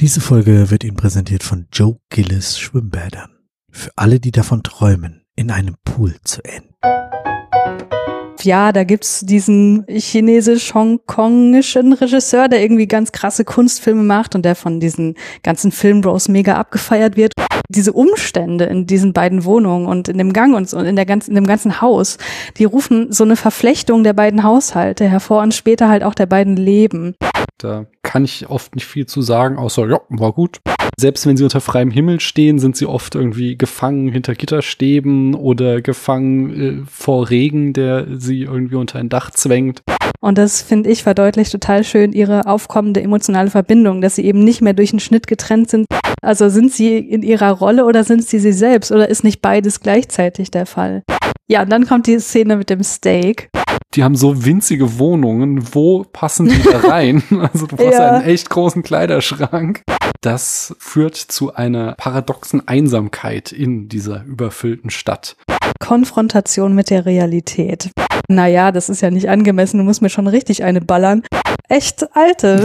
Diese Folge wird Ihnen präsentiert von Joe Gillis Schwimmbädern. Für alle, die davon träumen, in einem Pool zu enden. Ja, da gibt's diesen chinesisch-hongkongischen Regisseur, der irgendwie ganz krasse Kunstfilme macht und der von diesen ganzen Filmbros mega abgefeiert wird. Diese Umstände in diesen beiden Wohnungen und in dem Gang und in der ganzen, in dem ganzen Haus, die rufen so eine Verflechtung der beiden Haushalte hervor und später halt auch der beiden Leben. Da kann ich oft nicht viel zu sagen, außer ja, war gut. Selbst wenn sie unter freiem Himmel stehen, sind sie oft irgendwie gefangen hinter Gitterstäben oder gefangen äh, vor Regen, der sie irgendwie unter ein Dach zwängt. Und das finde ich verdeutlicht total schön ihre aufkommende emotionale Verbindung, dass sie eben nicht mehr durch einen Schnitt getrennt sind. Also sind sie in ihrer Rolle oder sind sie sie selbst oder ist nicht beides gleichzeitig der Fall? Ja, und dann kommt die Szene mit dem Steak. Die haben so winzige Wohnungen. Wo passen die da rein? Also du brauchst Ja. einen echt großen Kleiderschrank. Das führt zu einer paradoxen Einsamkeit in dieser überfüllten Stadt. Konfrontation mit der Realität. Naja, das ist ja nicht angemessen, du musst mir schon richtig eine ballern. Echt, Alte,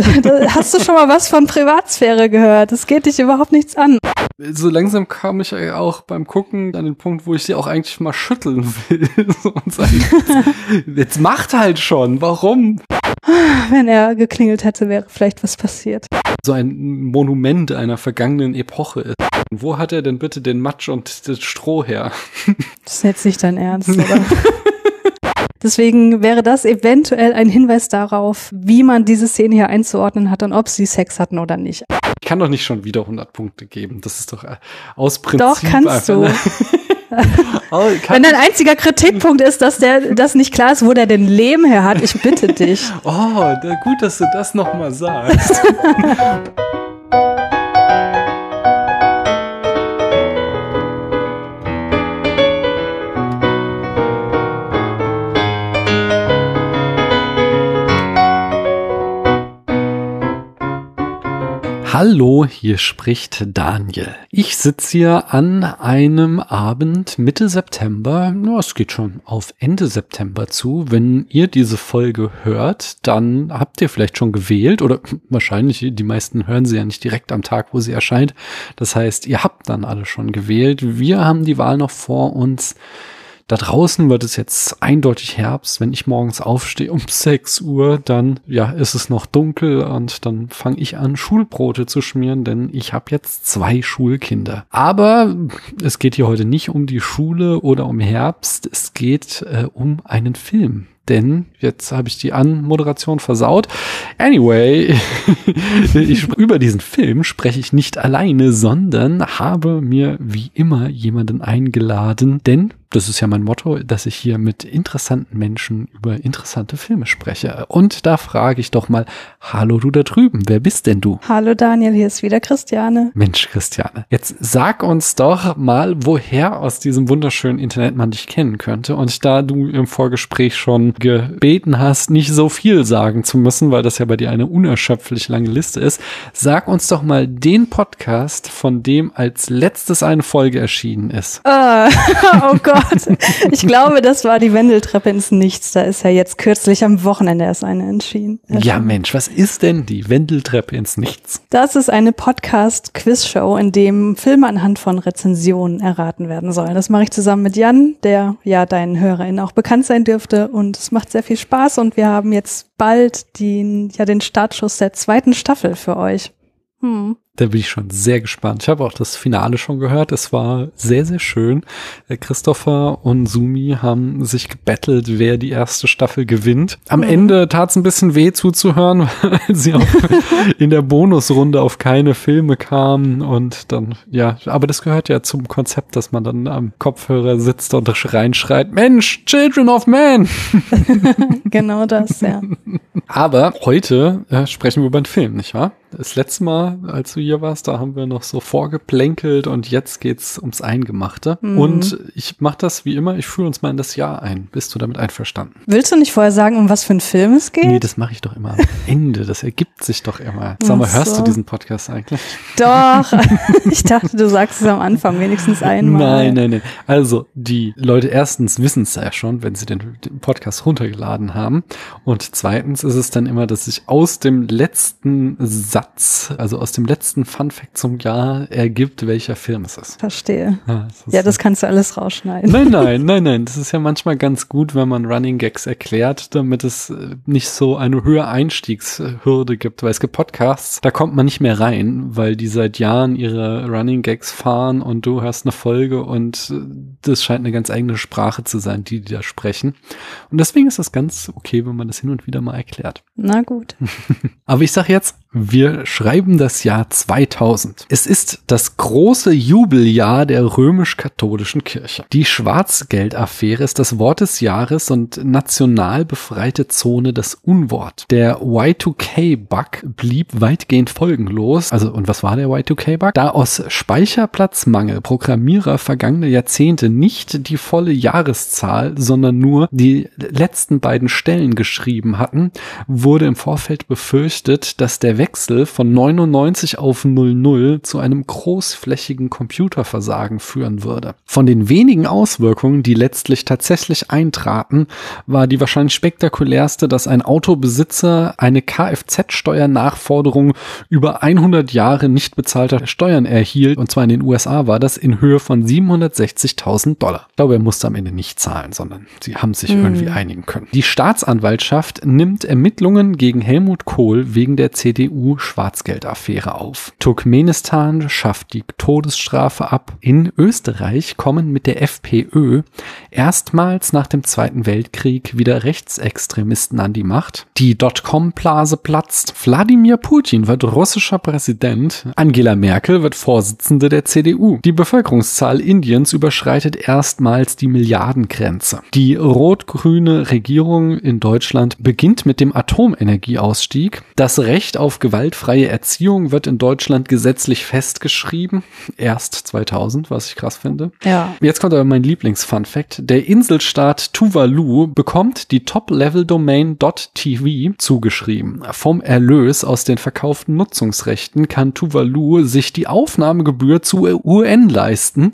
hast du schon mal was von Privatsphäre gehört? Das geht dich überhaupt nichts an. So langsam kam ich auch beim Gucken an den Punkt, wo ich sie auch eigentlich mal schütteln will und sagen, jetzt, jetzt macht halt schon, warum? Wenn er geklingelt hätte, wäre vielleicht was passiert. So ein Monument einer vergangenen Epoche ist. Wo hat er denn bitte den Matsch und das Stroh her? Das ist jetzt nicht dein Ernst, oder? Deswegen wäre das eventuell ein Hinweis darauf, wie man diese Szene hier einzuordnen hat und ob sie Sex hatten oder nicht. Ich kann doch nicht schon wieder 100 Punkte geben. Das ist doch äh, aus Prinzip Doch, kannst du. einfach- Oh, Wenn dein einziger Kritikpunkt ist, dass der, dass nicht klar ist, wo der den Lehm her hat, ich bitte dich. Oh, gut, dass du das nochmal sagst. Hallo, hier spricht Daniel. Ich sitze hier an einem Abend Mitte September. Ja, es geht schon auf Ende September zu. Wenn ihr diese Folge hört, dann habt ihr vielleicht schon gewählt oder wahrscheinlich, die meisten hören sie ja nicht direkt am Tag, wo sie erscheint. Das heißt, ihr habt dann alle schon gewählt. Wir haben die Wahl noch vor uns. Da draußen wird es jetzt eindeutig Herbst. Wenn ich morgens aufstehe um 6 Uhr, dann ja, ist es noch dunkel und dann fange ich an, Schulbrote zu schmieren, denn ich habe jetzt zwei Schulkinder. Aber es geht hier heute nicht um die Schule oder um Herbst, es geht äh, um einen Film. Denn jetzt habe ich die Anmoderation versaut. Anyway, ich, über diesen Film spreche ich nicht alleine, sondern habe mir wie immer jemanden eingeladen. Denn das ist ja mein Motto, dass ich hier mit interessanten Menschen über interessante Filme spreche. Und da frage ich doch mal, hallo du da drüben, wer bist denn du? Hallo Daniel, hier ist wieder Christiane. Mensch, Christiane, jetzt sag uns doch mal, woher aus diesem wunderschönen Internet man dich kennen könnte. Und da du im Vorgespräch schon gebeten hast, nicht so viel sagen zu müssen, weil das ja bei dir eine unerschöpflich lange Liste ist, sag uns doch mal den Podcast, von dem als letztes eine Folge erschienen ist. Ah, oh Gott. Ich glaube, das war die Wendeltreppe ins Nichts. Da ist ja jetzt kürzlich am Wochenende erst eine entschieden. Ja, Mensch, was ist denn die Wendeltreppe ins Nichts? Das ist eine Podcast-Quiz-Show, in dem Filme anhand von Rezensionen erraten werden sollen. Das mache ich zusammen mit Jan, der ja deinen HörerInnen auch bekannt sein dürfte. Und es macht sehr viel Spaß und wir haben jetzt bald den, ja, den Startschuss der zweiten Staffel für euch. Hm. Da bin ich schon sehr gespannt. Ich habe auch das Finale schon gehört. Es war sehr, sehr schön. Äh, Christopher und Sumi haben sich gebettelt, wer die erste Staffel gewinnt. Am Ende tat es ein bisschen weh zuzuhören, weil sie auch in der Bonusrunde auf keine Filme kamen. Und dann, ja, aber das gehört ja zum Konzept, dass man dann am Kopfhörer sitzt und reinschreit, Mensch, Children of Man! Genau das, ja. Aber heute äh, sprechen wir über einen Film, nicht wahr? Das letzte Mal, als du hier warst, da haben wir noch so vorgeplänkelt und jetzt geht's ums Eingemachte. Und ich mache das wie immer, ich führe uns mal in das Jahr ein. Bist du damit einverstanden? Willst du nicht vorher sagen, um was für einen Film es geht? Nee, das mache ich doch immer am Ende. Das ergibt sich doch immer. Sag mal, Ach hörst so. du diesen Podcast eigentlich? Doch. Ich dachte, du sagst es am Anfang wenigstens einmal. Nein, nein, nein. Also, die Leute erstens wissen es ja schon, wenn sie den, den Podcast runtergeladen haben. Und zweitens ist es dann immer, dass ich aus dem letzten Satz, also aus dem letzten Fun Fact zum Jahr, ergibt, welcher Film es ist. Verstehe. Ja, das, ist Ja, das kannst du alles rausschneiden. Nein, nein, nein, nein. Das ist ja manchmal ganz gut, wenn man Running Gags erklärt, damit es äh, nicht so eine höhere Einstiegshürde gibt. Weil es gibt Podcasts, da kommt man nicht mehr rein, weil die seit Jahren ihre Running Gags fahren und du hast eine Folge und äh, das scheint eine ganz eigene Sprache zu sein, die die da sprechen. Und deswegen ist das ganz okay, wenn man das hin und wieder mal erklärt. Na gut. Aber ich sage jetzt, wir schreiben das Jahr 2000. Es ist das große Jubeljahr der römisch-katholischen Kirche. Die Schwarzgeldaffäre ist das Wort des Jahres und national befreite Zone das Unwort. Der Y2K-Bug blieb weitgehend folgenlos. Also, und was war der Y2K-Bug? Da aus Speicherplatzmangel Programmierer vergangene Jahrzehnte nicht die volle Jahreszahl, sondern nur die letzten beiden Stellen geschrieben hatten, wurde im Vorfeld befürchtet, dass der Wechsel von 99 auf 00 zu einem großflächigen Computerversagen führen würde. Von den wenigen Auswirkungen, die letztlich tatsächlich eintraten, war die wahrscheinlich spektakulärste, dass ein Autobesitzer eine Kfz-Steuernachforderung über 100 Jahre nicht bezahlter Steuern erhielt, und zwar in den USA war das in Höhe von 760.000 Dollar. Ich glaube, er musste am Ende nicht zahlen, sondern sie haben sich Hm. irgendwie einigen können. Die Staatsanwaltschaft nimmt Ermittlungen gegen Helmut Kohl wegen der CDU-Schwarzgeldaffäre auf. Turkmenistan schafft die Todesstrafe ab. In Österreich kommen mit der FPÖ erstmals nach dem Zweiten Weltkrieg wieder Rechtsextremisten an die Macht. Die Dotcom-Blase platzt. Wladimir Putin wird russischer Präsident. Angela Merkel wird Vorsitzende der CDU. Die Bevölkerungszahl Indiens überschreitet erstmals die Milliardengrenze. Die rot-grüne Regierung in Deutschland beginnt mit dem Atomenergieausstieg. Das Recht auf gewaltfreie Erziehung wird in Deutschland gesetzlich festgeschrieben. Erst 2000, was ich krass finde. Ja. Jetzt kommt aber mein Lieblings-Fun-Fact. Der Inselstaat Tuvalu bekommt die Top-Level-Domain .tv zugeschrieben. Vom Erlös aus den verkauften Nutzungsrechten kann Tuvalu sich die Aufnahmegebühr zur UN leisten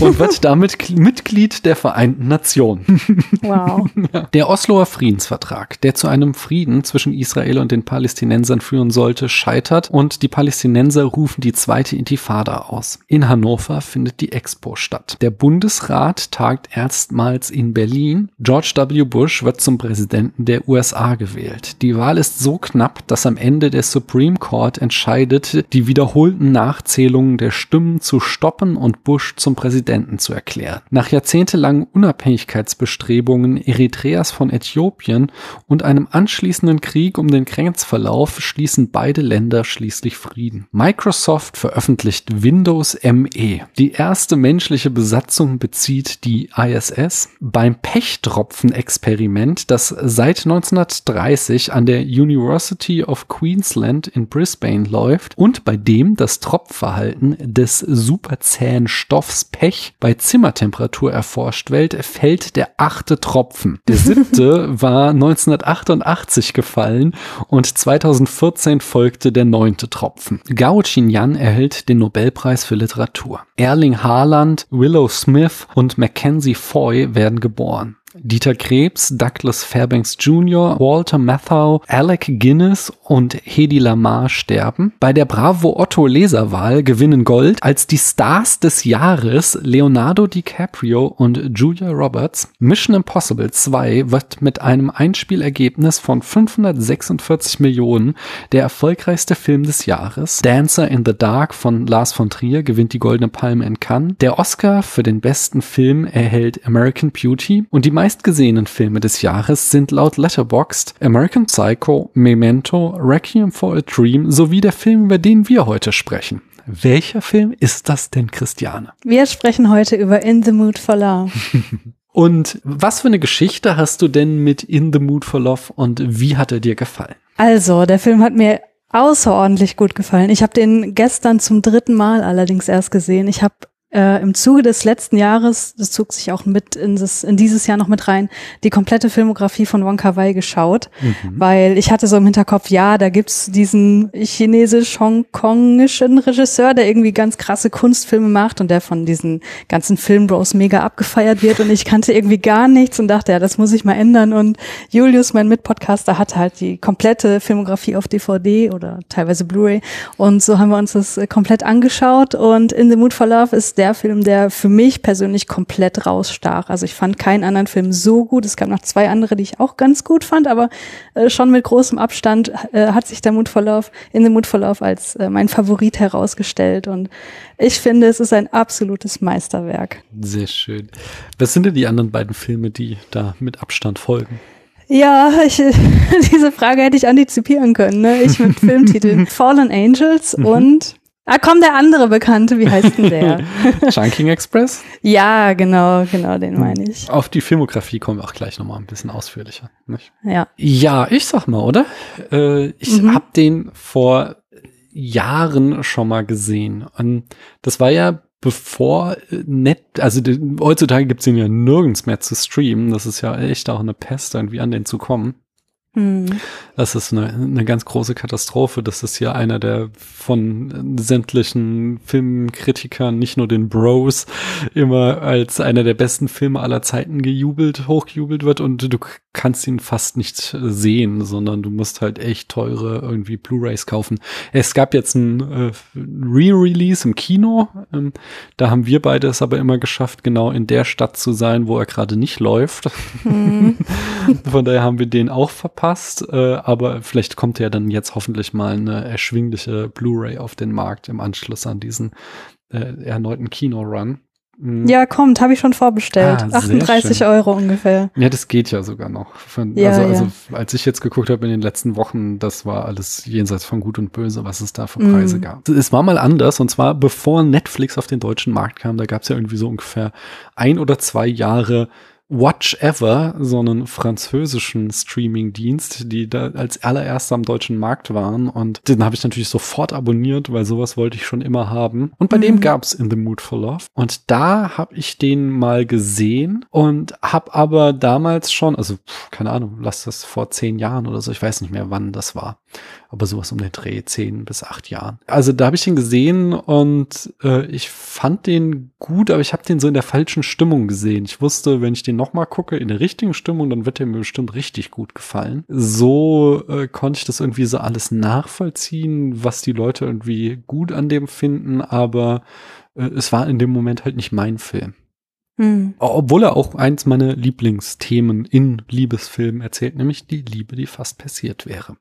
und wird damit Mitglied der Vereinten Nationen. Wow. Der Osloer Friedensvertrag, der zu einem Frieden zwischen Israel und den Palästinensern führen sollte, scheitert und die Palästinenser rufen die zweite Intifada aus. In Hannover findet die Expo statt. Der Bundesrat tagt erstmals in Berlin. George W. Bush wird zum Präsidenten der USA gewählt. Die Wahl ist so knapp, dass am Ende der Supreme Court entscheidet, die wiederholten Nachzählungen der Stimmen zu stoppen und Bush zum Präsidenten zu erklären. Nach jahrzehntelangen Unabhängigkeitsbestrebungen Eritreas von Äthiopien und einem anschließenden Krieg um den Grenzverlauf schließen beide Länder schließlich Frieden. Microsoft veröffentlicht Windows ME. Die erste menschliche Besatzung bezieht die ISS. Beim Pechtropfen-Experiment, das seit 1930 an der University of Queensland in Brisbane läuft und bei dem das Tropfverhalten des superzähen Stoffs Pech bei Zimmertemperatur erforscht wird, fällt der achte Tropfen. Der siebte war 1988 gefallen und 2014 folgte der neunte Tropfen. Gao Qinyan erhält den Nobelpreis für Literatur. Erling Haaland, Willow Smith und Mackenzie Foy werden geboren. Dieter Krebs, Douglas Fairbanks Jr., Walter Matthau, Alec Guinness und Hedi Lamar sterben. Bei der Bravo Otto Leserwahl gewinnen Gold als die Stars des Jahres Leonardo DiCaprio und Julia Roberts. Mission Impossible 2 wird mit einem Einspielergebnis von 546 Millionen der erfolgreichste Film des Jahres. Dancer in the Dark von Lars von Trier gewinnt die Goldene Palme in Cannes. Der Oscar für den besten Film erhält American Beauty und die meistgesehenen Filme des Jahres sind laut Letterboxd American Psycho, Memento, Requiem for a Dream sowie der Film, über den wir heute sprechen. Welcher Film ist das denn, Christiane? Wir sprechen heute über In the Mood for Love. Und was für eine Geschichte hast du denn mit In the Mood for Love und wie hat er dir gefallen? Also, der Film hat mir außerordentlich gut gefallen. Ich habe den gestern zum dritten Mal allerdings erst gesehen. Ich habe äh, im Zuge des letzten Jahres, das zog sich auch mit in, das, in dieses Jahr noch mit rein, die komplette Filmografie von Wong Kar Wai geschaut, mhm. weil ich hatte so im Hinterkopf, ja, da gibt's diesen chinesisch-hongkongischen Regisseur, der irgendwie ganz krasse Kunstfilme macht und der von diesen ganzen Filmbros mega abgefeiert wird. Und ich kannte irgendwie gar nichts und dachte, ja, das muss ich mal ändern. Und Julius, mein Mitpodcaster, hatte halt die komplette Filmografie auf DVD oder teilweise Blu-ray. Und so haben wir uns das komplett angeschaut. Und In the Mood for Love ist der Film, der für mich persönlich komplett rausstach. Also ich fand keinen anderen Film so gut. Es gab noch zwei andere, die ich auch ganz gut fand, aber äh, schon mit großem Abstand äh, hat sich der Mutverlauf in dem Mutverlauf als äh, mein Favorit herausgestellt. Und ich finde, es ist ein absolutes Meisterwerk. Sehr schön. Was sind denn die anderen beiden Filme, die da mit Abstand folgen? Ja, ich, diese Frage hätte ich antizipieren können. Ne? Ich mit Filmtiteln Fallen Angels mhm. und Ah, komm, der andere Bekannte, wie heißt denn der? Chunking Express? Ja, genau, genau, den meine ich. Auf die Filmografie kommen wir auch gleich nochmal ein bisschen ausführlicher. Nicht? Ja. Ja, ich sag mal, oder? Äh, ich mhm. habe den vor Jahren schon mal gesehen. Und das war ja bevor net, also heutzutage gibt's den ja nirgends mehr zu streamen. Das ist ja echt auch eine Pest, irgendwie an den zu kommen. Mhm. Das ist eine, eine ganz große Katastrophe. Das ist ja einer der von sämtlichen Filmkritikern, nicht nur den Bros, immer als einer der besten Filme aller Zeiten gejubelt, hochgejubelt wird und du kannst ihn fast nicht sehen, sondern du musst halt echt teure irgendwie Blu-rays kaufen. Es gab jetzt ein äh, Re-Release im Kino. Ähm, da haben wir beide es aber immer geschafft, genau in der Stadt zu sein, wo er gerade nicht läuft. Mhm. Von daher haben wir den auch verpasst verpasst, äh, aber vielleicht kommt ja dann jetzt hoffentlich mal eine erschwingliche Blu-ray auf den Markt im Anschluss an diesen äh, erneuten Kino-Run. Mhm. Ja, kommt, habe ich schon vorbestellt. Ah, 38 Euro ungefähr. Ja, das geht ja sogar noch. Von, ja, also, also als ich jetzt geguckt habe in den letzten Wochen, das war alles jenseits von Gut und Böse, was es da für Preise mm. gab. Es war mal anders und zwar bevor Netflix auf den deutschen Markt kam, da gab es ja irgendwie so ungefähr ein oder zwei Jahre Watch Ever, so einen französischen Streaming-Dienst, die da als allererster am deutschen Markt waren. Und den habe ich natürlich sofort abonniert, weil sowas wollte ich schon immer haben. Und bei mhm. dem gab's In the Mood for Love. Und da habe ich den mal gesehen und habe aber damals schon, also keine Ahnung, lass das vor zehn Jahren oder so, ich weiß nicht mehr, wann das war aber sowas um den Dreh, zehn bis acht Jahren. Also da habe ich ihn gesehen und äh, ich fand den gut, aber ich habe den so in der falschen Stimmung gesehen. Ich wusste, wenn ich den nochmal gucke, in der richtigen Stimmung, dann wird der mir bestimmt richtig gut gefallen. So äh, konnte ich das irgendwie so alles nachvollziehen, was die Leute irgendwie gut an dem finden, aber äh, es war in dem Moment halt nicht mein Film. Hm. Obwohl er auch eins meiner Lieblingsthemen in Liebesfilmen erzählt, nämlich die Liebe, die fast passiert wäre.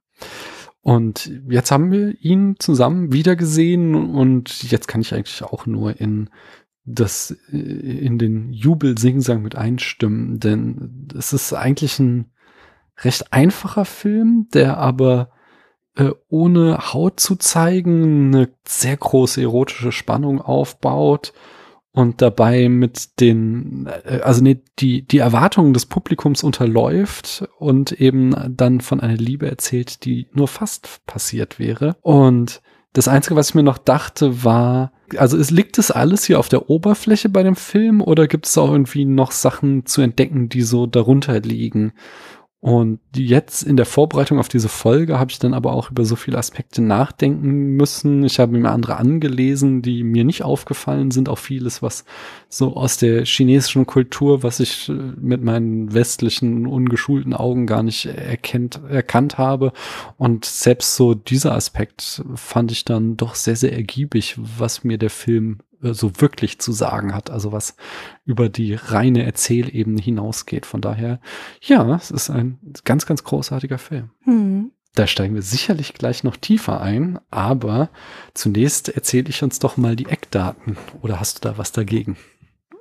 Und jetzt haben wir ihn zusammen wieder gesehen und jetzt kann ich eigentlich auch nur in das, in den Jubel Singsang mit einstimmen, denn es ist eigentlich ein recht einfacher Film, der aber äh, ohne Haut zu zeigen eine sehr große erotische Spannung aufbaut und dabei mit den, äh, also nee, die, die Erwartungen des Publikums unterläuft und eben dann von einer Liebe erzählt, die nur fast passiert wäre. Und das Einzige, was ich mir noch dachte, war, also es liegt es alles hier auf der Oberfläche bei dem Film oder gibt es auch irgendwie noch Sachen zu entdecken, die so darunter liegen? Und jetzt in der Vorbereitung auf diese Folge habe ich dann aber auch über so viele Aspekte nachdenken müssen. Ich habe mir andere angelesen, die mir nicht aufgefallen sind. Auch vieles, was so aus der chinesischen Kultur, was ich äh, mit meinen westlichen, ungeschulten Augen gar nicht erkennt, erkannt habe. Und selbst so dieser Aspekt fand ich dann doch sehr, sehr ergiebig, was mir der Film so wirklich zu sagen hat, also was über die reine Erzählebene hinausgeht. Von daher, ja, es ist ein ganz, ganz großartiger Film. Hm. Da steigen wir sicherlich gleich noch tiefer ein, aber zunächst erzähle ich uns doch mal die Eckdaten. Oder hast du da was dagegen?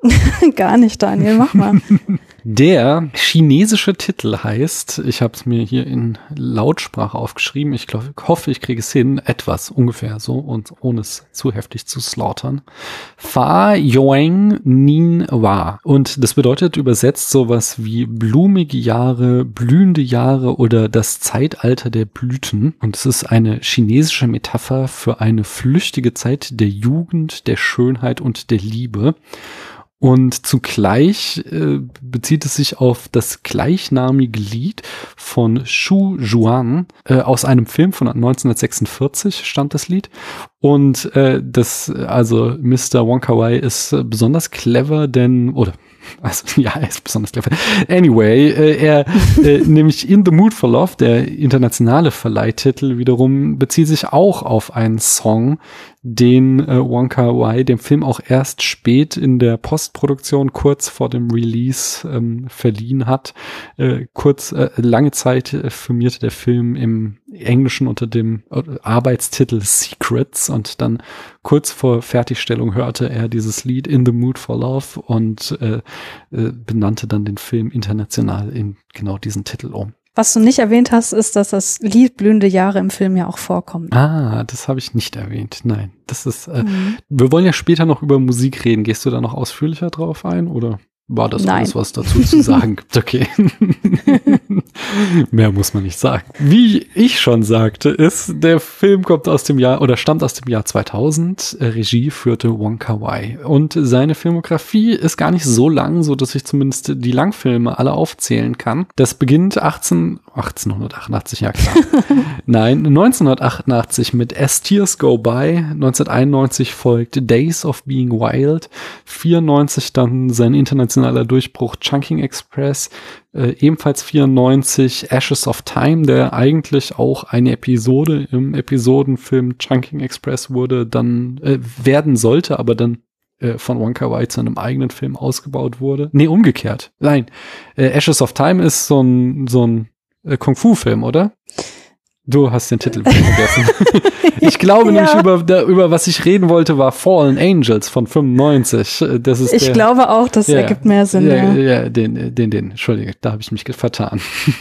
Gar nicht, Daniel, mach mal. Der chinesische Titel heißt, ich habe es mir hier in Lautsprache aufgeschrieben, ich glaub, hoffe, ich kriege es hin, etwas ungefähr so und ohne es zu heftig zu slaughtern. Fa Yoeng Nin Wa. Und das bedeutet übersetzt sowas wie blumige Jahre, blühende Jahre oder das Zeitalter der Blüten. Und es ist eine chinesische Metapher für eine flüchtige Zeit der Jugend, der Schönheit und der Liebe. Und zugleich äh, bezieht es sich auf das gleichnamige Lied von Xu Zhuan äh, aus einem Film von 1946 stammt das Lied. Und äh, das, also Mr. Wonka Wai ist besonders clever, denn, oder also, ja, er ist besonders clever. Anyway, äh, er, äh, nämlich In the Mood for Love, der internationale Verleihtitel wiederum, bezieht sich auch auf einen Song, den äh, Wonka Wai dem Film auch erst spät in der Postproduktion kurz vor dem Release ähm, verliehen hat. Äh, kurz, äh, lange Zeit äh, firmierte der Film im Englischen unter dem äh, Arbeitstitel Secrets und dann kurz vor Fertigstellung hörte er dieses Lied In the Mood for Love und äh, äh, benannte dann den Film international in genau diesen Titel um. Was du nicht erwähnt hast, ist, dass das Lied Blühende Jahre im Film ja auch vorkommt. Ah, das habe ich nicht erwähnt. Nein, das ist. Äh, mhm. Wir wollen ja später noch über Musik reden. Gehst du da noch ausführlicher drauf ein oder? War das Nein. alles, was dazu zu sagen gibt? Okay. Mehr muss man nicht sagen. Wie ich schon sagte, ist, der Film kommt aus dem Jahr oder stammt aus dem Jahr 2000. Regie führte Wong Kar Wai. Und seine Filmografie ist gar nicht so lang, so dass ich zumindest die Langfilme alle aufzählen kann. Das beginnt 18, 1888, ja klar. Nein, 1988 mit As Tears Go By. 1991 folgt Days of Being Wild. 94 dann sein internationaler Durchbruch Chunking Express. Äh, ebenfalls 94 Ashes of Time, der eigentlich auch eine Episode im Episodenfilm Chunking Express wurde, dann äh, werden sollte, aber dann äh, von Wonka White zu einem eigenen Film ausgebaut wurde. Nee, umgekehrt. Nein, äh, Ashes of Time ist so ein, so ein äh, Kung-Fu-Film, oder? Du hast den Titel vergessen. ich glaube ja. nämlich über, über was ich reden wollte, war Fallen Angels von 95. Das ist ich der, glaube auch, das ja, ergibt mehr Sinn. Ja, ja. ja den, den, den, Entschuldige, da habe ich mich vertan.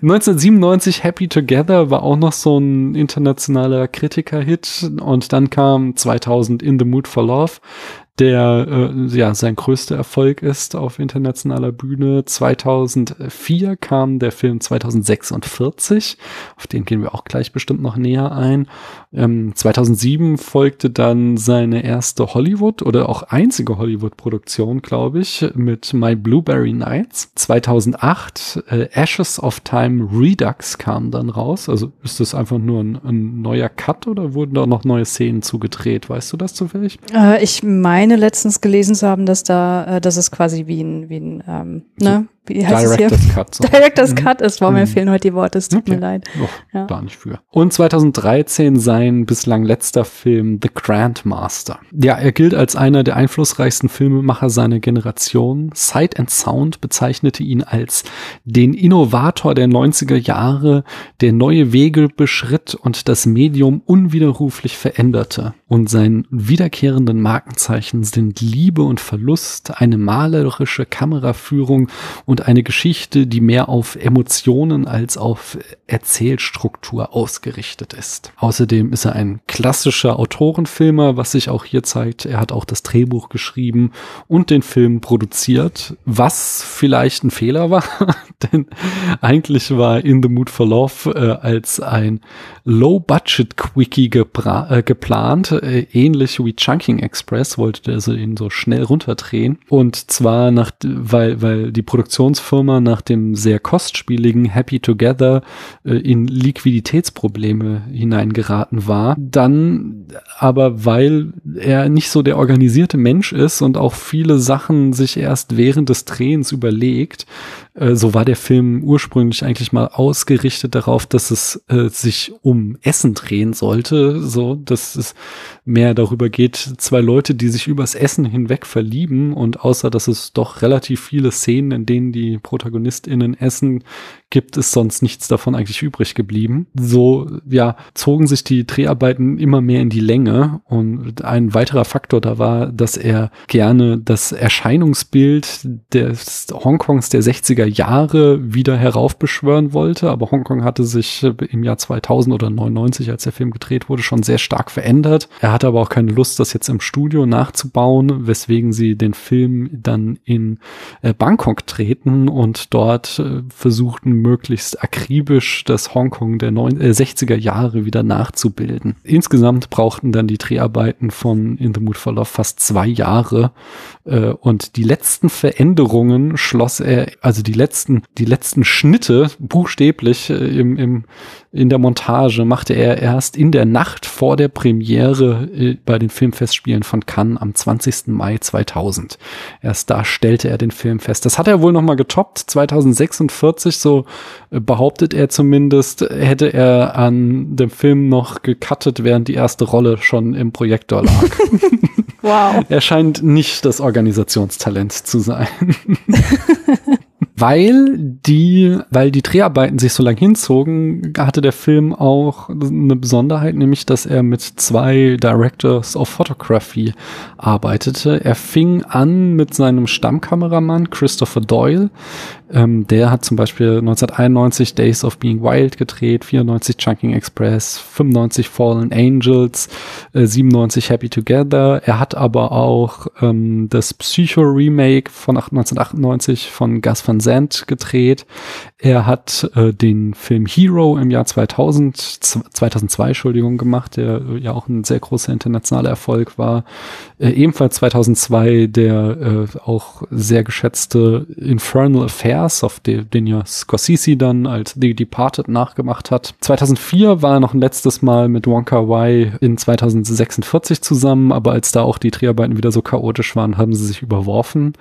1997 Happy Together war auch noch so ein internationaler Kritiker-Hit und dann kam 2000 In the Mood for Love der äh, ja sein größter Erfolg ist auf internationaler Bühne. 2004 kam der Film 2046, auf den gehen wir auch gleich bestimmt noch näher ein. Ähm, 2007 folgte dann seine erste Hollywood oder auch einzige Hollywood-Produktion, glaube ich, mit My Blueberry Nights. 2008 äh, Ashes of Time Redux kam dann raus. Also ist das einfach nur ein, ein neuer Cut oder wurden da noch neue Szenen zugedreht? Weißt du das zufällig? Äh, ich meine letztens gelesen zu haben, dass da, äh, dass es quasi wie ein, wie ein, ähm, ne? Wie heißt Director's es Cut. So. Director's mhm. Cut ist, warum mhm. mir fehlen heute die Worte, es tut okay. mir leid. Oh, ja. Da nicht für. Und 2013 sein bislang letzter Film The Grandmaster. Ja, er gilt als einer der einflussreichsten Filmemacher seiner Generation. Sight and Sound bezeichnete ihn als den Innovator der 90er Jahre, der neue Wege beschritt und das Medium unwiderruflich veränderte. Und sein wiederkehrenden Markenzeichen sind Liebe und Verlust, eine malerische Kameraführung und eine Geschichte, die mehr auf Emotionen als auf Erzählstruktur ausgerichtet ist. Außerdem ist er ein klassischer Autorenfilmer, was sich auch hier zeigt. Er hat auch das Drehbuch geschrieben und den Film produziert, was vielleicht ein Fehler war, denn eigentlich war In the Mood for Love äh, als ein Low-Budget-Quickie äh, geplant, äh, ähnlich wie Chunking Express, wollte er ihn so schnell runterdrehen und zwar nach, weil, weil die Produktionsfirma nach dem sehr kostspieligen Happy Together äh, in Liquiditätsprobleme hineingeraten war. Dann aber, weil er nicht so der organisierte Mensch ist und auch viele Sachen sich erst während des Drehens überlegt, äh, so war der Film ursprünglich eigentlich mal ausgerichtet darauf, dass es äh, sich um Essen drehen sollte, so dass es mehr darüber geht, zwei Leute, die sich übers Essen hinweg verlieben und außer dass es doch relativ viele Szenen, in denen die ProtagonistInnen essen, gibt es sonst nichts davon eigentlich übrig geblieben. So, ja, zogen sich die Dreharbeiten immer mehr in die Länge und ein weiterer Faktor da war, dass er gerne das Erscheinungsbild des Hongkongs der 60er Jahre wieder heraufbeschwören wollte. Aber Hongkong hatte sich im Jahr 2000 oder 99, als der Film gedreht wurde, schon sehr stark verändert. Er hatte aber auch keine Lust, das jetzt im Studio nachzubauen, weswegen sie den Film dann in äh, Bangkok treten und dort äh, versuchten, möglichst akribisch das Hongkong der neun, äh, 60er Jahre wieder nachzubilden. Insgesamt brauchten dann die Dreharbeiten von In the Mood for Love fast zwei Jahre äh, und die letzten Veränderungen schloss er, also die letzten, die letzten Schnitte buchstäblich äh, im, im, in der Montage machte er erst in der Nacht vor der Premiere äh, bei den Filmfestspielen von Cannes am 20. Mai 2000. Erst da stellte er den Film fest. Das hat er wohl noch mal getoppt. 2046, so äh, behauptet er zumindest, hätte er an dem Film noch gecuttet, während die erste Rolle schon im Projektor lag. Wow. Er scheint nicht das Organisationstalent zu sein. weil die, weil die Dreharbeiten sich so lang hinzogen, hatte der Film auch eine Besonderheit, nämlich, dass er mit zwei Directors of Photography arbeitete. Er fing an mit seinem Stammkameramann Christopher Doyle. Ähm, der hat zum Beispiel 1991 Days of Being Wild gedreht, 94 Chunking Express, 95 Fallen Angels, äh, 97 Happy Together. Er hat aber auch ähm, das Psycho-Remake von 1998 von Gus Van Sant gedreht. Er hat äh, den Film Hero im Jahr 2000, 2002, Entschuldigung, gemacht, der äh, ja auch ein sehr großer internationaler Erfolg war. Äh, ebenfalls 2002 der äh, auch sehr geschätzte Infernal Affairs, auf den, den ja Scorsese dann als The Departed nachgemacht hat. 2004 war er noch ein letztes Mal mit Wonka Wai in 2046 zusammen, aber als da auch die Dreharbeiten wieder so chaotisch waren, haben sie sich überworfen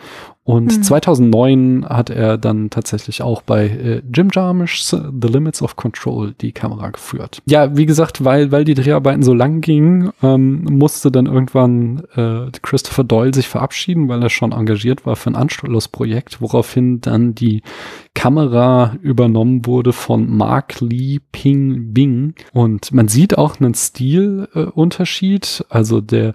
und Hm. 2009 hat er dann tatsächlich auch bei äh, Jim Jarmusch's The Limits of Control die Kamera geführt. Ja, wie gesagt, weil, weil die Dreharbeiten so lang gingen, ähm, musste dann irgendwann äh, Christopher Doyle sich verabschieden, weil er schon engagiert war für ein Anschlussprojekt, woraufhin dann die Kamera übernommen wurde von Mark Lee Ping Bing. Und man sieht auch einen Stilunterschied. Äh, Unterschied. also der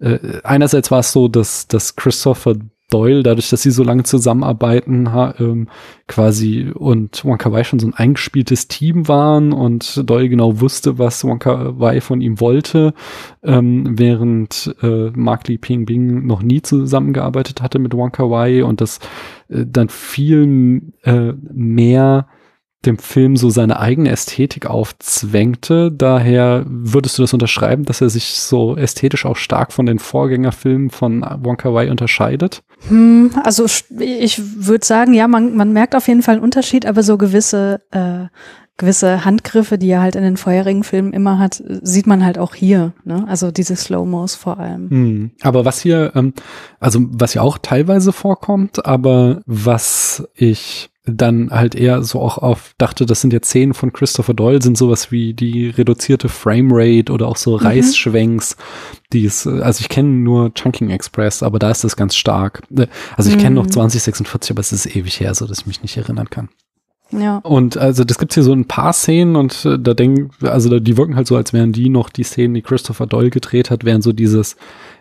äh, einerseits war es so, dass, dass Christopher Doyle, dadurch, dass sie so lange zusammenarbeiten, ha, ähm, quasi und Wonka Wai schon so ein eingespieltes Team waren und Doyle genau wusste, was Wonka Wai von ihm wollte, ähm, während äh, Mark Lee Ping Bing noch nie zusammengearbeitet hatte mit Wonka Wai und das äh, dann viel äh, mehr dem Film so seine eigene Ästhetik aufzwängte. Daher würdest du das unterschreiben, dass er sich so ästhetisch auch stark von den Vorgängerfilmen von Wonka Wai unterscheidet? Hm, also ich würde sagen, ja, man, man merkt auf jeden Fall einen Unterschied, aber so gewisse, äh, gewisse Handgriffe, die er halt in den vorherigen Filmen immer hat, sieht man halt auch hier. Ne? Also diese Slow-Mos vor allem. Hm. Aber was hier, ähm, also was ja auch teilweise vorkommt, aber was ich dann halt eher so auch auf dachte, das sind jetzt Szenen von Christopher Doyle, sind sowas wie die reduzierte Framerate oder auch so Reißschwenks, die es, also ich kenne nur Chunking Express, aber da ist das ganz stark. Äh, Also ich kenne noch Mhm. 2046, aber es ist ewig her, so dass ich mich nicht erinnern kann. Ja. Und also das gibt's hier so ein paar Szenen und äh, da denken, also die wirken halt so, als wären die noch die Szenen, die Christopher Doyle gedreht hat, wären so dieses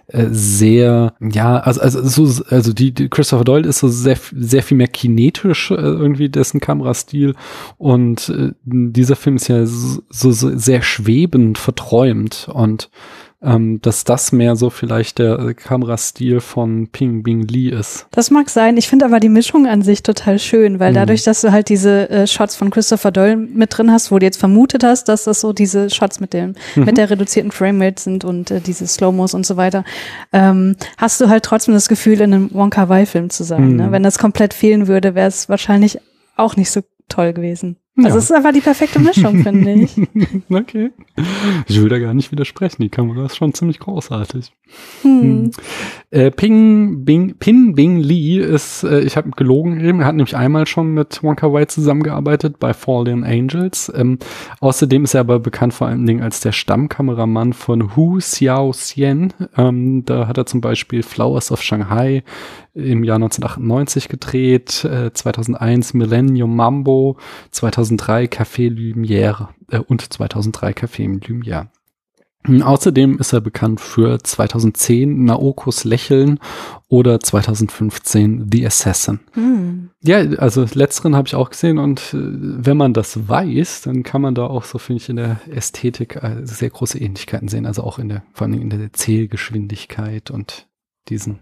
äh, sehr, ja, also, also, so, also die, die Christopher Doyle ist so sehr, sehr viel mehr kinetisch äh, irgendwie dessen Kamerastil und äh, dieser Film ist ja so, so sehr schwebend, verträumt und ähm, dass das mehr so vielleicht der äh, Kamerastil von Ping Bing Lee ist. Das mag sein. Ich finde aber die Mischung an sich total schön, weil Mhm. dadurch, dass du halt diese äh, Shots von Christopher Doyle mit drin hast, wo du jetzt vermutet hast, dass das so diese Shots mit dem, Mhm. mit der reduzierten Framerate sind und äh, diese Slow-Mos und so weiter, ähm, hast du halt trotzdem das Gefühl, in einem Wonka Wai-Film zu sein. Mhm. Ne? Wenn das komplett fehlen würde, wäre es wahrscheinlich auch nicht so toll gewesen. Ja. Also es ist einfach die perfekte Mischung, finde ich. Okay. Ich will da gar nicht widersprechen. Die Kamera ist schon ziemlich großartig. Hm. Äh, Ping Bing, Pin Bing Lee ist, äh, ich habe gelogen eben, er hat nämlich einmal schon mit Wonka Wai zusammengearbeitet bei Fallen Angels. Ähm, außerdem ist er aber bekannt vor allen Dingen als der Stammkameramann von Hu Xiao Xian. Ähm, da hat er zum Beispiel Flowers of Shanghai im Jahr 1998 gedreht, äh, 2001 Millennium Mambo, 2003 Café Lumière äh, und 2003 Café Lumière. Außerdem ist er bekannt für 2010 Naokos Lächeln oder 2015 The Assassin. Hm. Ja, also letzteren habe ich auch gesehen und äh, wenn man das weiß, dann kann man da auch so, finde ich, in der Ästhetik äh, sehr große Ähnlichkeiten sehen. Also auch in der, vor allem in der Zählgeschwindigkeit und diesen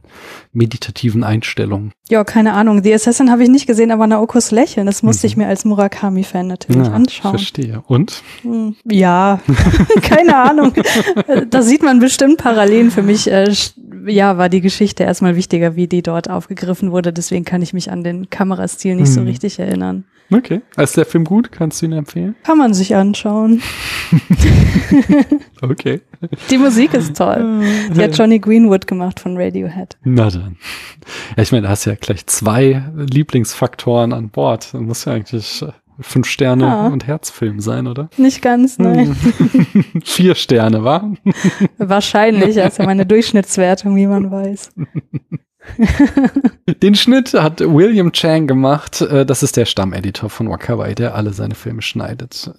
meditativen Einstellungen. Ja, keine Ahnung. The Assassin habe ich nicht gesehen, aber Naokos Lächeln, das musste ich mir als Murakami-Fan natürlich Ja, anschauen. Verstehe. Und? Hm, Ja, keine Ahnung. Da sieht man bestimmt Parallelen für mich. Äh, ja, war die Geschichte erstmal wichtiger, wie die dort aufgegriffen wurde. Deswegen kann ich mich an den Kamerastil nicht so Mhm. richtig erinnern. Okay. Ist der Film gut? Kannst du ihn empfehlen? Kann man sich anschauen. Okay. Die Musik ist toll. Die hat Johnny Greenwood gemacht von Radiohead. Na dann. Ja, ich meine, da hast du ja gleich zwei Lieblingsfaktoren an Bord. Da muss ja eigentlich äh, fünf Sterne Ja. und Herzfilm sein, oder? Nicht ganz, nein. Vier Sterne, wa? Wahrscheinlich, also meine Durchschnittswertung, wie man weiß. Den Schnitt hat William Chang gemacht. Äh, Das ist der Stammeditor von Wakawai, der alle seine Filme schneidet.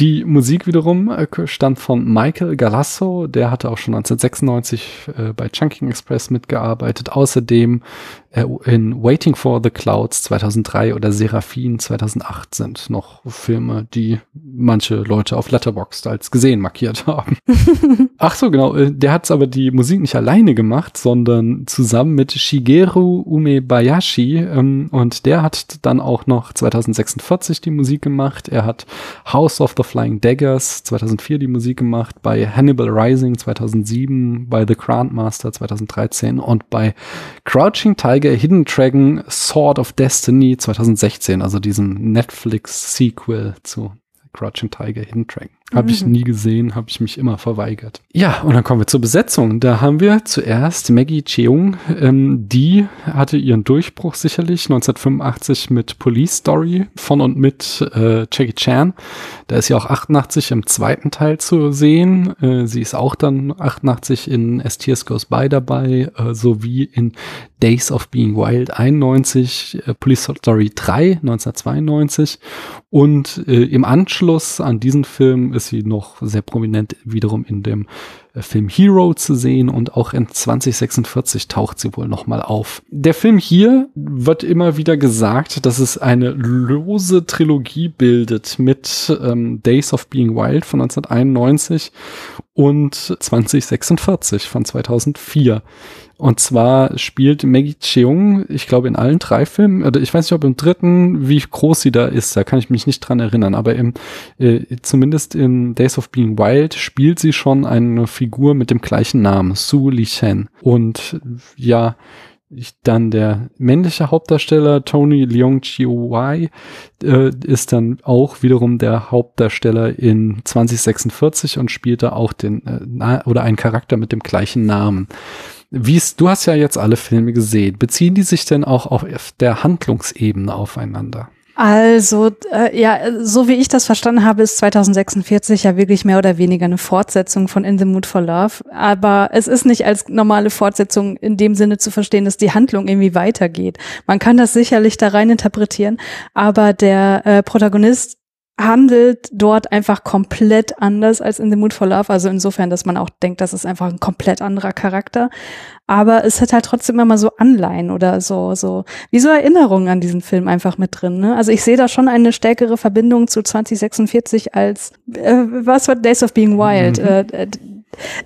Die Musik wiederum äh, stammt von Michael Galasso. Der hatte auch schon 1996 äh, bei Chunking Express mitgearbeitet. Außerdem äh, in Waiting for the Clouds 2003 oder Seraphin 2008 sind noch Filme, die manche Leute auf Letterboxd als gesehen markiert haben. Ach so, genau. äh, Der hat aber die Musik nicht alleine gemacht, sondern zusammen mit Shigeru Umebayashi. Ähm, und der hat dann auch noch 2046 die Musik gemacht. Er hat House of the Flying Daggers 2004 die Musik gemacht, bei Hannibal Rising 2007, bei The Grandmaster 2013 und bei Crouching Tiger, Hidden Dragon, Sword of Destiny 2016, also diesem Netflix-Sequel zu Crouching Tiger, Hidden Dragon. Habe ich Mhm. nie gesehen, habe ich mich immer verweigert. Ja, und dann kommen wir zur Besetzung. Da haben wir zuerst Maggie Cheung. Ähm, die hatte ihren Durchbruch sicherlich 1985 mit Police Story von und mit äh, Jackie Chan. Da ist sie auch 88 im zweiten Teil zu sehen. Äh, sie ist auch dann 88 in As Tears Goes By dabei, äh, sowie in Days of Being Wild 91, äh, Police Story 3 1992 und äh, im Anschluss an diesen Film ist sie noch sehr prominent wiederum in dem Film Hero zu sehen und auch in 2046 taucht sie wohl nochmal auf. Der Film hier wird immer wieder gesagt, dass es eine lose Trilogie bildet mit ähm, Days of Being Wild von 1991 und 2046 von 2004. Und zwar spielt Maggie Cheung, ich glaube, in allen drei Filmen, oder ich weiß nicht, ob im dritten, wie groß sie da ist, da kann ich mich nicht dran erinnern, aber im, äh, zumindest in Days of Being Wild spielt sie schon eine Figur mit dem gleichen Namen, Su Li Shen. Und ja, ich, dann der männliche Hauptdarsteller Tony Leung Chiu Wai äh, ist dann auch wiederum der Hauptdarsteller in 2046 und spielt da auch den äh, oder einen Charakter mit dem gleichen Namen. Wie ist, du hast ja jetzt alle Filme gesehen. Beziehen die sich denn auch auf der Handlungsebene aufeinander? Also, äh, ja, so wie ich das verstanden habe, ist 2046 ja wirklich mehr oder weniger eine Fortsetzung von In the Mood for Love. Aber es ist nicht als normale Fortsetzung in dem Sinne zu verstehen, dass die Handlung irgendwie weitergeht. Man kann das sicherlich da rein interpretieren, aber der äh, Protagonist handelt dort einfach komplett anders als in The Mood for Love. Also insofern, dass man auch denkt, das ist einfach ein komplett anderer Charakter. Aber es hat halt trotzdem immer so Anleihen oder so, so, wie so Erinnerungen an diesen Film einfach mit drin. Ne? Also ich sehe da schon eine stärkere Verbindung zu 2046 als, äh, was war Days of Being Wild? Mhm. Äh,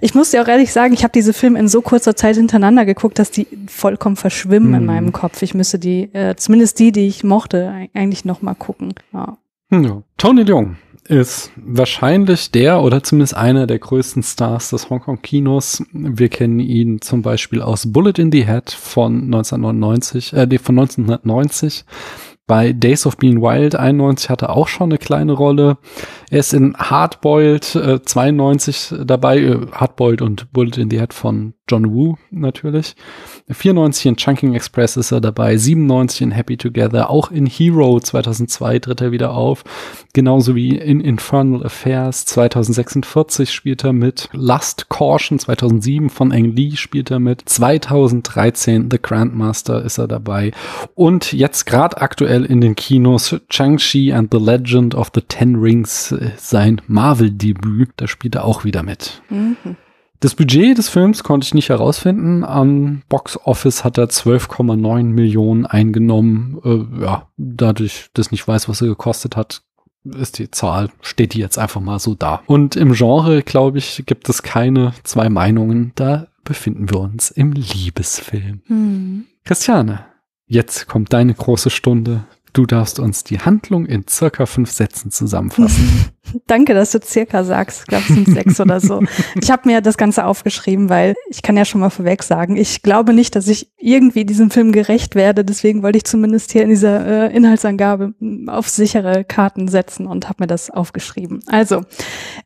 ich muss dir auch ehrlich sagen, ich habe diese Filme in so kurzer Zeit hintereinander geguckt, dass die vollkommen verschwimmen in Mhm. meinem Kopf. Ich müsste die, äh, zumindest die, die ich mochte, eigentlich noch mal gucken. Ja. Ja. Tony Leung ist wahrscheinlich der oder zumindest einer der größten Stars des Hongkong-Kinos. Wir kennen ihn zum Beispiel aus Bullet in the Head von 1999, äh, von 1990. Bei Days of Being Wild 91 hatte er auch schon eine kleine Rolle. Er ist in Hardboiled äh, 92 dabei, äh, Hardboiled und Bullet in the Head von John Woo natürlich. 94 in Chunking Express ist er dabei, 97 in Happy Together, auch in Hero 2002 tritt er wieder auf, genauso wie in Infernal Affairs 2046 spielt er mit, Lust Caution 2007 von Ang Lee spielt er mit, 2013 The Grandmaster ist er dabei und jetzt gerade aktuell in den Kinos Chang-Chi and the Legend of the Ten Rings, äh, sein Marvel-Debüt, da spielt er auch wieder mit. Mhm. Das Budget des Films konnte ich nicht herausfinden. Am Box Office hat er 12,9 Millionen eingenommen. Äh, ja, dadurch, dass ich nicht weiß, was er gekostet hat, ist die Zahl, steht die jetzt einfach mal so da. Und im Genre, glaube ich, gibt es keine zwei Meinungen. Da befinden wir uns im Liebesfilm. Hm. Christiane, jetzt kommt deine große Stunde. Du darfst uns die Handlung in circa fünf Sätzen zusammenfassen. Danke, dass du circa sagst. Ich glaube, es sind sechs oder so. Ich habe mir das Ganze aufgeschrieben, weil ich kann ja schon mal vorweg sagen, ich glaube nicht, dass ich irgendwie diesem Film gerecht werde. Deswegen wollte ich zumindest hier in dieser äh, Inhaltsangabe auf sichere Karten setzen und habe mir das aufgeschrieben. Also,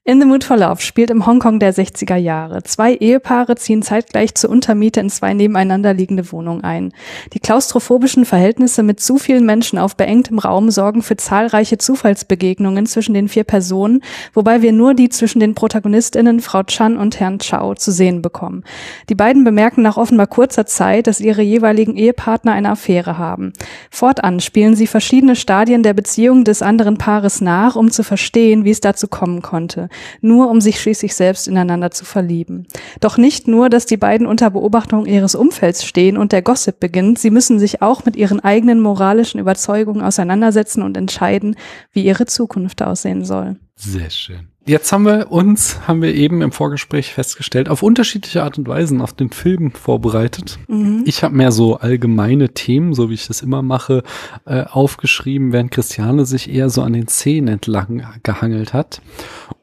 In the Mood for Love spielt im Hongkong der 60er Jahre. Zwei Ehepaare ziehen zeitgleich zur Untermiete in zwei nebeneinander liegende Wohnungen ein. Die klaustrophobischen Verhältnisse mit zu vielen Menschen auf beengtem Raum sorgen für zahlreiche Zufallsbegegnungen zwischen den vier Personen Personen, wobei wir nur die zwischen den Protagonistinnen Frau Chan und Herrn Chao zu sehen bekommen. Die beiden bemerken nach offenbar kurzer Zeit, dass ihre jeweiligen Ehepartner eine Affäre haben. Fortan spielen sie verschiedene Stadien der Beziehung des anderen Paares nach, um zu verstehen, wie es dazu kommen konnte, nur um sich schließlich selbst ineinander zu verlieben. Doch nicht nur, dass die beiden unter Beobachtung ihres Umfelds stehen und der Gossip beginnt, sie müssen sich auch mit ihren eigenen moralischen Überzeugungen auseinandersetzen und entscheiden, wie ihre Zukunft aussehen soll. Sehr schön. Jetzt haben wir uns, haben wir eben im Vorgespräch festgestellt, auf unterschiedliche Art und Weisen auf den Film vorbereitet. Mhm. Ich habe mehr so allgemeine Themen, so wie ich das immer mache, äh, aufgeschrieben, während Christiane sich eher so an den Zähnen entlang gehangelt hat.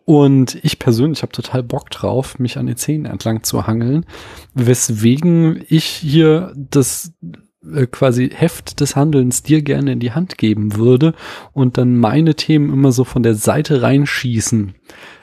Und ich persönlich habe total Bock drauf, mich an den Zähnen entlang zu hangeln, weswegen ich hier das äh, quasi Heft des Handelns dir gerne in die Hand geben würde und dann meine Themen immer so von der Seite reinschießen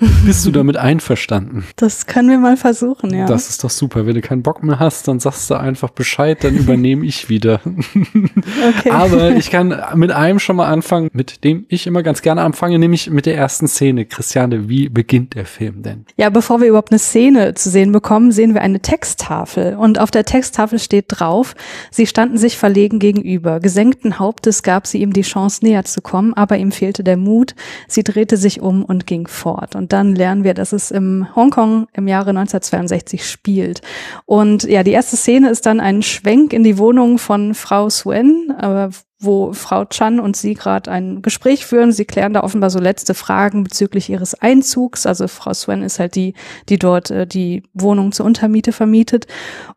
bist du damit einverstanden? Das können wir mal versuchen, ja. Das ist doch super. Wenn du keinen Bock mehr hast, dann sagst du einfach Bescheid, dann übernehme ich wieder. okay. Aber ich kann mit einem schon mal anfangen, mit dem ich immer ganz gerne anfange, nämlich mit der ersten Szene. Christiane, wie beginnt der Film denn? Ja, bevor wir überhaupt eine Szene zu sehen bekommen, sehen wir eine Texttafel. Und auf der Texttafel steht drauf, sie standen sich verlegen gegenüber. Gesenkten Hauptes gab sie ihm die Chance, näher zu kommen, aber ihm fehlte der Mut. Sie drehte sich um und ging fort. Und dann lernen wir, dass es im Hongkong im Jahre 1962 spielt. Und ja, die erste Szene ist dann ein Schwenk in die Wohnung von Frau Swen, äh, wo Frau Chan und sie gerade ein Gespräch führen. Sie klären da offenbar so letzte Fragen bezüglich ihres Einzugs. Also Frau Swen ist halt die, die dort äh, die Wohnung zur Untermiete vermietet.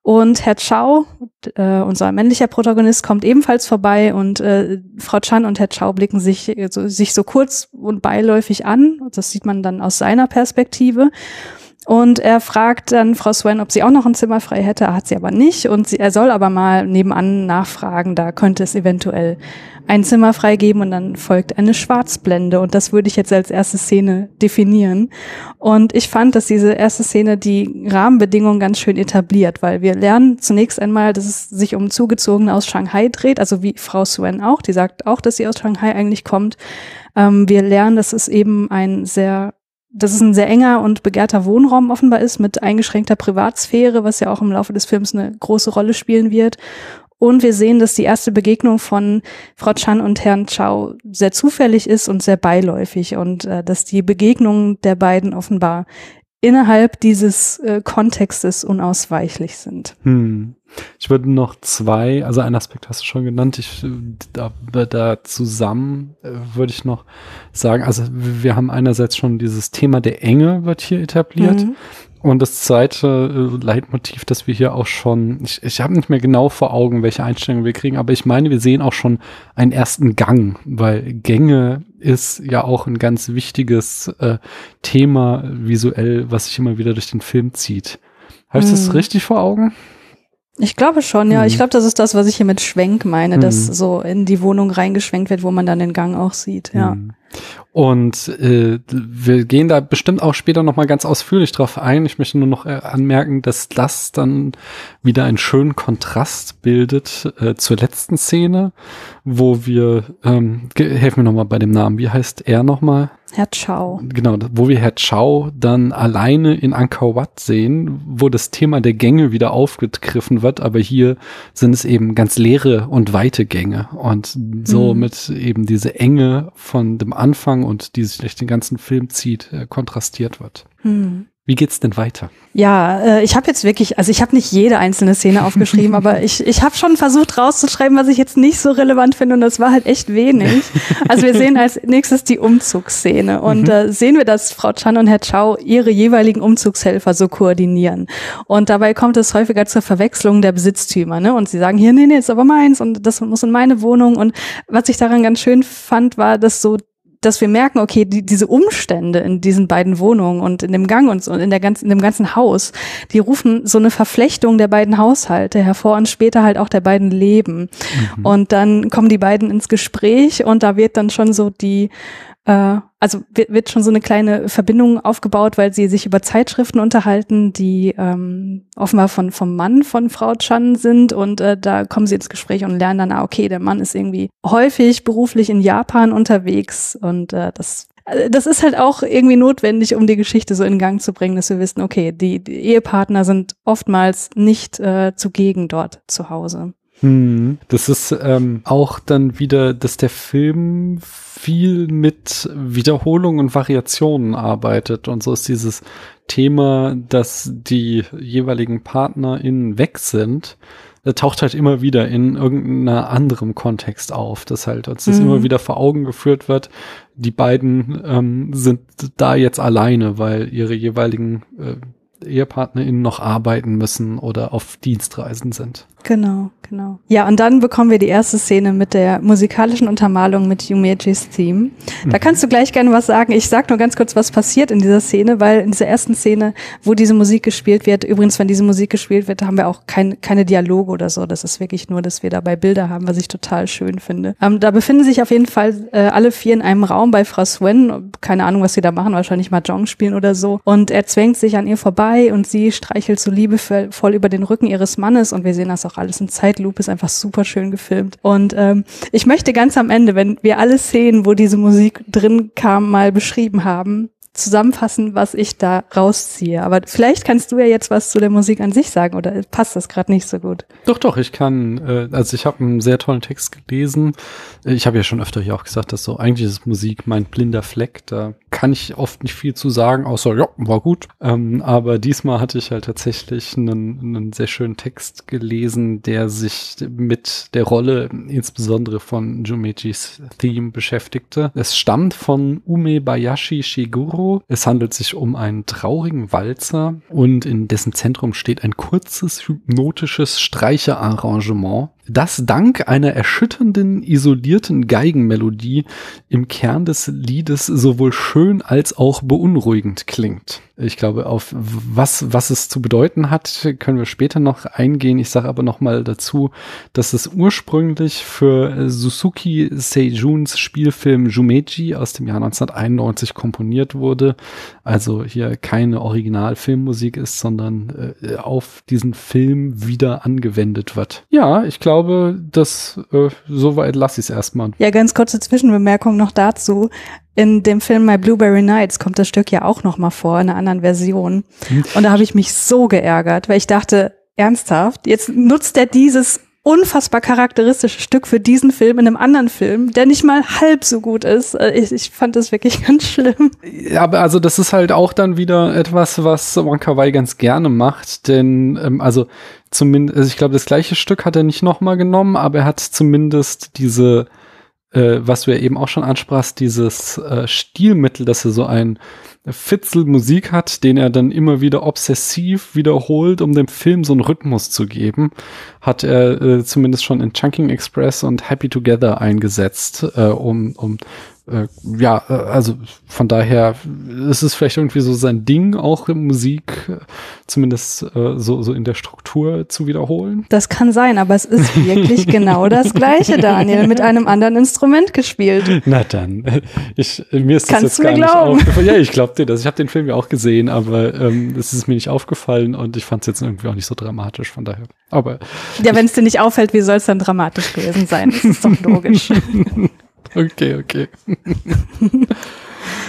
Und Herr Chow, äh, unser männlicher Protagonist, kommt ebenfalls vorbei und äh, Frau Chan und Herr Chow blicken sich, äh, so, sich so kurz und beiläufig an. Das sieht man dann aus seiner Perspektive. Und er fragt dann Frau Swen, ob sie auch noch ein Zimmer frei hätte, hat sie aber nicht. Und sie, er soll aber mal nebenan nachfragen, da könnte es eventuell ein Zimmer freigeben und dann folgt eine Schwarzblende. Und das würde ich jetzt als erste Szene definieren. Und ich fand, dass diese erste Szene die Rahmenbedingungen ganz schön etabliert, weil wir lernen zunächst einmal, dass es sich um Zugezogene aus Shanghai dreht, also wie Frau Swen auch, die sagt auch, dass sie aus Shanghai eigentlich kommt. Ähm, wir lernen, dass es eben ein sehr dass es ein sehr enger und begehrter Wohnraum offenbar ist mit eingeschränkter Privatsphäre, was ja auch im Laufe des Films eine große Rolle spielen wird. Und wir sehen, dass die erste Begegnung von Frau Chan und Herrn Chow sehr zufällig ist und sehr beiläufig und äh, dass die Begegnungen der beiden offenbar innerhalb dieses äh, Kontextes unausweichlich sind. Hm. Ich würde noch zwei, also ein Aspekt hast du schon genannt, ich, da, da zusammen äh, würde ich noch sagen, also wir haben einerseits schon dieses Thema der Enge wird hier etabliert. Mhm. Und das zweite äh, Leitmotiv, das wir hier auch schon, ich, ich habe nicht mehr genau vor Augen, welche Einstellungen wir kriegen, aber ich meine, wir sehen auch schon einen ersten Gang, weil Gänge ist ja auch ein ganz wichtiges äh, Thema visuell, was sich immer wieder durch den Film zieht. Habe ich mhm. das richtig vor Augen? Ich glaube schon, ja. Mhm. Ich glaube, das ist das, was ich hier mit Schwenk meine, mhm. dass so in die Wohnung reingeschwenkt wird, wo man dann den Gang auch sieht, ja. Mhm. Und äh, wir gehen da bestimmt auch später nochmal ganz ausführlich drauf ein. Ich möchte nur noch äh, anmerken, dass das dann wieder einen schönen Kontrast bildet äh, zur letzten Szene, wo wir, ähm, helfen mir nochmal bei dem Namen, wie heißt er nochmal? Herr Chow. Genau, wo wir Herr Chow dann alleine in Angkor Wat sehen, wo das Thema der Gänge wieder aufgegriffen wird, aber hier sind es eben ganz leere und weite Gänge und somit mhm. eben diese Enge von dem Anfang und die sich durch den ganzen Film zieht, äh, kontrastiert wird. Mhm. Wie geht's denn weiter? Ja, äh, ich habe jetzt wirklich, also ich habe nicht jede einzelne Szene aufgeschrieben, aber ich, ich habe schon versucht rauszuschreiben, was ich jetzt nicht so relevant finde und das war halt echt wenig. Also wir sehen als nächstes die Umzugsszene und mhm. äh, sehen wir, dass Frau Chan und Herr Chow ihre jeweiligen Umzugshelfer so koordinieren. Und dabei kommt es häufiger zur Verwechslung der Besitztümer, ne? Und sie sagen hier, nee, nee, ist aber meins und das muss in meine Wohnung. Und was ich daran ganz schön fand, war, dass so dass wir merken, okay, die, diese Umstände in diesen beiden Wohnungen und in dem Gang und in der ganzen, in dem ganzen Haus, die rufen so eine Verflechtung der beiden Haushalte hervor und später halt auch der beiden Leben. Mhm. Und dann kommen die beiden ins Gespräch und da wird dann schon so die äh, also wird, wird schon so eine kleine Verbindung aufgebaut, weil sie sich über Zeitschriften unterhalten, die ähm, offenbar von vom Mann von Frau Chan sind. Und äh, da kommen sie ins Gespräch und lernen dann, ah, okay, der Mann ist irgendwie häufig beruflich in Japan unterwegs. Und äh, das äh, das ist halt auch irgendwie notwendig, um die Geschichte so in Gang zu bringen, dass wir wissen, okay, die, die Ehepartner sind oftmals nicht äh, zugegen dort zu Hause. Hm, das ist ähm, auch dann wieder, dass der Film viel mit Wiederholungen und Variationen arbeitet. Und so ist dieses Thema, dass die jeweiligen PartnerInnen weg sind, taucht halt immer wieder in irgendeiner anderem Kontext auf, dass halt uns das mhm. immer wieder vor Augen geführt wird. Die beiden ähm, sind da jetzt alleine, weil ihre jeweiligen äh, EhepartnerInnen noch arbeiten müssen oder auf Dienstreisen sind. Genau, genau. Ja, und dann bekommen wir die erste Szene mit der musikalischen Untermalung mit Yumejis Theme. Da mhm. kannst du gleich gerne was sagen. Ich sag nur ganz kurz, was passiert in dieser Szene, weil in dieser ersten Szene, wo diese Musik gespielt wird, übrigens, wenn diese Musik gespielt wird, haben wir auch kein, keine Dialoge oder so. Das ist wirklich nur, dass wir dabei Bilder haben, was ich total schön finde. Ähm, da befinden sich auf jeden Fall äh, alle vier in einem Raum bei Frau Swen. Keine Ahnung, was sie da machen, wahrscheinlich Mahjong spielen oder so. Und er zwängt sich an ihr vorbei und sie streichelt so liebevoll über den Rücken ihres Mannes und wir sehen das auch auch alles in Zeitlupe, ist einfach super schön gefilmt. Und ähm, ich möchte ganz am Ende, wenn wir alle Szenen, wo diese Musik drin kam, mal beschrieben haben, zusammenfassen, was ich da rausziehe. Aber vielleicht kannst du ja jetzt was zu der Musik an sich sagen oder passt das gerade nicht so gut? Doch, doch, ich kann, äh, also ich habe einen sehr tollen Text gelesen. Ich habe ja schon öfter hier auch gesagt, dass so eigentlich ist Musik mein blinder Fleck. Da kann ich oft nicht viel zu sagen, außer ja, war gut. Ähm, aber diesmal hatte ich halt tatsächlich einen, einen sehr schönen Text gelesen, der sich mit der Rolle insbesondere von Jumejis Theme beschäftigte. Es stammt von Umebayashi Shiguro es handelt sich um einen traurigen Walzer und in dessen Zentrum steht ein kurzes hypnotisches Streicherarrangement, das dank einer erschütternden, isolierten Geigenmelodie im Kern des Liedes sowohl schön als auch beunruhigend klingt. Ich glaube, auf was, was es zu bedeuten hat, können wir später noch eingehen. Ich sage aber noch mal dazu, dass es ursprünglich für Suzuki Seijuns Spielfilm Jumeji aus dem Jahr 1991 komponiert wurde. Also hier keine Originalfilmmusik ist, sondern äh, auf diesen Film wieder angewendet wird. Ja, ich glaube, das äh, soweit lasse ich es erstmal. Ja, ganz kurze Zwischenbemerkung noch dazu. In dem Film My Blueberry Nights kommt das Stück ja auch noch mal vor, in einer anderen Version. Und da habe ich mich so geärgert, weil ich dachte, ernsthaft, jetzt nutzt er dieses unfassbar charakteristische Stück für diesen Film in einem anderen Film, der nicht mal halb so gut ist. Äh, ich, ich fand das wirklich ganz schlimm. Ja, aber also das ist halt auch dann wieder etwas, was Wonka Wai ganz gerne macht, denn ähm, also zumindest, also ich glaube, das gleiche Stück hat er nicht nochmal genommen, aber er hat zumindest diese äh, was du ja eben auch schon ansprachst, dieses äh, Stilmittel, dass er so ein Fitzel Musik hat, den er dann immer wieder obsessiv wiederholt, um dem Film so einen Rhythmus zu geben, hat er äh, zumindest schon in Chunking Express und Happy Together eingesetzt, äh, um, um äh, ja, äh, also von daher ist es vielleicht irgendwie so sein Ding, auch Musik äh, zumindest äh, so, so in der Struktur zu wiederholen. Das kann sein, aber es ist wirklich genau das Gleiche, Daniel, mit einem anderen Instrument gespielt. Na dann, ich, mir ist Kannst das du jetzt mir gar glauben? nicht aufgefallen. Ja, ich glaube dir das. Ich habe den Film ja auch gesehen, aber ähm, es ist mir nicht aufgefallen und ich fand es jetzt irgendwie auch nicht so dramatisch, von daher. Aber Ja, wenn es dir nicht auffällt, wie soll es dann dramatisch gewesen sein? Das ist doch logisch. okay, okay.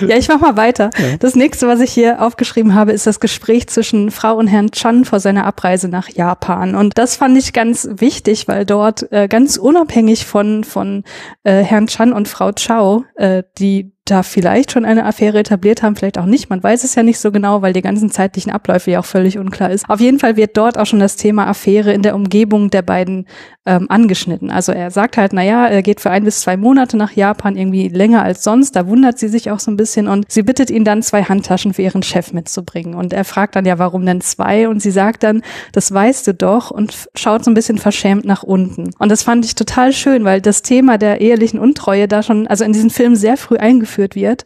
Ja, ich mach mal weiter. Das nächste, was ich hier aufgeschrieben habe, ist das Gespräch zwischen Frau und Herrn Chan vor seiner Abreise nach Japan. Und das fand ich ganz wichtig, weil dort äh, ganz unabhängig von, von äh, Herrn Chan und Frau Chao, äh, die da vielleicht schon eine Affäre etabliert haben, vielleicht auch nicht. Man weiß es ja nicht so genau, weil die ganzen zeitlichen Abläufe ja auch völlig unklar ist. Auf jeden Fall wird dort auch schon das Thema Affäre in der Umgebung der beiden ähm, angeschnitten. Also er sagt halt, na ja, er geht für ein bis zwei Monate nach Japan, irgendwie länger als sonst. Da wundert sie sich auch so ein bisschen und sie bittet ihn dann, zwei Handtaschen für ihren Chef mitzubringen. Und er fragt dann ja, warum denn zwei? Und sie sagt dann, das weißt du doch und schaut so ein bisschen verschämt nach unten. Und das fand ich total schön, weil das Thema der ehelichen Untreue da schon, also in diesem Film sehr früh eingeführt wird,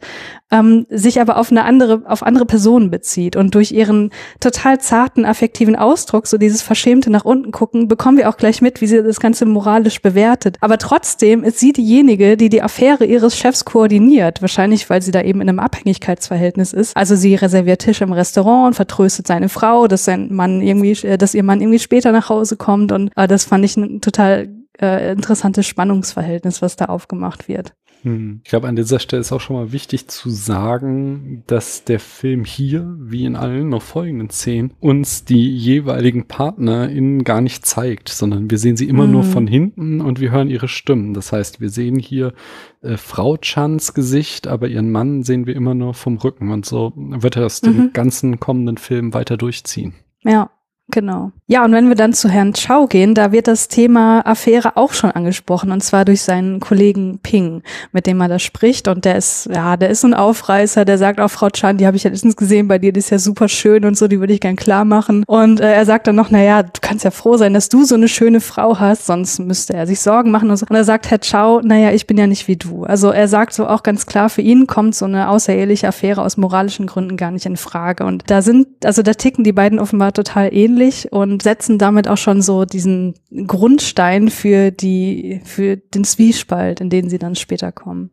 ähm, sich aber auf eine andere, auf andere Personen bezieht. Und durch ihren total zarten, affektiven Ausdruck, so dieses verschämte nach unten gucken, bekommen wir auch gleich mit, wie sie das Ganze moralisch bewertet. Aber trotzdem ist sie diejenige, die die Affäre ihres Chefs koordiniert. Wahrscheinlich, weil sie da eben in einem Abhängigkeitsverhältnis ist. Also sie reserviert Tisch im Restaurant und vertröstet seine Frau, dass sein Mann irgendwie, äh, dass ihr Mann irgendwie später nach Hause kommt. Und äh, das fand ich ein total äh, interessantes Spannungsverhältnis, was da aufgemacht wird. Hm. Ich glaube, an dieser Stelle ist auch schon mal wichtig zu sagen, dass der Film hier, wie in allen noch folgenden Szenen, uns die jeweiligen PartnerInnen gar nicht zeigt, sondern wir sehen sie immer nur Mhm. von hinten und wir hören ihre Stimmen. Das heißt, wir sehen hier äh, Frau Chans Gesicht, aber ihren Mann sehen wir immer nur vom Rücken. Und so wird er das den Mhm. ganzen kommenden Film weiter durchziehen. Ja, genau. Ja, und wenn wir dann zu Herrn Chow gehen, da wird das Thema Affäre auch schon angesprochen und zwar durch seinen Kollegen Ping, mit dem er da spricht und der ist, ja, der ist ein Aufreißer, der sagt auch, Frau Chan, die habe ich ja letztens gesehen, bei dir, die ist ja super schön und so, die würde ich gern klar machen und äh, er sagt dann noch, na ja, du kannst ja froh sein, dass du so eine schöne Frau hast, sonst müsste er sich Sorgen machen und so. Und er sagt, Herr Chow, na ja, ich bin ja nicht wie du. Also er sagt so auch ganz klar, für ihn kommt so eine außereheliche Affäre aus moralischen Gründen gar nicht in Frage und da sind, also da ticken die beiden offenbar total ähnlich und setzen damit auch schon so diesen Grundstein für die, für den Zwiespalt, in den sie dann später kommen.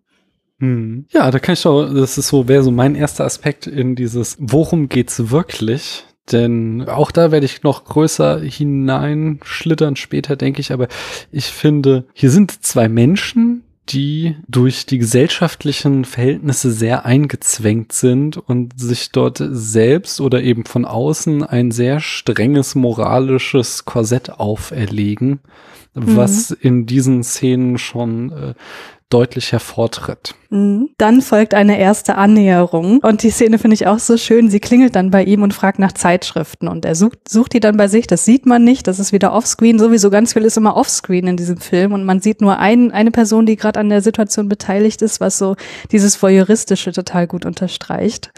Hm. Ja, da kann ich doch, das ist so, wäre so mein erster Aspekt in dieses, worum geht's wirklich? Denn auch da werde ich noch größer hineinschlittern später, denke ich. Aber ich finde, hier sind zwei Menschen, die durch die gesellschaftlichen Verhältnisse sehr eingezwängt sind und sich dort selbst oder eben von außen ein sehr strenges moralisches Korsett auferlegen, was in diesen Szenen schon äh, deutlich hervortritt. Mhm. Dann folgt eine erste Annäherung und die Szene finde ich auch so schön. Sie klingelt dann bei ihm und fragt nach Zeitschriften und er sucht, sucht die dann bei sich. Das sieht man nicht, das ist wieder offscreen. Sowieso ganz viel ist immer offscreen in diesem Film und man sieht nur ein, eine Person, die gerade an der Situation beteiligt ist, was so dieses voyeuristische total gut unterstreicht.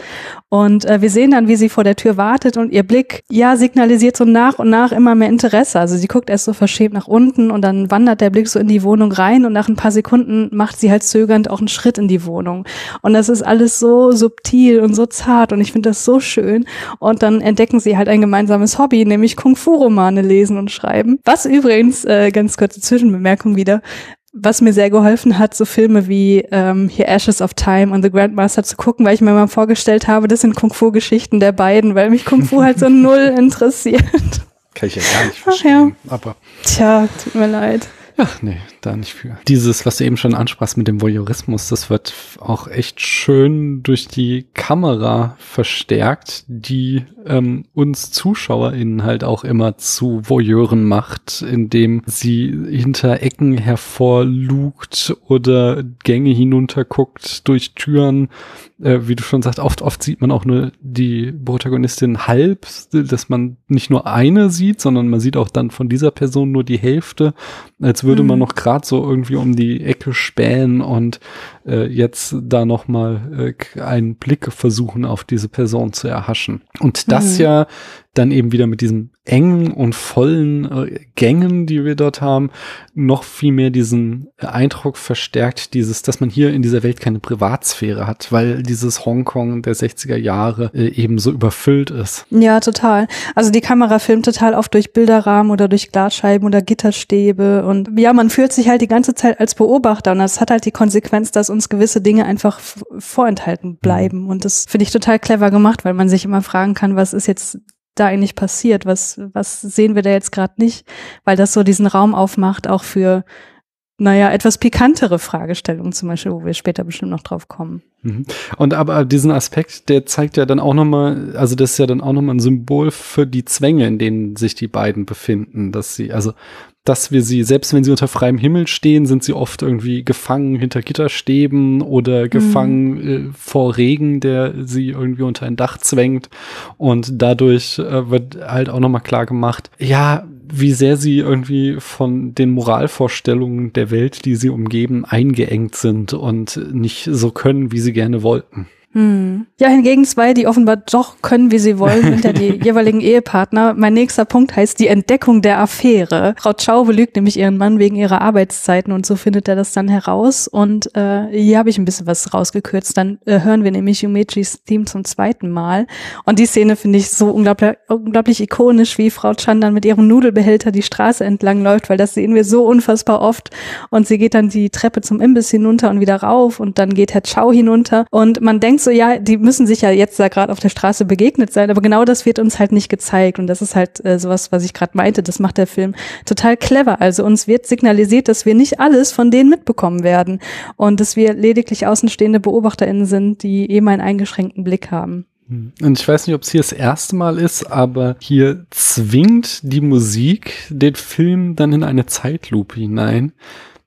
Und äh, wir sehen dann, wie sie vor der Tür wartet und ihr Blick, ja, signalisiert so nach und nach immer mehr Interesse. Also sie guckt erst so verschämt nach unten und dann wandert der Blick so in die Wohnung rein und nach ein paar Sekunden macht sie halt zögernd auch einen Schritt in die Wohnung. Und das ist alles so subtil und so zart und ich finde das so schön. Und dann entdecken sie halt ein gemeinsames Hobby, nämlich Kung-Fu-Romane lesen und schreiben. Was übrigens, äh, ganz kurze Zwischenbemerkung wieder, was mir sehr geholfen hat, so Filme wie ähm, hier Ashes of Time und The Grandmaster zu gucken, weil ich mir mal vorgestellt habe, das sind Kung-Fu-Geschichten der beiden, weil mich Kung-Fu halt so null interessiert. Kann ich ja gar nicht Ach ja. verstehen. Aber Tja, tut mir leid. Ach nee, da nicht für. Dieses, was du eben schon ansprachst mit dem Voyeurismus, das wird auch echt schön durch die Kamera verstärkt, die ähm, uns ZuschauerInnen halt auch immer zu Voyeuren macht, indem sie hinter Ecken hervorlugt oder Gänge hinunterguckt durch Türen. Äh, wie du schon sagst, oft, oft sieht man auch nur die Protagonistin halb, dass man nicht nur eine sieht, sondern man sieht auch dann von dieser Person nur die Hälfte, als würde man Mhm. noch gerade so irgendwie um die Ecke spähen und äh, jetzt da noch mal äh, einen Blick versuchen auf diese Person zu erhaschen. Und das Mhm. ja dann eben wieder mit diesen engen und vollen äh, Gängen, die wir dort haben, noch viel mehr diesen Eindruck verstärkt, dieses, dass man hier in dieser Welt keine Privatsphäre hat, weil dieses Hongkong der 60er Jahre äh, eben so überfüllt ist. Ja, total. Also die Kamera filmt total oft durch Bilderrahmen oder durch Glasscheiben oder Gitterstäbe und ja, man fühlt sich halt die ganze Zeit als Beobachter und das hat halt die Konsequenz, dass uns gewisse Dinge einfach vorenthalten bleiben und das finde ich total clever gemacht, weil man sich immer fragen kann, was ist jetzt da eigentlich passiert? Was, was sehen wir da jetzt gerade nicht? Weil das so diesen Raum aufmacht, auch für, naja, etwas pikantere Fragestellungen zum Beispiel, wo wir später bestimmt noch drauf kommen. Mhm. Und aber diesen Aspekt, der zeigt ja dann auch nochmal, also das ist ja dann auch nochmal ein Symbol für die Zwänge, in denen sich die beiden befinden, dass sie, also dass wir sie, selbst wenn sie unter freiem Himmel stehen, sind sie oft irgendwie gefangen hinter Gitterstäben oder mhm. gefangen mhm. äh, vor Regen, der sie irgendwie unter ein Dach zwängt. Und dadurch äh, wird halt auch nochmal klar gemacht, ja, wie sehr sie irgendwie von den Moralvorstellungen der Welt, die sie umgeben, eingeengt sind und nicht so können, wie sie gerne wollten. Hm. Ja, hingegen zwei, die offenbar doch können, wie sie wollen, sind ja die jeweiligen Ehepartner. Mein nächster Punkt heißt die Entdeckung der Affäre. Frau Chow belügt nämlich ihren Mann wegen ihrer Arbeitszeiten und so findet er das dann heraus. Und äh, hier habe ich ein bisschen was rausgekürzt. Dann äh, hören wir nämlich Yumechis Theme zum zweiten Mal. Und die Szene finde ich so unglaublich, unglaublich ikonisch, wie Frau Chan dann mit ihrem Nudelbehälter die Straße entlang läuft, weil das sehen wir so unfassbar oft. Und sie geht dann die Treppe zum Imbiss hinunter und wieder rauf und dann geht Herr Chow hinunter. Und man denkt, denkt so, ja, die müssen sich ja jetzt da gerade auf der Straße begegnet sein, aber genau das wird uns halt nicht gezeigt und das ist halt äh, sowas, was ich gerade meinte, das macht der Film total clever. Also uns wird signalisiert, dass wir nicht alles von denen mitbekommen werden und dass wir lediglich außenstehende BeobachterInnen sind, die eben einen eingeschränkten Blick haben. Hm. Und ich weiß nicht, ob es hier das erste Mal ist, aber hier zwingt die Musik den Film dann in eine Zeitlupe hinein,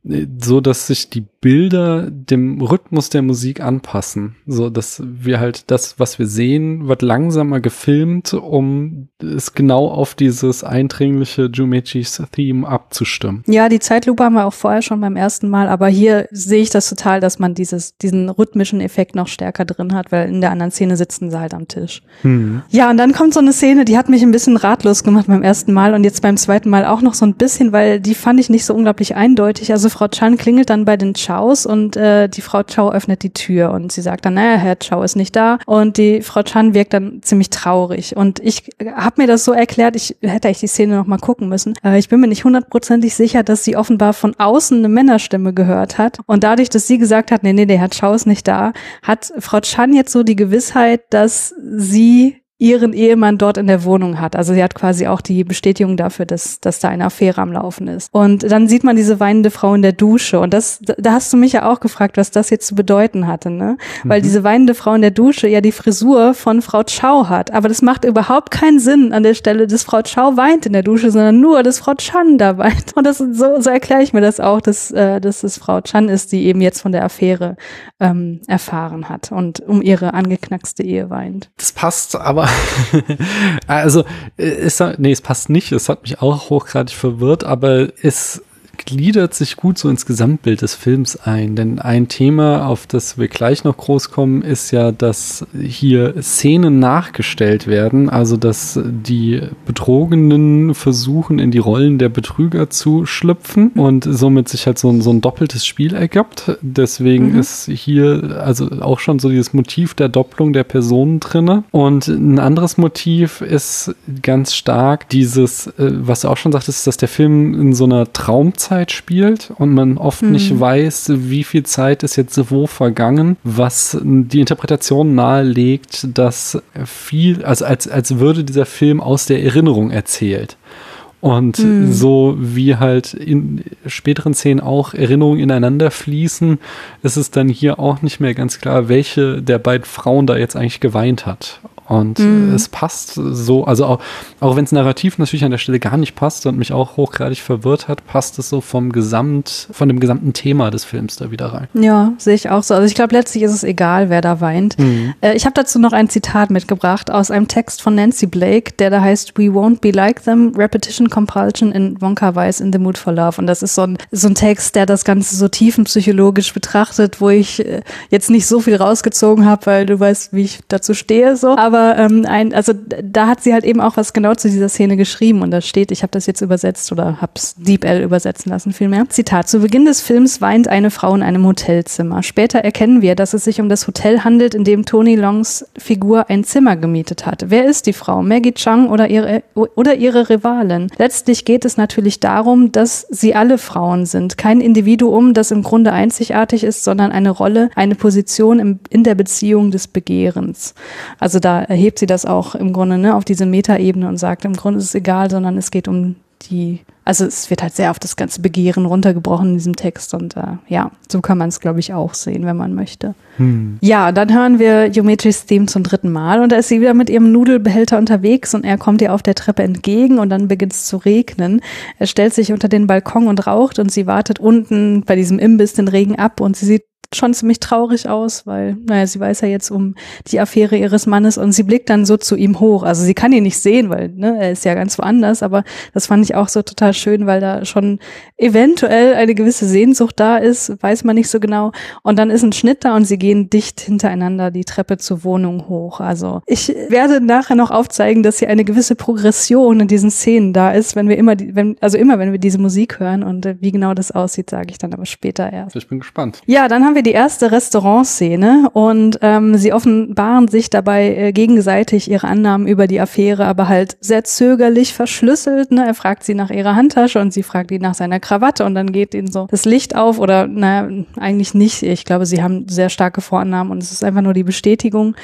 so dass sich die Bilder dem Rhythmus der Musik anpassen. So, dass wir halt das, was wir sehen, wird langsamer gefilmt, um es genau auf dieses eindringliche Jumechis Theme abzustimmen. Ja, die Zeitlupe haben wir auch vorher schon beim ersten Mal, aber hier sehe ich das total, dass man dieses, diesen rhythmischen Effekt noch stärker drin hat, weil in der anderen Szene sitzen sie halt am Tisch. Hm. Ja, und dann kommt so eine Szene, die hat mich ein bisschen ratlos gemacht beim ersten Mal und jetzt beim zweiten Mal auch noch so ein bisschen, weil die fand ich nicht so unglaublich eindeutig. Also Frau Chan klingelt dann bei den Chaos und äh, die Frau Chow öffnet die Tür und sie sagt dann, naja, Herr Chow ist nicht da. Und die Frau Chan wirkt dann ziemlich traurig. Und ich habe mir das so erklärt, ich hätte ich die Szene noch mal gucken müssen. Äh, ich bin mir nicht hundertprozentig sicher, dass sie offenbar von außen eine Männerstimme gehört hat. Und dadurch, dass sie gesagt hat, nee, nee, der Herr Chow ist nicht da, hat Frau Chan jetzt so die Gewissheit, dass sie ihren Ehemann dort in der Wohnung hat. Also sie hat quasi auch die Bestätigung dafür, dass, dass da eine Affäre am Laufen ist. Und dann sieht man diese weinende Frau in der Dusche. Und das, da hast du mich ja auch gefragt, was das jetzt zu bedeuten hatte, ne? Mhm. Weil diese weinende Frau in der Dusche ja die Frisur von Frau Chow hat. Aber das macht überhaupt keinen Sinn an der Stelle, dass Frau Chow weint in der Dusche, sondern nur, dass Frau Chan da weint. Und das so, so erkläre ich mir das auch, dass, äh, dass es Frau Chan ist, die eben jetzt von der Affäre ähm, erfahren hat und um ihre angeknackste Ehe weint. Das passt aber also, es, nee, es passt nicht. Es hat mich auch hochgradig verwirrt, aber es gliedert sich gut so ins Gesamtbild des Films ein. Denn ein Thema, auf das wir gleich noch groß kommen, ist ja, dass hier Szenen nachgestellt werden. Also, dass die Betrogenen versuchen, in die Rollen der Betrüger zu schlüpfen und somit sich halt so ein, so ein doppeltes Spiel ergibt. Deswegen mhm. ist hier also auch schon so dieses Motiv der Doppelung der Personen drinne. Und ein anderes Motiv ist ganz stark dieses, äh, was du auch schon sagtest, dass der Film in so einer Traumzeit Echtzeit spielt und man oft mhm. nicht weiß, wie viel Zeit ist jetzt wo vergangen, was die Interpretation nahelegt, dass viel, also als, als würde dieser Film aus der Erinnerung erzählt. Und mhm. so wie halt in späteren Szenen auch Erinnerungen ineinander fließen, ist es dann hier auch nicht mehr ganz klar, welche der beiden Frauen da jetzt eigentlich geweint hat. Und mhm. es passt so, also auch, auch wenn es narrativ natürlich an der Stelle gar nicht passt und mich auch hochgradig verwirrt hat, passt es so vom Gesamt, von dem gesamten Thema des Films da wieder rein. Ja, sehe ich auch so. Also ich glaube, letztlich ist es egal, wer da weint. Mhm. Äh, ich habe dazu noch ein Zitat mitgebracht aus einem Text von Nancy Blake, der da heißt We won't be like them, Repetition Compulsion in Wonka Weiss in the Mood for Love. Und das ist so ein, so ein Text, der das Ganze so tiefenpsychologisch betrachtet, wo ich äh, jetzt nicht so viel rausgezogen habe, weil du weißt, wie ich dazu stehe, so. Aber aber ähm, ein, also da hat sie halt eben auch was genau zu dieser Szene geschrieben und da steht, ich habe das jetzt übersetzt oder hab's DeepL übersetzen lassen vielmehr. Zitat: Zu Beginn des Films weint eine Frau in einem Hotelzimmer. Später erkennen wir, dass es sich um das Hotel handelt, in dem Tony Longs Figur ein Zimmer gemietet hat. Wer ist die Frau? Maggie Chung oder ihre oder ihre Rivalin? Letztlich geht es natürlich darum, dass sie alle Frauen sind, kein Individuum, das im Grunde einzigartig ist, sondern eine Rolle, eine Position im, in der Beziehung des Begehrens. Also da erhebt sie das auch im Grunde ne, auf diese Metaebene und sagt, im Grunde ist es egal, sondern es geht um die, also es wird halt sehr auf das ganze Begehren runtergebrochen in diesem Text und äh, ja, so kann man es, glaube ich, auch sehen, wenn man möchte. Hm. Ja, dann hören wir Geometry's Theme zum dritten Mal und da ist sie wieder mit ihrem Nudelbehälter unterwegs und er kommt ihr auf der Treppe entgegen und dann beginnt es zu regnen. Er stellt sich unter den Balkon und raucht und sie wartet unten bei diesem Imbiss den Regen ab und sie sieht schon ziemlich traurig aus, weil, naja, sie weiß ja jetzt um die Affäre ihres Mannes und sie blickt dann so zu ihm hoch. Also sie kann ihn nicht sehen, weil ne, er ist ja ganz woanders, aber das fand ich auch so total schön, weil da schon eventuell eine gewisse Sehnsucht da ist, weiß man nicht so genau. Und dann ist ein Schnitt da und sie gehen dicht hintereinander die Treppe zur Wohnung hoch. Also ich werde nachher noch aufzeigen, dass hier eine gewisse Progression in diesen Szenen da ist, wenn wir immer, die, wenn, also immer, wenn wir diese Musik hören und äh, wie genau das aussieht, sage ich dann aber später erst. Ich bin gespannt. Ja, dann haben wir die erste Restaurantszene und ähm, sie offenbaren sich dabei äh, gegenseitig ihre Annahmen über die Affäre, aber halt sehr zögerlich verschlüsselt. Ne? Er fragt sie nach ihrer Handtasche und sie fragt ihn nach seiner Krawatte und dann geht ihnen so das Licht auf oder naja, eigentlich nicht. Ich glaube, sie haben sehr starke Vorannahmen und es ist einfach nur die Bestätigung.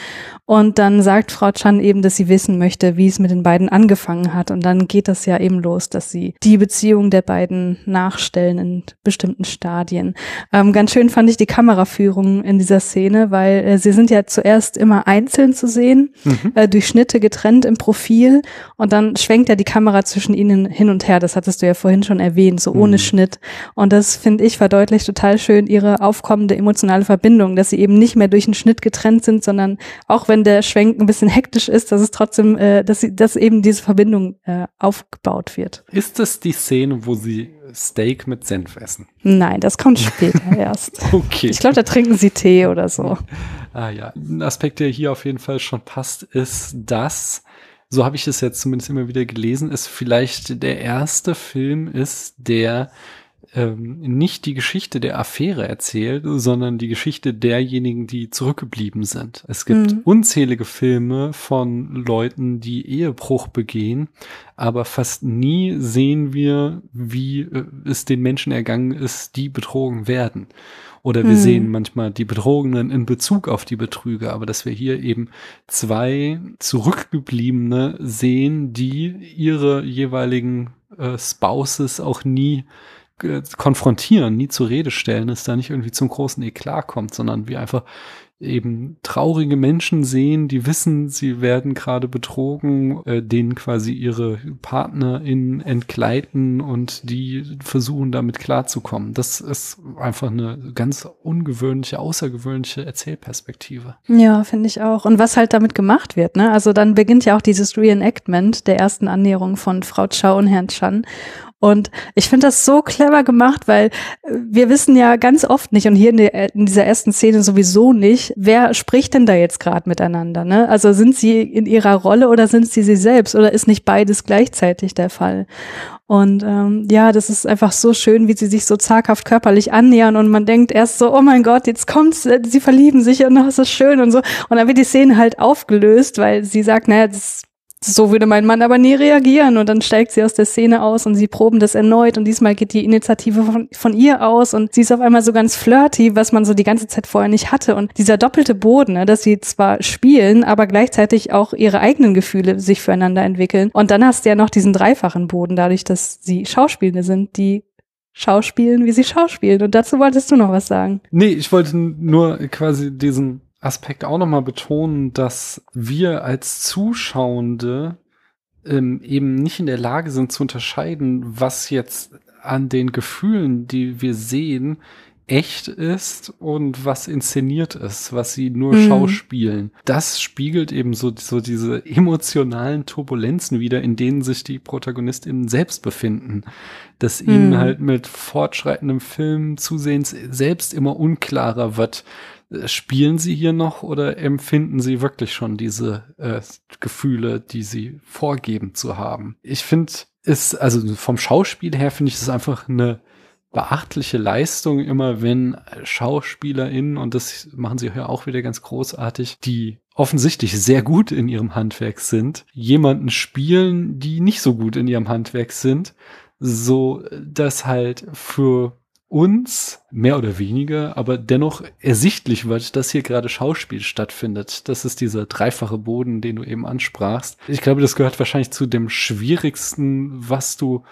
Und dann sagt Frau Chan eben, dass sie wissen möchte, wie es mit den beiden angefangen hat. Und dann geht das ja eben los, dass sie die Beziehung der beiden nachstellen in bestimmten Stadien. Ähm, ganz schön fand ich die Kameraführung in dieser Szene, weil äh, sie sind ja zuerst immer einzeln zu sehen, mhm. äh, durch Schnitte getrennt im Profil. Und dann schwenkt ja die Kamera zwischen ihnen hin und her. Das hattest du ja vorhin schon erwähnt, so ohne mhm. Schnitt. Und das finde ich verdeutlicht total schön ihre aufkommende emotionale Verbindung, dass sie eben nicht mehr durch einen Schnitt getrennt sind, sondern auch wenn der Schwenk ein bisschen hektisch ist, dass es trotzdem, äh, dass, sie, dass eben diese Verbindung äh, aufgebaut wird. Ist das die Szene, wo sie Steak mit Senf essen? Nein, das kommt später erst. Okay. Ich glaube, da trinken sie Tee oder so. Ah ja, ein Aspekt, der hier auf jeden Fall schon passt, ist, dass so habe ich es jetzt zumindest immer wieder gelesen, ist vielleicht der erste Film ist, der ähm, nicht die Geschichte der Affäre erzählt, sondern die Geschichte derjenigen, die zurückgeblieben sind. Es gibt mhm. unzählige Filme von Leuten, die Ehebruch begehen, aber fast nie sehen wir, wie äh, es den Menschen ergangen ist, die betrogen werden. Oder wir mhm. sehen manchmal die Betrogenen in Bezug auf die Betrüger, aber dass wir hier eben zwei Zurückgebliebene sehen, die ihre jeweiligen äh, Spouses auch nie konfrontieren, nie zur Rede stellen, es da nicht irgendwie zum großen Eklat kommt, sondern wir einfach eben traurige Menschen sehen, die wissen, sie werden gerade betrogen, äh, denen quasi ihre PartnerInnen entgleiten und die versuchen damit klarzukommen. Das ist einfach eine ganz ungewöhnliche, außergewöhnliche Erzählperspektive. Ja, finde ich auch. Und was halt damit gemacht wird, ne? Also dann beginnt ja auch dieses Reenactment der ersten Annäherung von Frau Chow und Herrn Chan. Und ich finde das so clever gemacht, weil äh, wir wissen ja ganz oft nicht und hier in, der, in dieser ersten Szene sowieso nicht, wer spricht denn da jetzt gerade miteinander? Ne? Also sind sie in ihrer Rolle oder sind sie sie selbst oder ist nicht beides gleichzeitig der Fall? Und ähm, ja, das ist einfach so schön, wie sie sich so zaghaft körperlich annähern und man denkt erst so, oh mein Gott, jetzt kommt's, äh, sie verlieben sich und das ist schön und so. Und dann wird die Szene halt aufgelöst, weil sie sagt, naja, das so würde mein Mann aber nie reagieren. Und dann steigt sie aus der Szene aus und sie proben das erneut. Und diesmal geht die Initiative von, von ihr aus. Und sie ist auf einmal so ganz flirty, was man so die ganze Zeit vorher nicht hatte. Und dieser doppelte Boden, ne, dass sie zwar spielen, aber gleichzeitig auch ihre eigenen Gefühle sich füreinander entwickeln. Und dann hast du ja noch diesen dreifachen Boden, dadurch, dass sie Schauspielende sind, die Schauspielen, wie sie schauspielen. Und dazu wolltest du noch was sagen. Nee, ich wollte nur quasi diesen Aspekt auch nochmal betonen, dass wir als Zuschauende ähm, eben nicht in der Lage sind zu unterscheiden, was jetzt an den Gefühlen, die wir sehen, echt ist und was inszeniert ist, was sie nur mhm. schauspielen. Das spiegelt eben so, so diese emotionalen Turbulenzen wieder, in denen sich die ProtagonistInnen selbst befinden. Dass ihnen mhm. halt mit fortschreitendem Film zusehends selbst immer unklarer wird, spielen sie hier noch oder empfinden sie wirklich schon diese äh, Gefühle, die sie vorgeben zu haben? Ich finde es, also vom Schauspiel her finde ich es einfach eine beachtliche Leistung immer, wenn SchauspielerInnen, und das machen sie hier auch wieder ganz großartig, die offensichtlich sehr gut in ihrem Handwerk sind, jemanden spielen, die nicht so gut in ihrem Handwerk sind, so dass halt für uns mehr oder weniger, aber dennoch ersichtlich wird, dass hier gerade Schauspiel stattfindet. Das ist dieser dreifache Boden, den du eben ansprachst. Ich glaube, das gehört wahrscheinlich zu dem schwierigsten, was du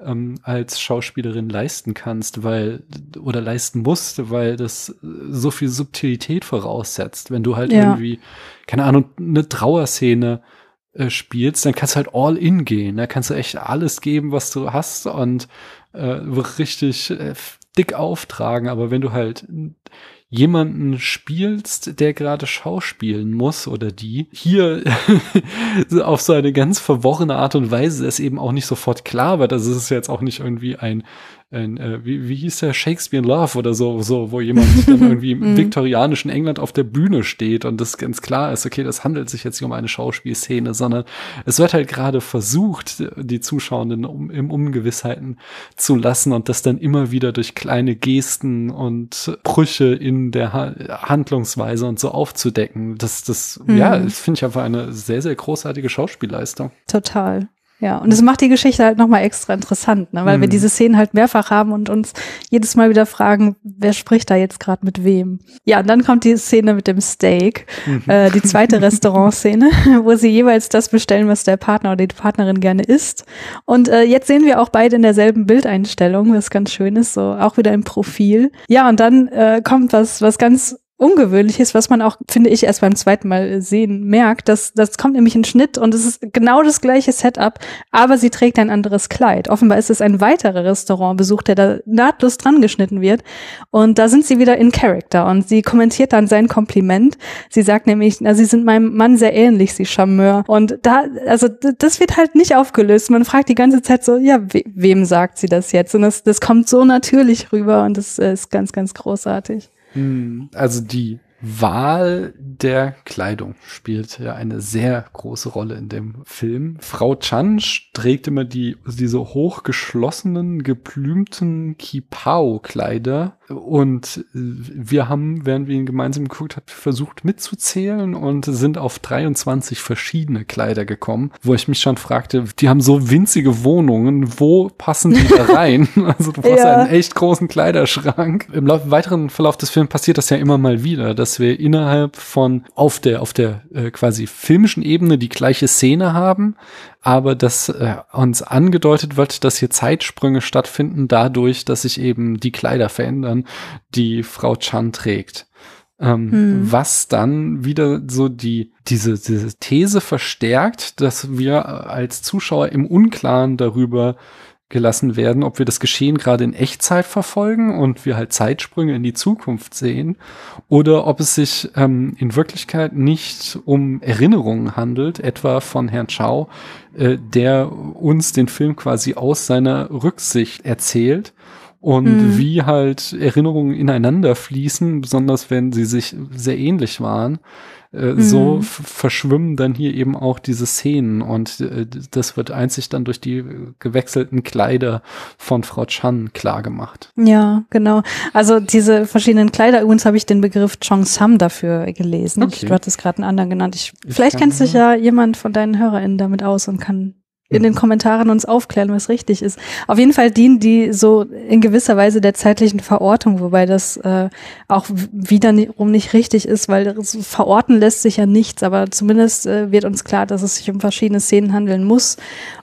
ähm, als Schauspielerin leisten kannst, weil oder leisten musst, weil das so viel Subtilität voraussetzt. Wenn du halt ja. irgendwie, keine Ahnung, eine Trauerszene äh, spielst, dann kannst du halt all in gehen. Da kannst du echt alles geben, was du hast und äh, richtig äh, dick auftragen. Aber wenn du halt jemanden spielst, der gerade schauspielen muss oder die, hier auf so eine ganz verworrene Art und Weise es eben auch nicht sofort klar wird. Also es ist jetzt auch nicht irgendwie ein ein, äh, wie, wie hieß der Shakespeare in Love oder so, so, wo jemand dann irgendwie im mhm. viktorianischen England auf der Bühne steht und das ganz klar ist, okay, das handelt sich jetzt nicht um eine Schauspielszene, sondern es wird halt gerade versucht, die Zuschauenden um, im Ungewissheiten zu lassen und das dann immer wieder durch kleine Gesten und Brüche in der ha Handlungsweise und so aufzudecken. Das, das, mhm. ja, das finde ich einfach eine sehr, sehr großartige Schauspielleistung. Total. Ja, und es macht die Geschichte halt nochmal extra interessant, ne? weil mhm. wir diese Szenen halt mehrfach haben und uns jedes Mal wieder fragen, wer spricht da jetzt gerade mit wem. Ja, und dann kommt die Szene mit dem Steak, mhm. äh, die zweite Restaurantszene, wo sie jeweils das bestellen, was der Partner oder die Partnerin gerne isst. Und äh, jetzt sehen wir auch beide in derselben Bildeinstellung, was ganz schön ist, so auch wieder im Profil. Ja, und dann äh, kommt was, was ganz Ungewöhnliches, was man auch, finde ich, erst beim zweiten Mal sehen merkt. Das, das kommt nämlich in Schnitt und es ist genau das gleiche Setup, aber sie trägt ein anderes Kleid. Offenbar ist es ein weiterer Restaurantbesuch, der da nahtlos dran geschnitten wird. Und da sind sie wieder in Character und sie kommentiert dann sein Kompliment. Sie sagt nämlich, na, sie sind meinem Mann sehr ähnlich, sie Charmeur. Und da, also das wird halt nicht aufgelöst. Man fragt die ganze Zeit so, ja, we wem sagt sie das jetzt? Und das, das kommt so natürlich rüber und das ist ganz, ganz großartig. Hm, also die Wahl der Kleidung spielt ja eine sehr große Rolle in dem Film. Frau Chan trägt immer die, diese hochgeschlossenen, geplümten Kipao-Kleider. Und wir haben, während wir ihn gemeinsam geguckt haben, versucht mitzuzählen und sind auf 23 verschiedene Kleider gekommen, wo ich mich schon fragte, die haben so winzige Wohnungen, wo passen die da rein? also du brauchst ja. einen echt großen Kleiderschrank. Im weiteren Verlauf des Films passiert das ja immer mal wieder, dass wir innerhalb von auf der auf der äh, quasi filmischen Ebene die gleiche Szene haben, aber dass äh, uns angedeutet wird, dass hier Zeitsprünge stattfinden dadurch, dass sich eben die Kleider verändern, die Frau Chan trägt. Ähm, hm. Was dann wieder so die, diese, diese These verstärkt, dass wir als Zuschauer im Unklaren darüber gelassen werden, ob wir das Geschehen gerade in Echtzeit verfolgen und wir halt Zeitsprünge in die Zukunft sehen oder ob es sich ähm, in Wirklichkeit nicht um Erinnerungen handelt, etwa von Herrn Chow, äh, der uns den Film quasi aus seiner Rücksicht erzählt und mhm. wie halt Erinnerungen ineinander fließen, besonders wenn sie sich sehr ähnlich waren. Äh, so mhm. verschwimmen dann hier eben auch diese Szenen und äh, das wird einzig dann durch die gewechselten Kleider von Frau Chan klar gemacht. Ja, genau. Also diese verschiedenen Kleider, übrigens habe ich den Begriff Chong Sam dafür gelesen. Okay. Ich, du hattest gerade einen anderen genannt. Ich, ich vielleicht kennt sich ja jemand von deinen HörerInnen damit aus und kann in den Kommentaren uns aufklären, was richtig ist. Auf jeden Fall dienen die so in gewisser Weise der zeitlichen Verortung, wobei das äh, auch wiederum nicht richtig ist, weil verorten lässt sich ja nichts, aber zumindest äh, wird uns klar, dass es sich um verschiedene Szenen handeln muss.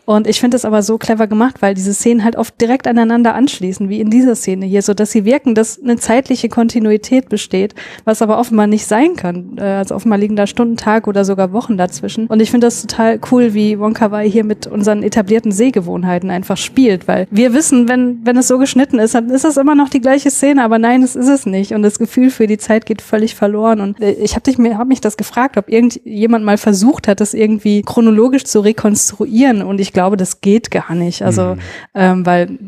Und ich finde das aber so clever gemacht, weil diese Szenen halt oft direkt aneinander anschließen, wie in dieser Szene hier, so dass sie wirken, dass eine zeitliche Kontinuität besteht, was aber offenbar nicht sein kann. Äh, also offenbar liegen da Stunden, Tag oder sogar Wochen dazwischen. Und ich finde das total cool, wie Wonka Wai hier mit unseren etablierten Sehgewohnheiten einfach spielt, weil wir wissen, wenn, wenn es so geschnitten ist, dann ist das immer noch die gleiche Szene, aber nein, es ist es nicht. Und das Gefühl für die Zeit geht völlig verloren. Und äh, ich habe hab mich das gefragt, ob irgendjemand mal versucht hat, das irgendwie chronologisch zu rekonstruieren. Und ich glaube, glaube, das geht gar nicht. Also, mhm. ähm, weil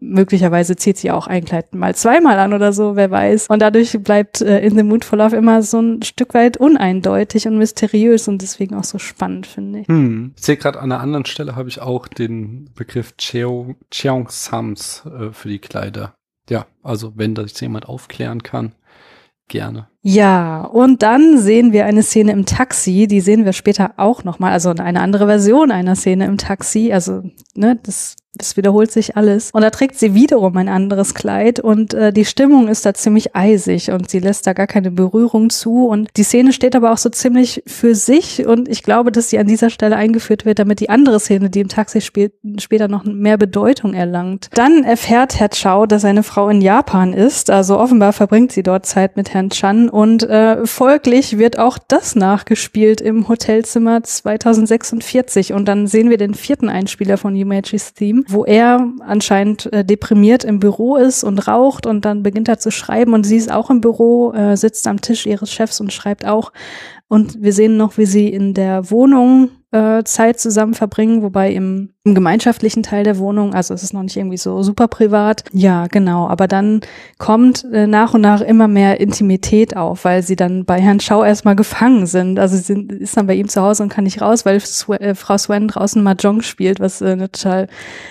möglicherweise zieht sie auch ein Kleid mal zweimal an oder so, wer weiß. Und dadurch bleibt äh, In the Mood for Love immer so ein Stück weit uneindeutig und mysteriös und deswegen auch so spannend, finde ich. Hm. Ich sehe gerade an einer anderen Stelle habe ich auch den Begriff Cheong Sams äh, für die Kleider. Ja, also wenn das jemand aufklären kann, gerne. Ja, und dann sehen wir eine Szene im Taxi, die sehen wir später auch nochmal, also eine andere Version einer Szene im Taxi, also ne, das das wiederholt sich alles. Und da trägt sie wiederum ein anderes Kleid und äh, die Stimmung ist da ziemlich eisig und sie lässt da gar keine Berührung zu. Und die Szene steht aber auch so ziemlich für sich und ich glaube, dass sie an dieser Stelle eingeführt wird, damit die andere Szene, die im Taxi spielt, später noch mehr Bedeutung erlangt. Dann erfährt Herr Chow, dass seine Frau in Japan ist. Also offenbar verbringt sie dort Zeit mit Herrn Chan und äh, folglich wird auch das nachgespielt im Hotelzimmer 2046. Und dann sehen wir den vierten Einspieler von Yumeichis Theme wo er anscheinend äh, deprimiert im Büro ist und raucht und dann beginnt er zu schreiben und sie ist auch im Büro, äh, sitzt am Tisch ihres Chefs und schreibt auch. Und wir sehen noch, wie sie in der Wohnung äh, Zeit zusammen verbringen, wobei im, im gemeinschaftlichen Teil der Wohnung, also es ist noch nicht irgendwie so super privat. Ja, genau. Aber dann kommt äh, nach und nach immer mehr Intimität auf, weil sie dann bei Herrn Schau erstmal gefangen sind. Also sie sind, ist dann bei ihm zu Hause und kann nicht raus, weil Sw äh, Frau Swen draußen Mahjong spielt, was äh, eine total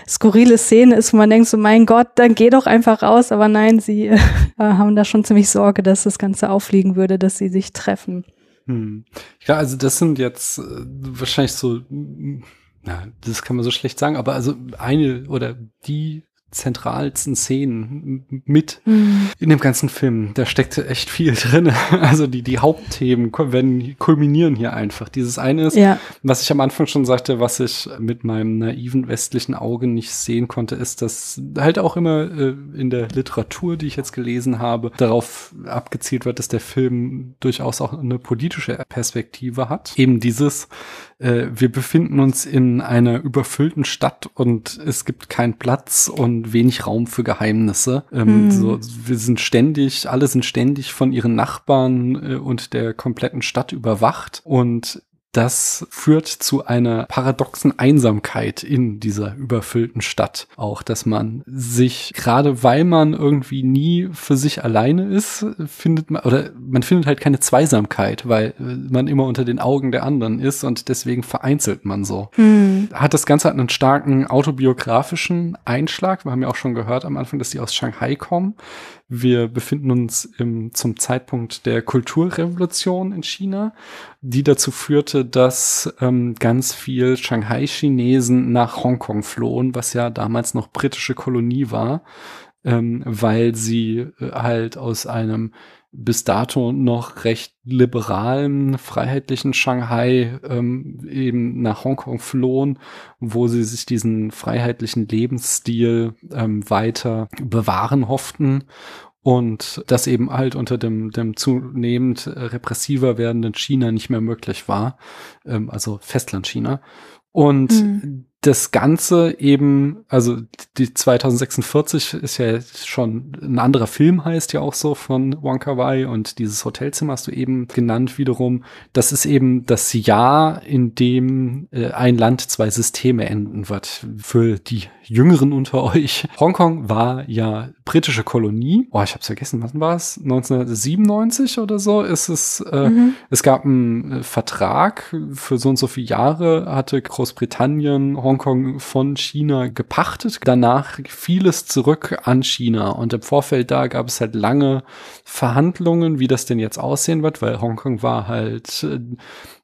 skurrile Szene ist, wo man denkt so, mein Gott, dann geh doch einfach raus. Aber nein, sie äh, haben da schon ziemlich Sorge, dass das Ganze auffliegen würde, dass sie sich treffen. Hm. Ja, also das sind jetzt äh, wahrscheinlich so, na, das kann man so schlecht sagen, aber also eine oder die zentralsten Szenen mit mhm. in dem ganzen Film. Da steckt echt viel drin. Also die, die Hauptthemen werden, kulminieren hier einfach. Dieses eine ist, ja. was ich am Anfang schon sagte, was ich mit meinem naiven westlichen Auge nicht sehen konnte, ist, dass halt auch immer äh, in der Literatur, die ich jetzt gelesen habe, darauf abgezielt wird, dass der Film durchaus auch eine politische Perspektive hat. Eben dieses, äh, wir befinden uns in einer überfüllten Stadt und es gibt keinen Platz und wenig Raum für Geheimnisse. Ähm, mhm. so, wir sind ständig, alle sind ständig von ihren Nachbarn äh, und der kompletten Stadt überwacht und das führt zu einer paradoxen Einsamkeit in dieser überfüllten Stadt. Auch, dass man sich, gerade weil man irgendwie nie für sich alleine ist, findet man, oder man findet halt keine Zweisamkeit, weil man immer unter den Augen der anderen ist und deswegen vereinzelt man so. Hm. Hat das Ganze einen starken autobiografischen Einschlag. Wir haben ja auch schon gehört am Anfang, dass die aus Shanghai kommen. Wir befinden uns im, zum Zeitpunkt der Kulturrevolution in China, die dazu führte, dass ähm, ganz viel Shanghai-Chinesen nach Hongkong flohen, was ja damals noch britische Kolonie war, ähm, weil sie äh, halt aus einem bis dato noch recht liberalen, freiheitlichen Shanghai ähm, eben nach Hongkong flohen, wo sie sich diesen freiheitlichen Lebensstil ähm, weiter bewahren hofften und das eben halt unter dem, dem zunehmend repressiver werdenden China nicht mehr möglich war, ähm, also Festland-China. Und mhm das Ganze eben, also die 2046 ist ja schon ein anderer Film, heißt ja auch so von Wong Kar Wai und dieses Hotelzimmer hast du eben genannt wiederum. Das ist eben das Jahr, in dem äh, ein Land zwei Systeme enden wird. Für die Jüngeren unter euch. Hongkong war ja britische Kolonie. Oh, ich hab's vergessen, wann war es? 1997 oder so ist es. Äh, mhm. Es gab einen Vertrag für so und so viele Jahre hatte Großbritannien Hongkong von China gepachtet. Danach fiel es zurück an China. Und im Vorfeld da gab es halt lange Verhandlungen, wie das denn jetzt aussehen wird, weil Hongkong war halt äh,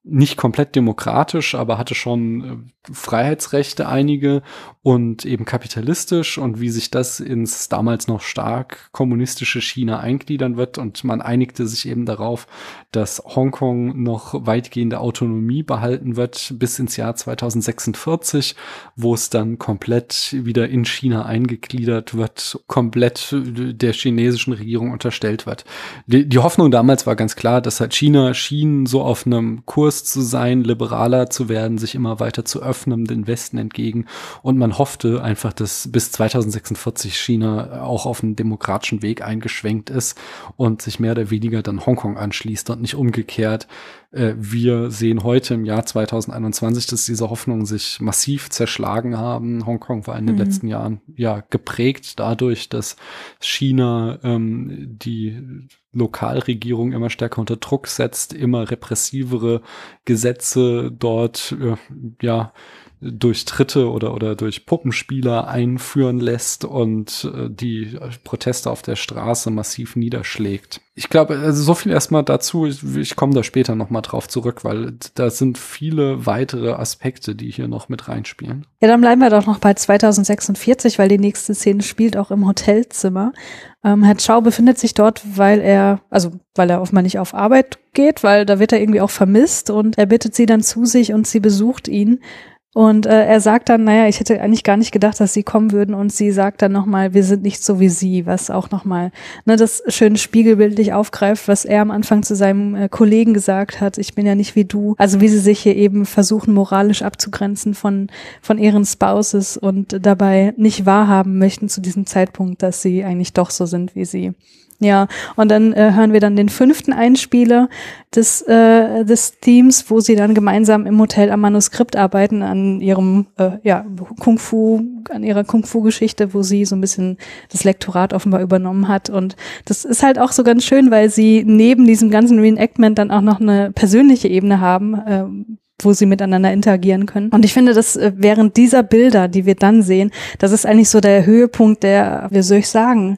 nicht komplett demokratisch, aber hatte schon äh, Freiheitsrechte einige und eben kapitalistisch und wie sich das ins damals noch stark kommunistische China eingliedern wird und man einigte sich eben darauf, dass Hongkong noch weitgehende Autonomie behalten wird bis ins Jahr 2046, wo es dann komplett wieder in China eingegliedert wird, komplett der chinesischen Regierung unterstellt wird. Die, die Hoffnung damals war ganz klar, dass halt China schien so auf einem Kurs Kurs zu sein, liberaler zu werden, sich immer weiter zu öffnen, den Westen entgegen. Und man hoffte einfach, dass bis 2046 China auch auf einen demokratischen Weg eingeschwenkt ist und sich mehr oder weniger dann Hongkong anschließt und nicht umgekehrt. Äh, wir sehen heute im Jahr 2021, dass diese Hoffnungen sich massiv zerschlagen haben. Hongkong war in den mhm. letzten Jahren ja geprägt dadurch, dass China ähm, die Lokalregierung immer stärker unter Druck setzt, immer repressivere Gesetze dort äh, ja durch Tritte oder, oder durch Puppenspieler einführen lässt und äh, die Proteste auf der Straße massiv niederschlägt. Ich glaube, also so viel erstmal dazu. Ich, ich komme da später nochmal drauf zurück, weil da sind viele weitere Aspekte, die hier noch mit reinspielen. Ja, dann bleiben wir doch noch bei 2046, weil die nächste Szene spielt auch im Hotelzimmer. Ähm, Herr Chow befindet sich dort, weil er, also weil er offenbar nicht auf Arbeit geht, weil da wird er irgendwie auch vermisst und er bittet sie dann zu sich und sie besucht ihn. Und äh, er sagt dann, naja, ich hätte eigentlich gar nicht gedacht, dass sie kommen würden. Und sie sagt dann nochmal, wir sind nicht so wie sie, was auch nochmal ne, das schön spiegelbildlich aufgreift, was er am Anfang zu seinem äh, Kollegen gesagt hat, ich bin ja nicht wie du. Also wie sie sich hier eben versuchen, moralisch abzugrenzen von, von ihren Spouses und dabei nicht wahrhaben möchten zu diesem Zeitpunkt, dass sie eigentlich doch so sind wie sie. Ja, und dann äh, hören wir dann den fünften Einspieler des, äh, des Themes, wo sie dann gemeinsam im Hotel am Manuskript arbeiten, an ihrem äh, ja, Kung Fu, an ihrer Kung Fu-Geschichte, wo sie so ein bisschen das Lektorat offenbar übernommen hat. Und das ist halt auch so ganz schön, weil sie neben diesem ganzen Reenactment dann auch noch eine persönliche Ebene haben, äh, wo sie miteinander interagieren können. Und ich finde, dass äh, während dieser Bilder, die wir dann sehen, das ist eigentlich so der Höhepunkt der, wie soll ich sagen,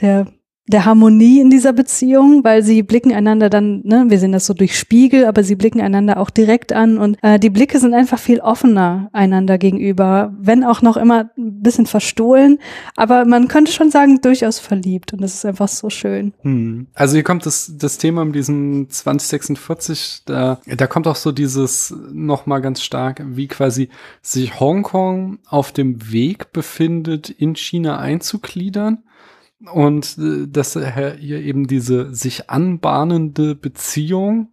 der der Harmonie in dieser Beziehung, weil sie blicken einander dann, ne, wir sehen das so durch Spiegel, aber sie blicken einander auch direkt an und äh, die Blicke sind einfach viel offener einander gegenüber, wenn auch noch immer ein bisschen verstohlen, aber man könnte schon sagen, durchaus verliebt und das ist einfach so schön. Hm. Also hier kommt das, das Thema mit diesem 2046, da, da kommt auch so dieses nochmal ganz stark, wie quasi sich Hongkong auf dem Weg befindet, in China einzugliedern und äh, dass er hier eben diese sich anbahnende Beziehung,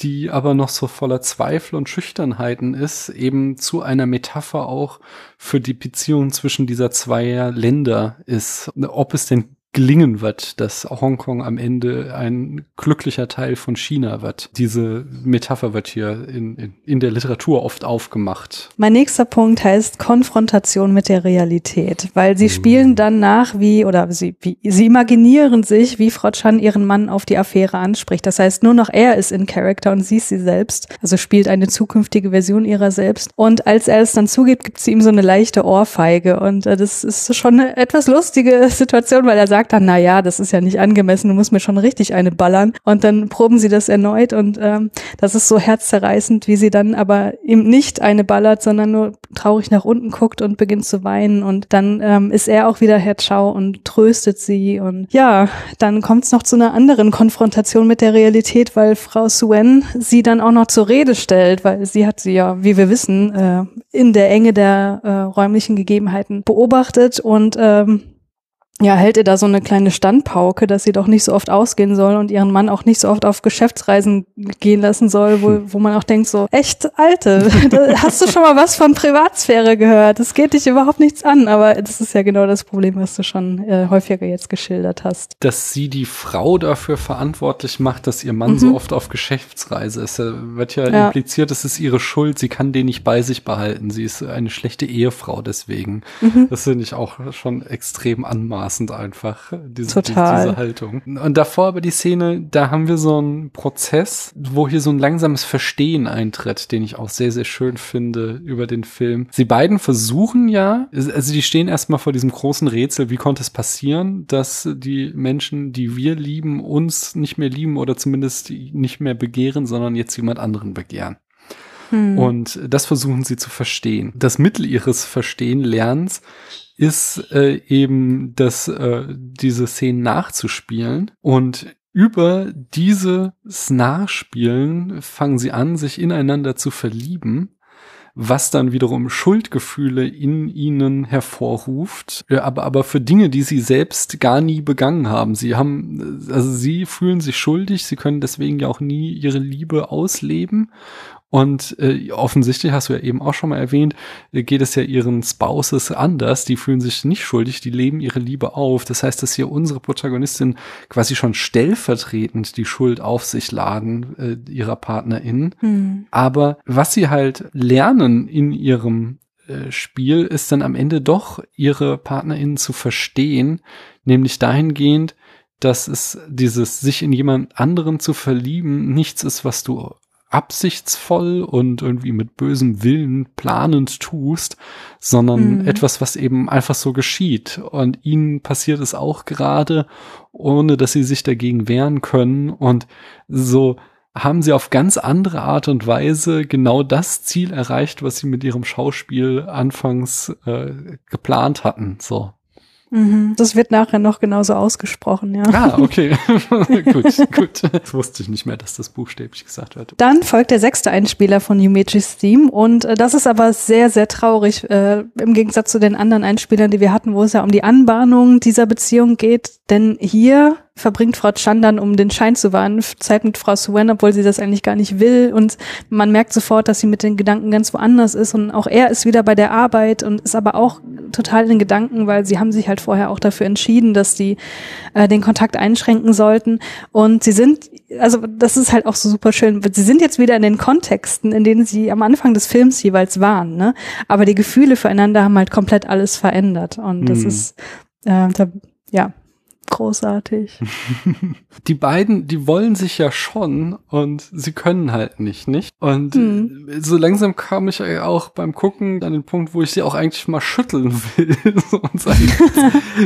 die aber noch so voller Zweifel und Schüchternheiten ist, eben zu einer Metapher auch für die Beziehung zwischen dieser zwei Länder ist. Ob es denn gelingen wird, dass Hongkong am Ende ein glücklicher Teil von China wird. Diese Metapher wird hier in, in, in der Literatur oft aufgemacht. Mein nächster Punkt heißt Konfrontation mit der Realität, weil sie mhm. spielen dann nach, wie, oder sie, wie, sie imaginieren sich, wie Frau Chan ihren Mann auf die Affäre anspricht. Das heißt, nur noch er ist in Character und sie ist sie selbst, also spielt eine zukünftige Version ihrer selbst. Und als er es dann zugibt, gibt sie ihm so eine leichte Ohrfeige und äh, das ist schon eine etwas lustige Situation, weil er sagt, sagt dann, na ja, das ist ja nicht angemessen, du musst mir schon richtig eine ballern. Und dann proben sie das erneut und ähm, das ist so herzzerreißend, wie sie dann aber ihm nicht eine ballert, sondern nur traurig nach unten guckt und beginnt zu weinen. Und dann ähm, ist er auch wieder Herr Chow und tröstet sie. Und ja, dann kommt es noch zu einer anderen Konfrontation mit der Realität, weil Frau Suen sie dann auch noch zur Rede stellt, weil sie hat sie ja, wie wir wissen, äh, in der Enge der äh, räumlichen Gegebenheiten beobachtet und ähm, ja, hält ihr da so eine kleine Standpauke, dass sie doch nicht so oft ausgehen soll und ihren Mann auch nicht so oft auf Geschäftsreisen gehen lassen soll, wo, wo man auch denkt so, echt Alte, hast du schon mal was von Privatsphäre gehört? Das geht dich überhaupt nichts an, aber das ist ja genau das Problem, was du schon äh, häufiger jetzt geschildert hast. Dass sie die Frau dafür verantwortlich macht, dass ihr Mann mhm. so oft auf Geschäftsreise ist. Da wird ja, ja, impliziert, es ist ihre Schuld, sie kann den nicht bei sich behalten. Sie ist eine schlechte Ehefrau deswegen. Mhm. Das finde ich auch schon extrem anmaßend anmaßend einfach, diese, Total. diese Haltung. Und davor aber die Szene, da haben wir so einen Prozess, wo hier so ein langsames Verstehen eintritt, den ich auch sehr, sehr schön finde über den Film. Sie beiden versuchen ja, also die stehen erstmal vor diesem großen Rätsel, wie konnte es passieren, dass die Menschen, die wir lieben, uns nicht mehr lieben oder zumindest nicht mehr begehren, sondern jetzt jemand anderen begehren. Hm. Und das versuchen sie zu verstehen. Das Mittel ihres Verstehen-Lernens ist äh, eben das, äh, diese Szenen nachzuspielen und über dieses Nachspielen fangen sie an, sich ineinander zu verlieben, was dann wiederum Schuldgefühle in ihnen hervorruft, aber, aber für Dinge, die sie selbst gar nie begangen haben. Sie haben, also sie fühlen sich schuldig, sie können deswegen ja auch nie ihre Liebe ausleben und äh, offensichtlich hast du ja eben auch schon mal erwähnt, äh, geht es ja ihren Spouses anders. Die fühlen sich nicht schuldig, die leben ihre Liebe auf. Das heißt, dass hier unsere Protagonistin quasi schon stellvertretend die Schuld auf sich laden, äh, ihrer PartnerInnen. Mhm. Aber was sie halt lernen in ihrem äh, Spiel, ist dann am Ende doch ihre PartnerInnen zu verstehen, nämlich dahingehend, dass es dieses sich in jemand anderen zu verlieben nichts ist, was du absichtsvoll und irgendwie mit bösem Willen planend tust, sondern mhm. etwas, was eben einfach so geschieht. Und ihnen passiert es auch gerade, ohne dass sie sich dagegen wehren können. Und so haben sie auf ganz andere Art und Weise genau das Ziel erreicht, was sie mit ihrem Schauspiel anfangs äh, geplant hatten. So. Mhm. Das wird nachher noch genauso ausgesprochen, ja. Ah, okay. gut, gut. Das wusste ich nicht mehr, dass das buchstäblich gesagt wird. Dann folgt der sechste Einspieler von Yumeji's Theme und äh, das ist aber sehr, sehr traurig äh, im Gegensatz zu den anderen Einspielern, die wir hatten, wo es ja um die Anbahnung dieser Beziehung geht. Denn hier verbringt Frau Chan dann, um den Schein zu wahren, Zeit mit Frau Suen, obwohl sie das eigentlich gar nicht will. Und man merkt sofort, dass sie mit den Gedanken ganz woanders ist. Und auch er ist wieder bei der Arbeit und ist aber auch total in den Gedanken, weil sie haben sich halt vorher auch dafür entschieden, dass die äh, den Kontakt einschränken sollten. Und sie sind, also das ist halt auch so super schön. Sie sind jetzt wieder in den Kontexten, in denen sie am Anfang des Films jeweils waren. Ne? Aber die Gefühle füreinander haben halt komplett alles verändert. Und das mhm. ist, äh, da, ja, großartig. Die beiden, die wollen sich ja schon und sie können halt nicht, nicht? Und hm. so langsam kam ich auch beim Gucken an den Punkt, wo ich sie auch eigentlich mal schütteln will und sagen,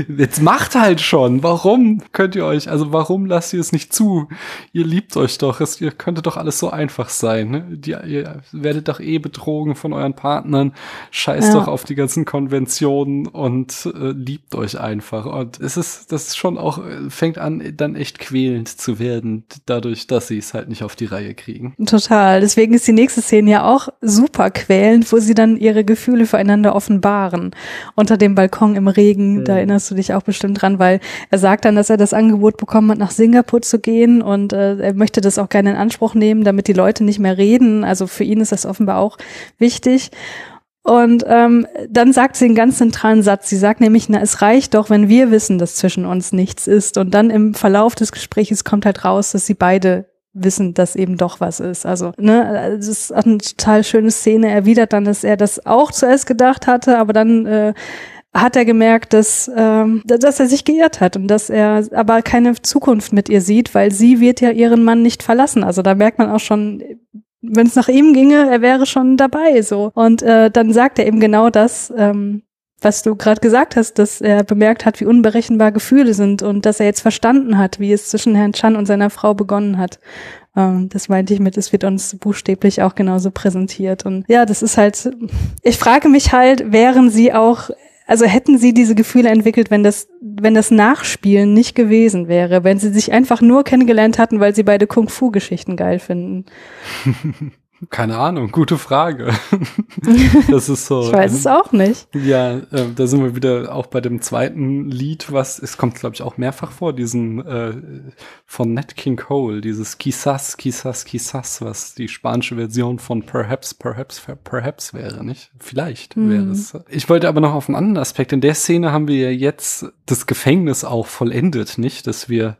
jetzt macht halt schon. Warum könnt ihr euch, also warum lasst ihr es nicht zu? Ihr liebt euch doch, es, ihr könnte doch alles so einfach sein. Ne? Die, ihr werdet doch eh betrogen von euren Partnern. Scheißt ja. doch auf die ganzen Konventionen und äh, liebt euch einfach. Und es ist, das ist schon schon auch, äh, fängt an, dann echt quälend zu werden, dadurch, dass sie es halt nicht auf die Reihe kriegen. Total. Deswegen ist die nächste Szene ja auch super quälend, wo sie dann ihre Gefühle füreinander offenbaren. Unter dem Balkon im Regen, mhm. da erinnerst du dich auch bestimmt dran, weil er sagt dann, dass er das Angebot bekommen hat, nach Singapur zu gehen und äh, er möchte das auch gerne in Anspruch nehmen, damit die Leute nicht mehr reden. Also für ihn ist das offenbar auch wichtig. Und ähm, dann sagt sie einen ganz zentralen Satz. Sie sagt nämlich, na, es reicht doch, wenn wir wissen, dass zwischen uns nichts ist. Und dann im Verlauf des Gesprächs kommt halt raus, dass sie beide wissen, dass eben doch was ist. Also, ne, das ist eine total schöne Szene. Er widert dann, dass er das auch zuerst gedacht hatte, aber dann äh, hat er gemerkt, dass, ähm, dass er sich geirrt hat und dass er aber keine Zukunft mit ihr sieht, weil sie wird ja ihren Mann nicht verlassen. Also da merkt man auch schon, wenn es nach ihm ginge, er wäre schon dabei so. Und äh, dann sagt er eben genau das, ähm, was du gerade gesagt hast, dass er bemerkt hat, wie unberechenbar Gefühle sind und dass er jetzt verstanden hat, wie es zwischen Herrn Chan und seiner Frau begonnen hat. Ähm, das meinte ich mit, es wird uns buchstäblich auch genauso präsentiert. Und ja, das ist halt, ich frage mich halt, wären sie auch also hätten sie diese Gefühle entwickelt, wenn das, wenn das Nachspielen nicht gewesen wäre, wenn sie sich einfach nur kennengelernt hatten, weil sie beide Kung-Fu-Geschichten geil finden. Keine Ahnung, gute Frage. das ist so. ich weiß es auch nicht. Ja, äh, da sind wir wieder auch bei dem zweiten Lied, was es kommt, glaube ich, auch mehrfach vor, diesen äh, von Nat King Cole, dieses Quizás, Quizás, Quizás, was die spanische Version von Perhaps, Perhaps, Perhaps wäre, nicht? Vielleicht mhm. wäre es. Ich wollte aber noch auf einen anderen Aspekt. In der Szene haben wir ja jetzt das Gefängnis auch vollendet, nicht? Dass wir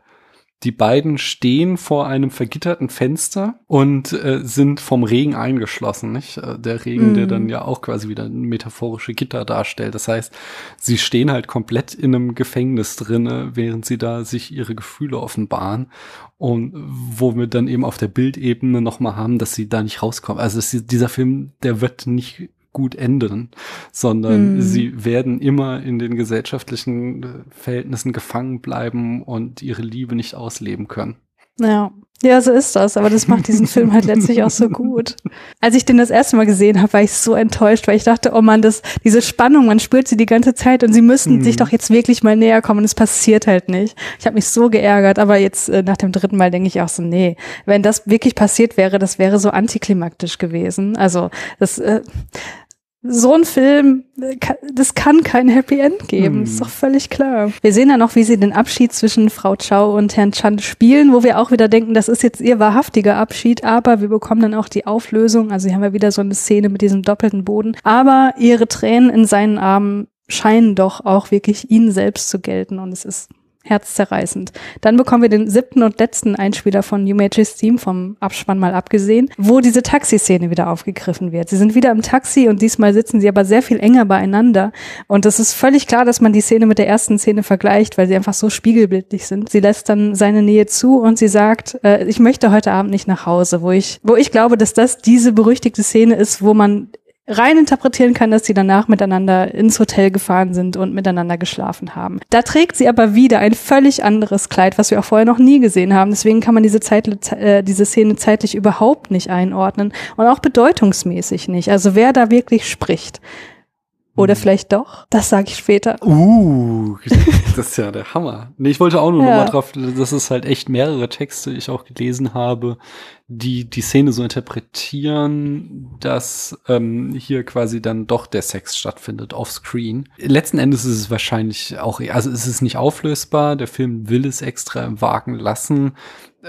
die beiden stehen vor einem vergitterten Fenster und äh, sind vom Regen eingeschlossen, nicht? Äh, der Regen, mm. der dann mhm. ja auch quasi wieder metaphorische Gitter darstellt. Das heißt, sie stehen halt komplett in einem Gefängnis drinne, während sie da sich ihre Gefühle offenbaren und wo wir dann eben auf der Bildebene nochmal haben, dass sie da nicht rauskommen. Also dieser Film, der wird nicht gut enden, sondern mhm. sie werden immer in den gesellschaftlichen äh, Verhältnissen gefangen bleiben und ihre Liebe nicht ausleben können. Ja, Ja, so ist das, aber das macht diesen Film halt letztlich auch so gut. Als ich den das erste Mal gesehen habe, war ich so enttäuscht, weil ich dachte, oh man, das, diese Spannung, man spürt sie die ganze Zeit und sie müssen hm. sich doch jetzt wirklich mal näher kommen und es passiert halt nicht. Ich habe mich so geärgert, aber jetzt äh, nach dem dritten Mal denke ich auch so, nee, wenn das wirklich passiert wäre, das wäre so antiklimaktisch gewesen. Also das äh, so ein Film, das kann kein Happy End geben, hm. ist doch völlig klar. Wir sehen ja noch, wie sie den Abschied zwischen Frau Chow und Herrn Chan spielen, wo wir auch wieder denken, das ist jetzt ihr wahrhaftiger Abschied, aber wir bekommen dann auch die Auflösung, also hier haben wir wieder so eine Szene mit diesem doppelten Boden, aber ihre Tränen in seinen Armen scheinen doch auch wirklich ihnen selbst zu gelten und es ist herzzerreißend. Dann bekommen wir den siebten und letzten Einspieler von New Mages Team vom Abspann mal abgesehen, wo diese Taxiszene wieder aufgegriffen wird. Sie sind wieder im Taxi und diesmal sitzen sie aber sehr viel enger beieinander. Und es ist völlig klar, dass man die Szene mit der ersten Szene vergleicht, weil sie einfach so spiegelbildlich sind. Sie lässt dann seine Nähe zu und sie sagt, äh, ich möchte heute Abend nicht nach Hause, wo ich, wo ich glaube, dass das diese berüchtigte Szene ist, wo man rein interpretieren kann, dass sie danach miteinander ins Hotel gefahren sind und miteinander geschlafen haben. Da trägt sie aber wieder ein völlig anderes Kleid, was wir auch vorher noch nie gesehen haben. Deswegen kann man diese, Zeit, äh, diese Szene zeitlich überhaupt nicht einordnen und auch bedeutungsmäßig nicht. Also wer da wirklich spricht. Oder hm. vielleicht doch? Das sage ich später. Uh, das ist ja der Hammer. Nee, ich wollte auch nur ja. noch mal drauf, dass es halt echt mehrere Texte ich auch gelesen habe, die die Szene so interpretieren, dass ähm, hier quasi dann doch der Sex stattfindet offscreen. Letzten Endes ist es wahrscheinlich auch, also es ist nicht auflösbar. Der Film will es extra im Wagen lassen.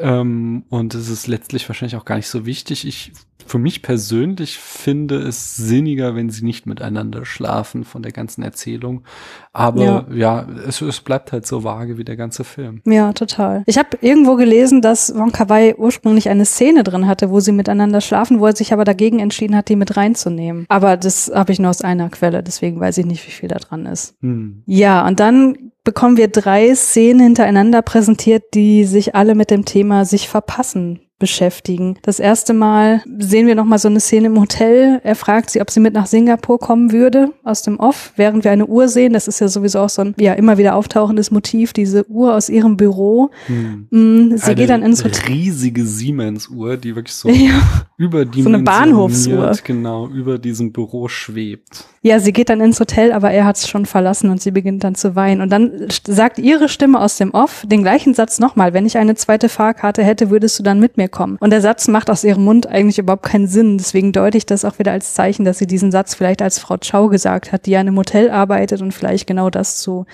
Ähm, und es ist letztlich wahrscheinlich auch gar nicht so wichtig. Ich für mich persönlich finde es sinniger, wenn sie nicht miteinander schlafen von der ganzen Erzählung. Aber ja, ja es, es, bleibt halt so vage wie der ganze Film. Ja, total. Ich habe irgendwo gelesen, dass Wong Kar Wai ursprünglich eine Szene drin hatte, wo sie miteinander schlafen, wo er sich aber dagegen entschieden hat, die mit reinzunehmen. Aber das habe ich nur aus einer Quelle, deswegen weiß ich nicht, wie viel da dran ist. Hm. Ja, und dann bekommen wir drei Szenen hintereinander präsentiert, die sich alle mit dem Thema sich verpassen beschäftigen. Das erste Mal sehen wir nochmal so eine Szene im Hotel. Er fragt sie, ob sie mit nach Singapur kommen würde, aus dem Off, während wir eine Uhr sehen. Das ist ja sowieso auch so ein ja immer wieder auftauchendes Motiv, diese Uhr aus ihrem Büro. Hm. Mm, sie eine geht dann ins Hotel. riesige Siemens-Uhr, die wirklich so ja. Über die so eine Bahnhofsuhr. Genau, über diesem Büro schwebt. Ja, sie geht dann ins Hotel, aber er hat es schon verlassen und sie beginnt dann zu weinen. Und dann sagt ihre Stimme aus dem Off den gleichen Satz nochmal. Wenn ich eine zweite Fahrkarte hätte, würdest du dann mit mir kommen. Und der Satz macht aus ihrem Mund eigentlich überhaupt keinen Sinn. Deswegen deute ich das auch wieder als Zeichen, dass sie diesen Satz vielleicht als Frau Chow gesagt hat, die ja in einem Hotel arbeitet und vielleicht genau das zu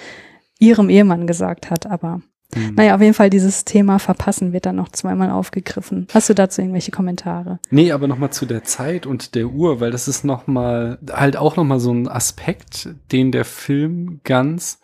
ihrem Ehemann gesagt hat. Aber Mhm. Naja, auf jeden Fall dieses Thema Verpassen wird dann noch zweimal aufgegriffen. Hast du dazu irgendwelche Kommentare? Nee, aber nochmal zu der Zeit und der Uhr, weil das ist nochmal, halt auch nochmal so ein Aspekt, den der Film ganz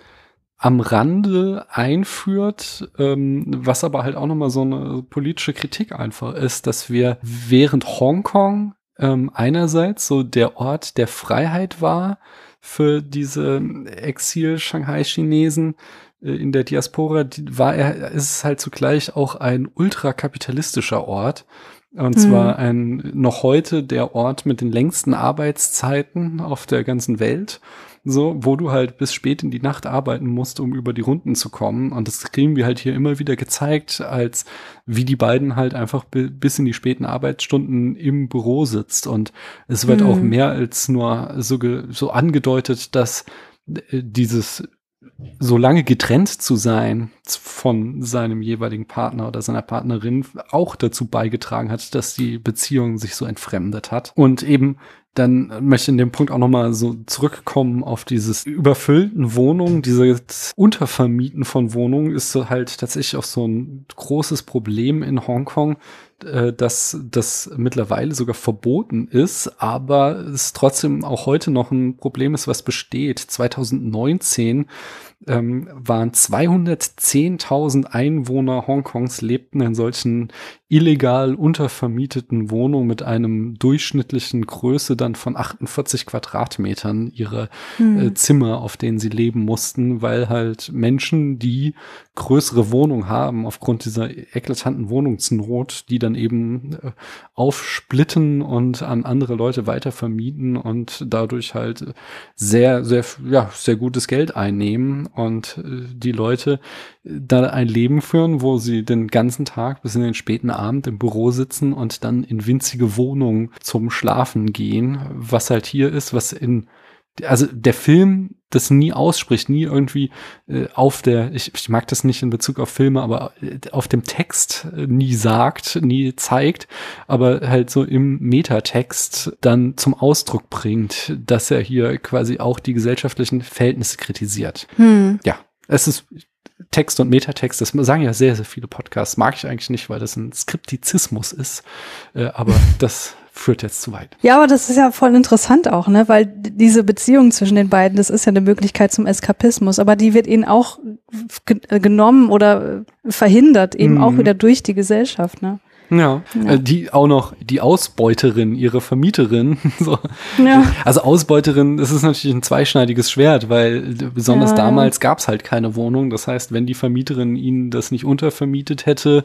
am Rande einführt, ähm, was aber halt auch nochmal so eine politische Kritik einfach ist, dass wir während Hongkong ähm, einerseits so der Ort der Freiheit war für diese Exil-Shanghai-Chinesen, in der Diaspora war er, ist es halt zugleich auch ein ultrakapitalistischer Ort. Und mhm. zwar ein, noch heute der Ort mit den längsten Arbeitszeiten auf der ganzen Welt. So, wo du halt bis spät in die Nacht arbeiten musst, um über die Runden zu kommen. Und das kriegen wir halt hier immer wieder gezeigt, als wie die beiden halt einfach bis in die späten Arbeitsstunden im Büro sitzt. Und es wird mhm. auch mehr als nur so, so angedeutet, dass äh, dieses so lange getrennt zu sein von seinem jeweiligen Partner oder seiner Partnerin auch dazu beigetragen hat, dass die Beziehung sich so entfremdet hat. Und eben dann möchte ich in dem Punkt auch nochmal so zurückkommen auf dieses überfüllten Wohnungen, dieses Untervermieten von Wohnungen ist so halt tatsächlich auch so ein großes Problem in Hongkong, äh, dass das mittlerweile sogar verboten ist, aber es trotzdem auch heute noch ein Problem ist, was besteht. 2019 ähm, waren 210.000 Einwohner Hongkongs lebten in solchen illegal untervermieteten Wohnung mit einem durchschnittlichen Größe dann von 48 Quadratmetern ihre hm. äh, Zimmer, auf denen sie leben mussten, weil halt Menschen, die größere Wohnungen haben, aufgrund dieser eklatanten Wohnungsnot, die dann eben äh, aufsplitten und an andere Leute weitervermieten und dadurch halt sehr, sehr, ja, sehr gutes Geld einnehmen und äh, die Leute da ein Leben führen, wo sie den ganzen Tag bis in den späten Abend im Büro sitzen und dann in winzige Wohnungen zum Schlafen gehen, was halt hier ist, was in also der Film das nie ausspricht, nie irgendwie äh, auf der, ich, ich mag das nicht in Bezug auf Filme, aber äh, auf dem Text äh, nie sagt, nie zeigt, aber halt so im Metatext dann zum Ausdruck bringt, dass er hier quasi auch die gesellschaftlichen Verhältnisse kritisiert. Hm. Ja, es ist Text und Metatext, das sagen ja sehr, sehr viele Podcasts, mag ich eigentlich nicht, weil das ein Skriptizismus ist, äh, aber das führt jetzt zu weit. Ja, aber das ist ja voll interessant auch, ne? Weil diese Beziehung zwischen den beiden, das ist ja eine Möglichkeit zum Eskapismus, aber die wird ihnen auch äh, genommen oder verhindert, eben mhm. auch wieder durch die Gesellschaft, ne? Ja, ja. Äh, die auch noch die Ausbeuterin, ihre Vermieterin. So. Ja. Also Ausbeuterin, das ist natürlich ein zweischneidiges Schwert, weil besonders ja, damals gab es halt keine Wohnung. Das heißt, wenn die Vermieterin ihnen das nicht untervermietet hätte,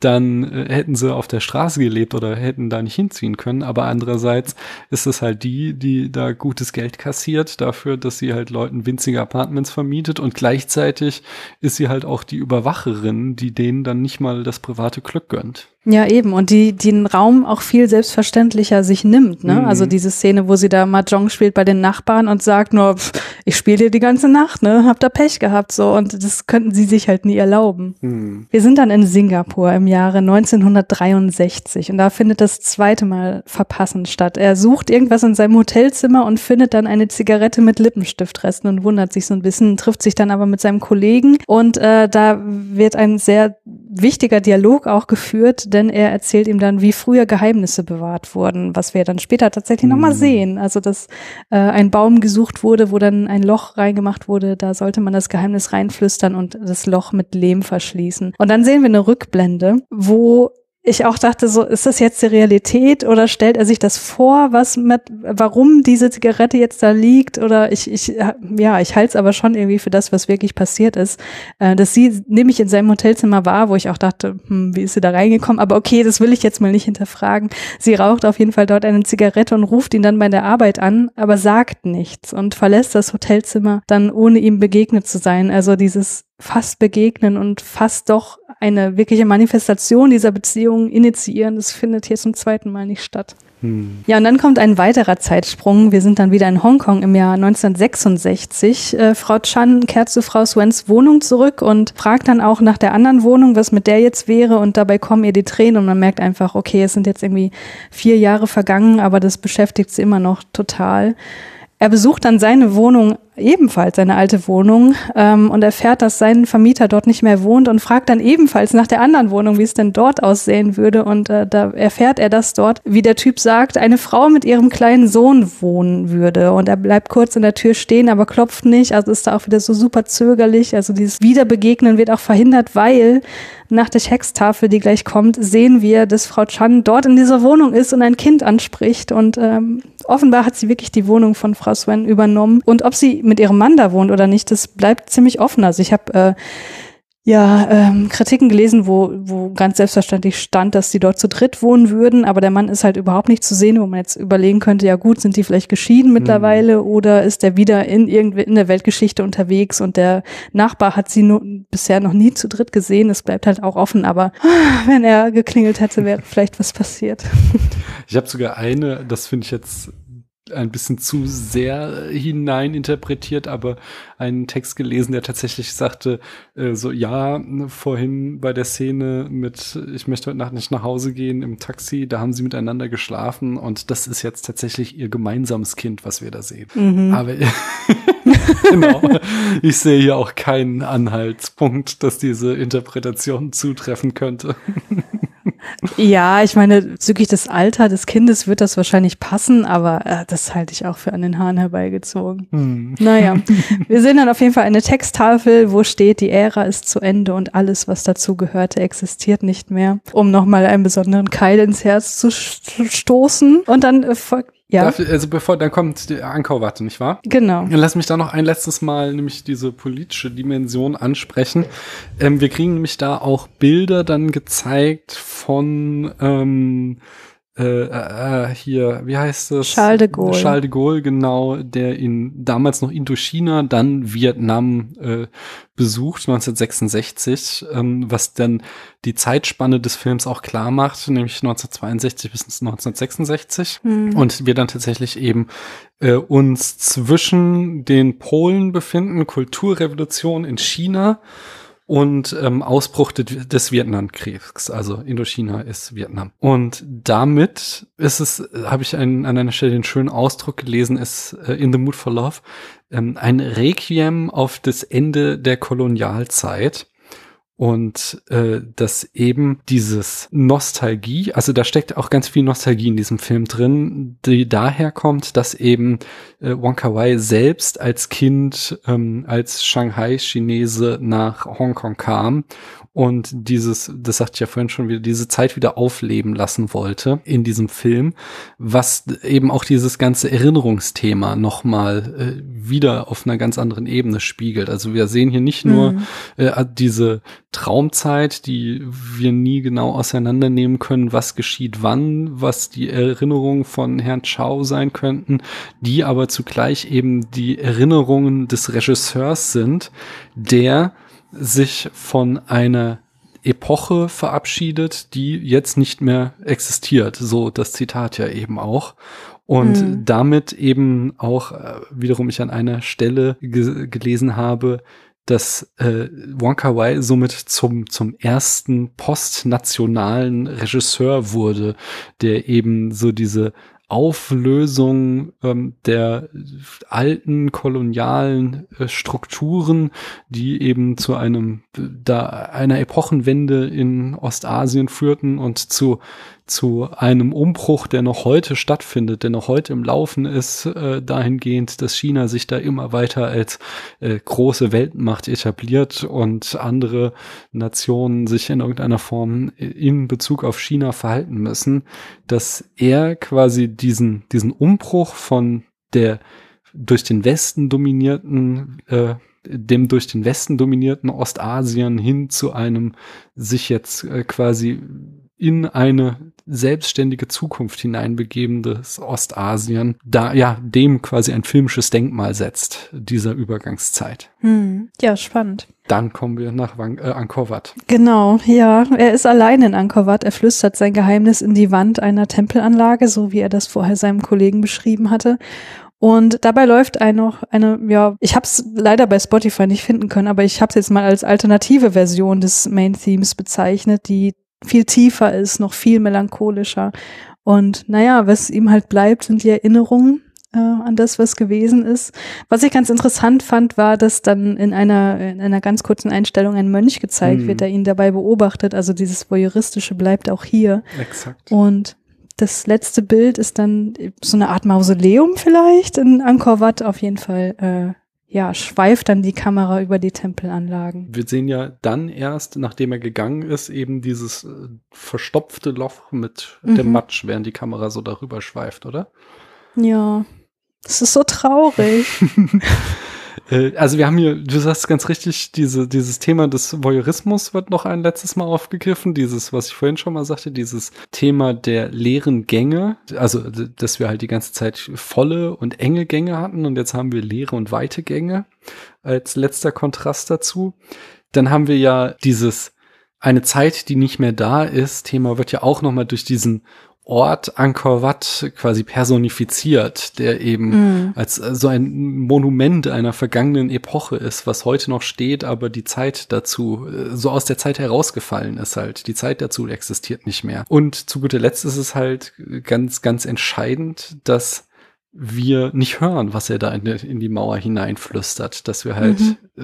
dann äh, hätten sie auf der Straße gelebt oder hätten da nicht hinziehen können. Aber andererseits ist es halt die, die da gutes Geld kassiert dafür, dass sie halt Leuten winzige Apartments vermietet und gleichzeitig ist sie halt auch die Überwacherin, die denen dann nicht mal das private Glück gönnt. Ja, eben. Und die, die den Raum auch viel selbstverständlicher sich nimmt, ne? Mhm. Also diese Szene, wo sie da Mahjong spielt bei den Nachbarn und sagt nur, pff, ich spiele dir die ganze Nacht, ne? Hab da Pech gehabt, so. Und das könnten sie sich halt nie erlauben. Mhm. Wir sind dann in Singapur im Jahre 1963 und da findet das zweite Mal Verpassen statt. Er sucht irgendwas in seinem Hotelzimmer und findet dann eine Zigarette mit Lippenstiftresten und wundert sich so ein bisschen, trifft sich dann aber mit seinem Kollegen und äh, da wird ein sehr wichtiger Dialog auch geführt, denn er erzählt ihm dann, wie früher Geheimnisse bewahrt wurden, was wir dann später tatsächlich mhm. nochmal sehen. Also, dass äh, ein Baum gesucht wurde, wo dann ein Loch reingemacht wurde, da sollte man das Geheimnis reinflüstern und das Loch mit Lehm verschließen. Und dann sehen wir eine Rückblende, wo ich auch dachte, so ist das jetzt die Realität oder stellt er sich das vor, was mit, warum diese Zigarette jetzt da liegt oder ich, ich, ja, ich halte es aber schon irgendwie für das, was wirklich passiert ist, äh, dass sie nämlich in seinem Hotelzimmer war, wo ich auch dachte, hm, wie ist sie da reingekommen? Aber okay, das will ich jetzt mal nicht hinterfragen. Sie raucht auf jeden Fall dort eine Zigarette und ruft ihn dann bei der Arbeit an, aber sagt nichts und verlässt das Hotelzimmer dann ohne ihm begegnet zu sein. Also dieses fast begegnen und fast doch eine wirkliche Manifestation dieser Beziehung initiieren, das findet hier zum zweiten Mal nicht statt. Hm. Ja, und dann kommt ein weiterer Zeitsprung. Wir sind dann wieder in Hongkong im Jahr 1966. Äh, Frau Chan kehrt zu Frau Swens Wohnung zurück und fragt dann auch nach der anderen Wohnung, was mit der jetzt wäre. Und dabei kommen ihr die Tränen und man merkt einfach, okay, es sind jetzt irgendwie vier Jahre vergangen, aber das beschäftigt sie immer noch total. Er besucht dann seine Wohnung ebenfalls seine alte Wohnung ähm, und erfährt, dass sein Vermieter dort nicht mehr wohnt und fragt dann ebenfalls nach der anderen Wohnung, wie es denn dort aussehen würde. Und äh, da erfährt er, dass dort, wie der Typ sagt, eine Frau mit ihrem kleinen Sohn wohnen würde. Und er bleibt kurz in der Tür stehen, aber klopft nicht. Also ist da auch wieder so super zögerlich. Also dieses Wiederbegegnen wird auch verhindert, weil nach der Texttafel, die gleich kommt, sehen wir, dass Frau Chan dort in dieser Wohnung ist und ein Kind anspricht. Und ähm, offenbar hat sie wirklich die Wohnung von Frau Swen übernommen. Und ob sie mit ihrem Mann da wohnt oder nicht, das bleibt ziemlich offen. Also ich habe äh, ja ähm, Kritiken gelesen, wo, wo ganz selbstverständlich stand, dass sie dort zu dritt wohnen würden, aber der Mann ist halt überhaupt nicht zu sehen, wo man jetzt überlegen könnte, ja gut, sind die vielleicht geschieden mittlerweile mhm. oder ist der wieder in irgendwie in der Weltgeschichte unterwegs und der Nachbar hat sie nur, bisher noch nie zu dritt gesehen. Es bleibt halt auch offen, aber wenn er geklingelt hätte, wäre vielleicht was passiert. Ich habe sogar eine, das finde ich jetzt ein bisschen zu sehr hineininterpretiert, aber einen Text gelesen, der tatsächlich sagte, äh, so ja, vorhin bei der Szene mit ich möchte heute Nacht nicht nach Hause gehen im Taxi, da haben sie miteinander geschlafen und das ist jetzt tatsächlich ihr gemeinsames Kind, was wir da sehen. Mhm. Aber genau, ich sehe hier auch keinen Anhaltspunkt, dass diese Interpretation zutreffen könnte. Ja, ich meine, bezüglich des Alter des Kindes wird das wahrscheinlich passen, aber äh, das halte ich auch für an den Haaren herbeigezogen. Hm. Naja, wir sehen dann auf jeden Fall eine Texttafel, wo steht, die Ära ist zu Ende und alles, was dazu gehörte, existiert nicht mehr, um nochmal einen besonderen Keil ins Herz zu stoßen. Und dann äh, folgt ja. Dafür, also bevor, dann kommt die Ankaufwarte, nicht wahr? Genau. Lass mich da noch ein letztes Mal nämlich diese politische Dimension ansprechen. Ähm, wir kriegen nämlich da auch Bilder dann gezeigt von ähm, äh, äh, hier, wie heißt es? Charles de Gaulle. Charles de Gaulle, genau, der in damals noch Indochina, dann Vietnam äh, besucht, 1966, ähm, was dann die Zeitspanne des Films auch klar macht, nämlich 1962 bis 1966. Hm. Und wir dann tatsächlich eben äh, uns zwischen den Polen befinden, Kulturrevolution in China und ähm, Ausbruch de des Vietnamkriegs. Also Indochina ist Vietnam. Und damit ist es, habe ich ein, an einer Stelle den schönen Ausdruck gelesen, ist äh, in the mood for love ähm, ein Requiem auf das Ende der Kolonialzeit und äh, dass eben dieses Nostalgie, also da steckt auch ganz viel Nostalgie in diesem Film drin, die daher kommt, dass eben äh, Wong Kar Wai selbst als Kind ähm, als Shanghai-Chinese nach Hongkong kam und dieses, das sagte ich ja vorhin schon wieder, diese Zeit wieder aufleben lassen wollte in diesem Film, was eben auch dieses ganze Erinnerungsthema nochmal äh, wieder auf einer ganz anderen Ebene spiegelt. Also wir sehen hier nicht nur Mhm. äh, diese Traumzeit, die wir nie genau auseinandernehmen können, was geschieht wann, was die Erinnerungen von Herrn Chow sein könnten, die aber zugleich eben die Erinnerungen des Regisseurs sind, der sich von einer Epoche verabschiedet, die jetzt nicht mehr existiert. So das Zitat ja eben auch. Und Mhm. damit eben auch äh, wiederum ich an einer Stelle ge gelesen habe, dass äh, Wong Kar Wai somit zum zum ersten postnationalen Regisseur wurde, der eben so diese Auflösung ähm, der alten kolonialen äh, Strukturen, die eben zu einem da einer Epochenwende in Ostasien führten und zu zu einem Umbruch, der noch heute stattfindet, der noch heute im Laufen ist, äh, dahingehend, dass China sich da immer weiter als äh, große Weltmacht etabliert und andere Nationen sich in irgendeiner Form in Bezug auf China verhalten müssen, dass er quasi diesen, diesen Umbruch von der durch den Westen dominierten, äh, dem durch den Westen dominierten Ostasien hin zu einem sich jetzt äh, quasi in eine selbstständige Zukunft hineinbegebendes Ostasien, da ja dem quasi ein filmisches Denkmal setzt, dieser Übergangszeit. Hm. Ja, spannend. Dann kommen wir nach Wang, äh, Angkor Wat. Genau, ja. Er ist allein in Angkor Wat. Er flüstert sein Geheimnis in die Wand einer Tempelanlage, so wie er das vorher seinem Kollegen beschrieben hatte. Und dabei läuft ein noch eine, ja, ich habe es leider bei Spotify nicht finden können, aber ich habe es jetzt mal als alternative Version des Main Themes bezeichnet, die viel tiefer ist, noch viel melancholischer. Und naja, was ihm halt bleibt, sind die Erinnerungen äh, an das, was gewesen ist. Was ich ganz interessant fand, war, dass dann in einer, in einer ganz kurzen Einstellung ein Mönch gezeigt Mhm. wird, der ihn dabei beobachtet. Also dieses Voyeuristische bleibt auch hier. Exakt. Und das letzte Bild ist dann so eine Art Mausoleum vielleicht in Angkor Wat. Auf jeden Fall, äh, ja, schweift dann die Kamera über die Tempelanlagen. Wir sehen ja dann erst, nachdem er gegangen ist, eben dieses äh, verstopfte Loch mit dem Mhm. Matsch, während die Kamera so darüber schweift, oder? Ja, das ist so traurig. Äh, also wir haben hier, du sagst ganz richtig, diese, dieses Thema des Voyeurismus wird noch ein letztes Mal aufgegriffen. Dieses, was ich vorhin schon mal sagte, dieses Thema der leeren Gänge. Also, dass wir halt die ganze Zeit volle und enge Gänge hatten und jetzt haben wir leere und weite Gänge als letzter Kontrast dazu. Dann haben wir ja dieses eine Zeit, die nicht mehr da ist. Thema wird ja auch noch mal durch diesen Ort Angkor Wat quasi personifiziert, der eben Mhm. als äh, so ein Monument einer vergangenen Epoche ist, was heute noch steht, aber die Zeit dazu äh, so aus der Zeit herausgefallen ist halt. Die Zeit dazu existiert nicht mehr. Und zu guter Letzt ist es halt ganz, ganz entscheidend, dass wir nicht hören, was er da in, die- in die Mauer hineinflüstert, dass wir halt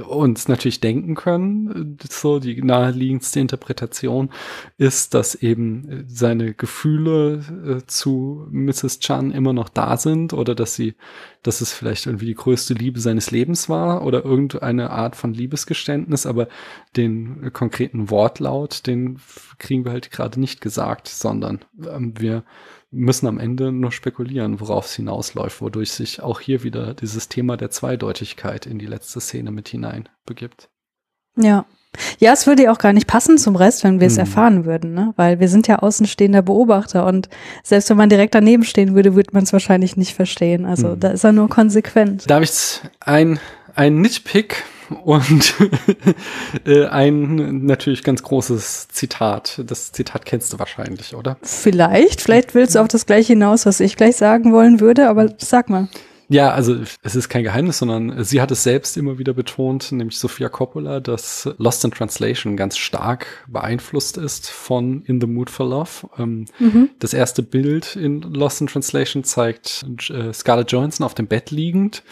uns natürlich denken können, so die naheliegendste Interpretation ist, dass eben seine Gefühle äh, zu Mrs. Chan immer noch da sind oder dass sie, dass es vielleicht irgendwie die größte Liebe seines Lebens war oder irgendeine Art von Liebesgeständnis, aber den äh, konkreten Wortlaut, den kriegen wir halt gerade nicht gesagt, sondern ähm, wir müssen am Ende nur spekulieren, worauf es hinausläuft, wodurch sich auch hier wieder dieses Thema der Zweideutigkeit in die letzte Szene mit hinein begibt. Ja. Ja, es würde ja auch gar nicht passen zum Rest, wenn wir es Hm. erfahren würden, ne? Weil wir sind ja außenstehender Beobachter und selbst wenn man direkt daneben stehen würde, würde man es wahrscheinlich nicht verstehen. Also Hm. da ist er nur konsequent. Da habe ich ein, ein Nitpick und äh, ein natürlich ganz großes Zitat. Das Zitat kennst du wahrscheinlich, oder? Vielleicht, vielleicht willst du auf das gleiche hinaus, was ich gleich sagen wollen würde, aber sag mal. Ja, also es ist kein Geheimnis, sondern sie hat es selbst immer wieder betont, nämlich Sophia Coppola, dass Lost in Translation ganz stark beeinflusst ist von In the Mood for Love. Ähm, Mhm. Das erste Bild in Lost in Translation zeigt äh, Scarlett Johansson auf dem Bett liegend.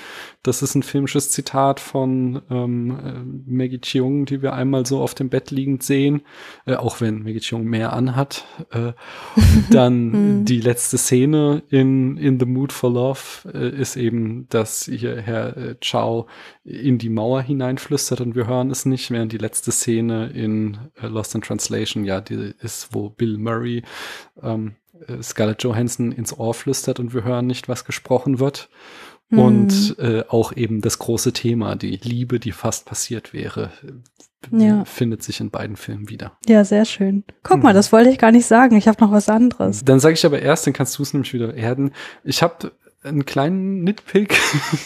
Das ist ein filmisches Zitat von ähm, äh, Maggie Cheung, die wir einmal so auf dem Bett liegend sehen, äh, auch wenn Maggie Cheung mehr anhat. Äh, dann die letzte Szene in In the Mood for Love äh, ist eben, dass hier Herr äh, Chow in die Mauer hineinflüstert und wir hören es nicht, während die letzte Szene in äh, Lost in Translation ja die ist, wo Bill Murray ähm, äh, Scarlett Johansson ins Ohr flüstert und wir hören nicht, was gesprochen wird. Und äh, auch eben das große Thema, die Liebe, die fast passiert wäre, Ja. findet sich in beiden Filmen wieder. Ja, sehr schön. Guck Mhm. mal, das wollte ich gar nicht sagen. Ich habe noch was anderes. Dann sage ich aber erst, dann kannst du es nämlich wieder erden. Ich habe einen kleinen Nitpick.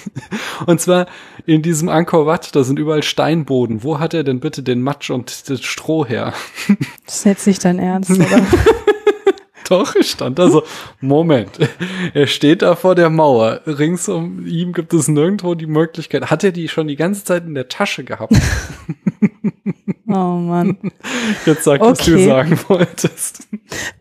und zwar in diesem Angkor Wat, da sind überall Steinboden. Wo hat er denn bitte den Matsch und das Stroh her? Das ist jetzt nicht dein Ernst, oder? Doch, ich stand da so, Moment, er steht da vor der Mauer. Rings um ihm gibt es nirgendwo die Möglichkeit. Hat er die schon die ganze Zeit in der Tasche gehabt? Oh Mann. Jetzt sag, was du Okay. sagen wolltest.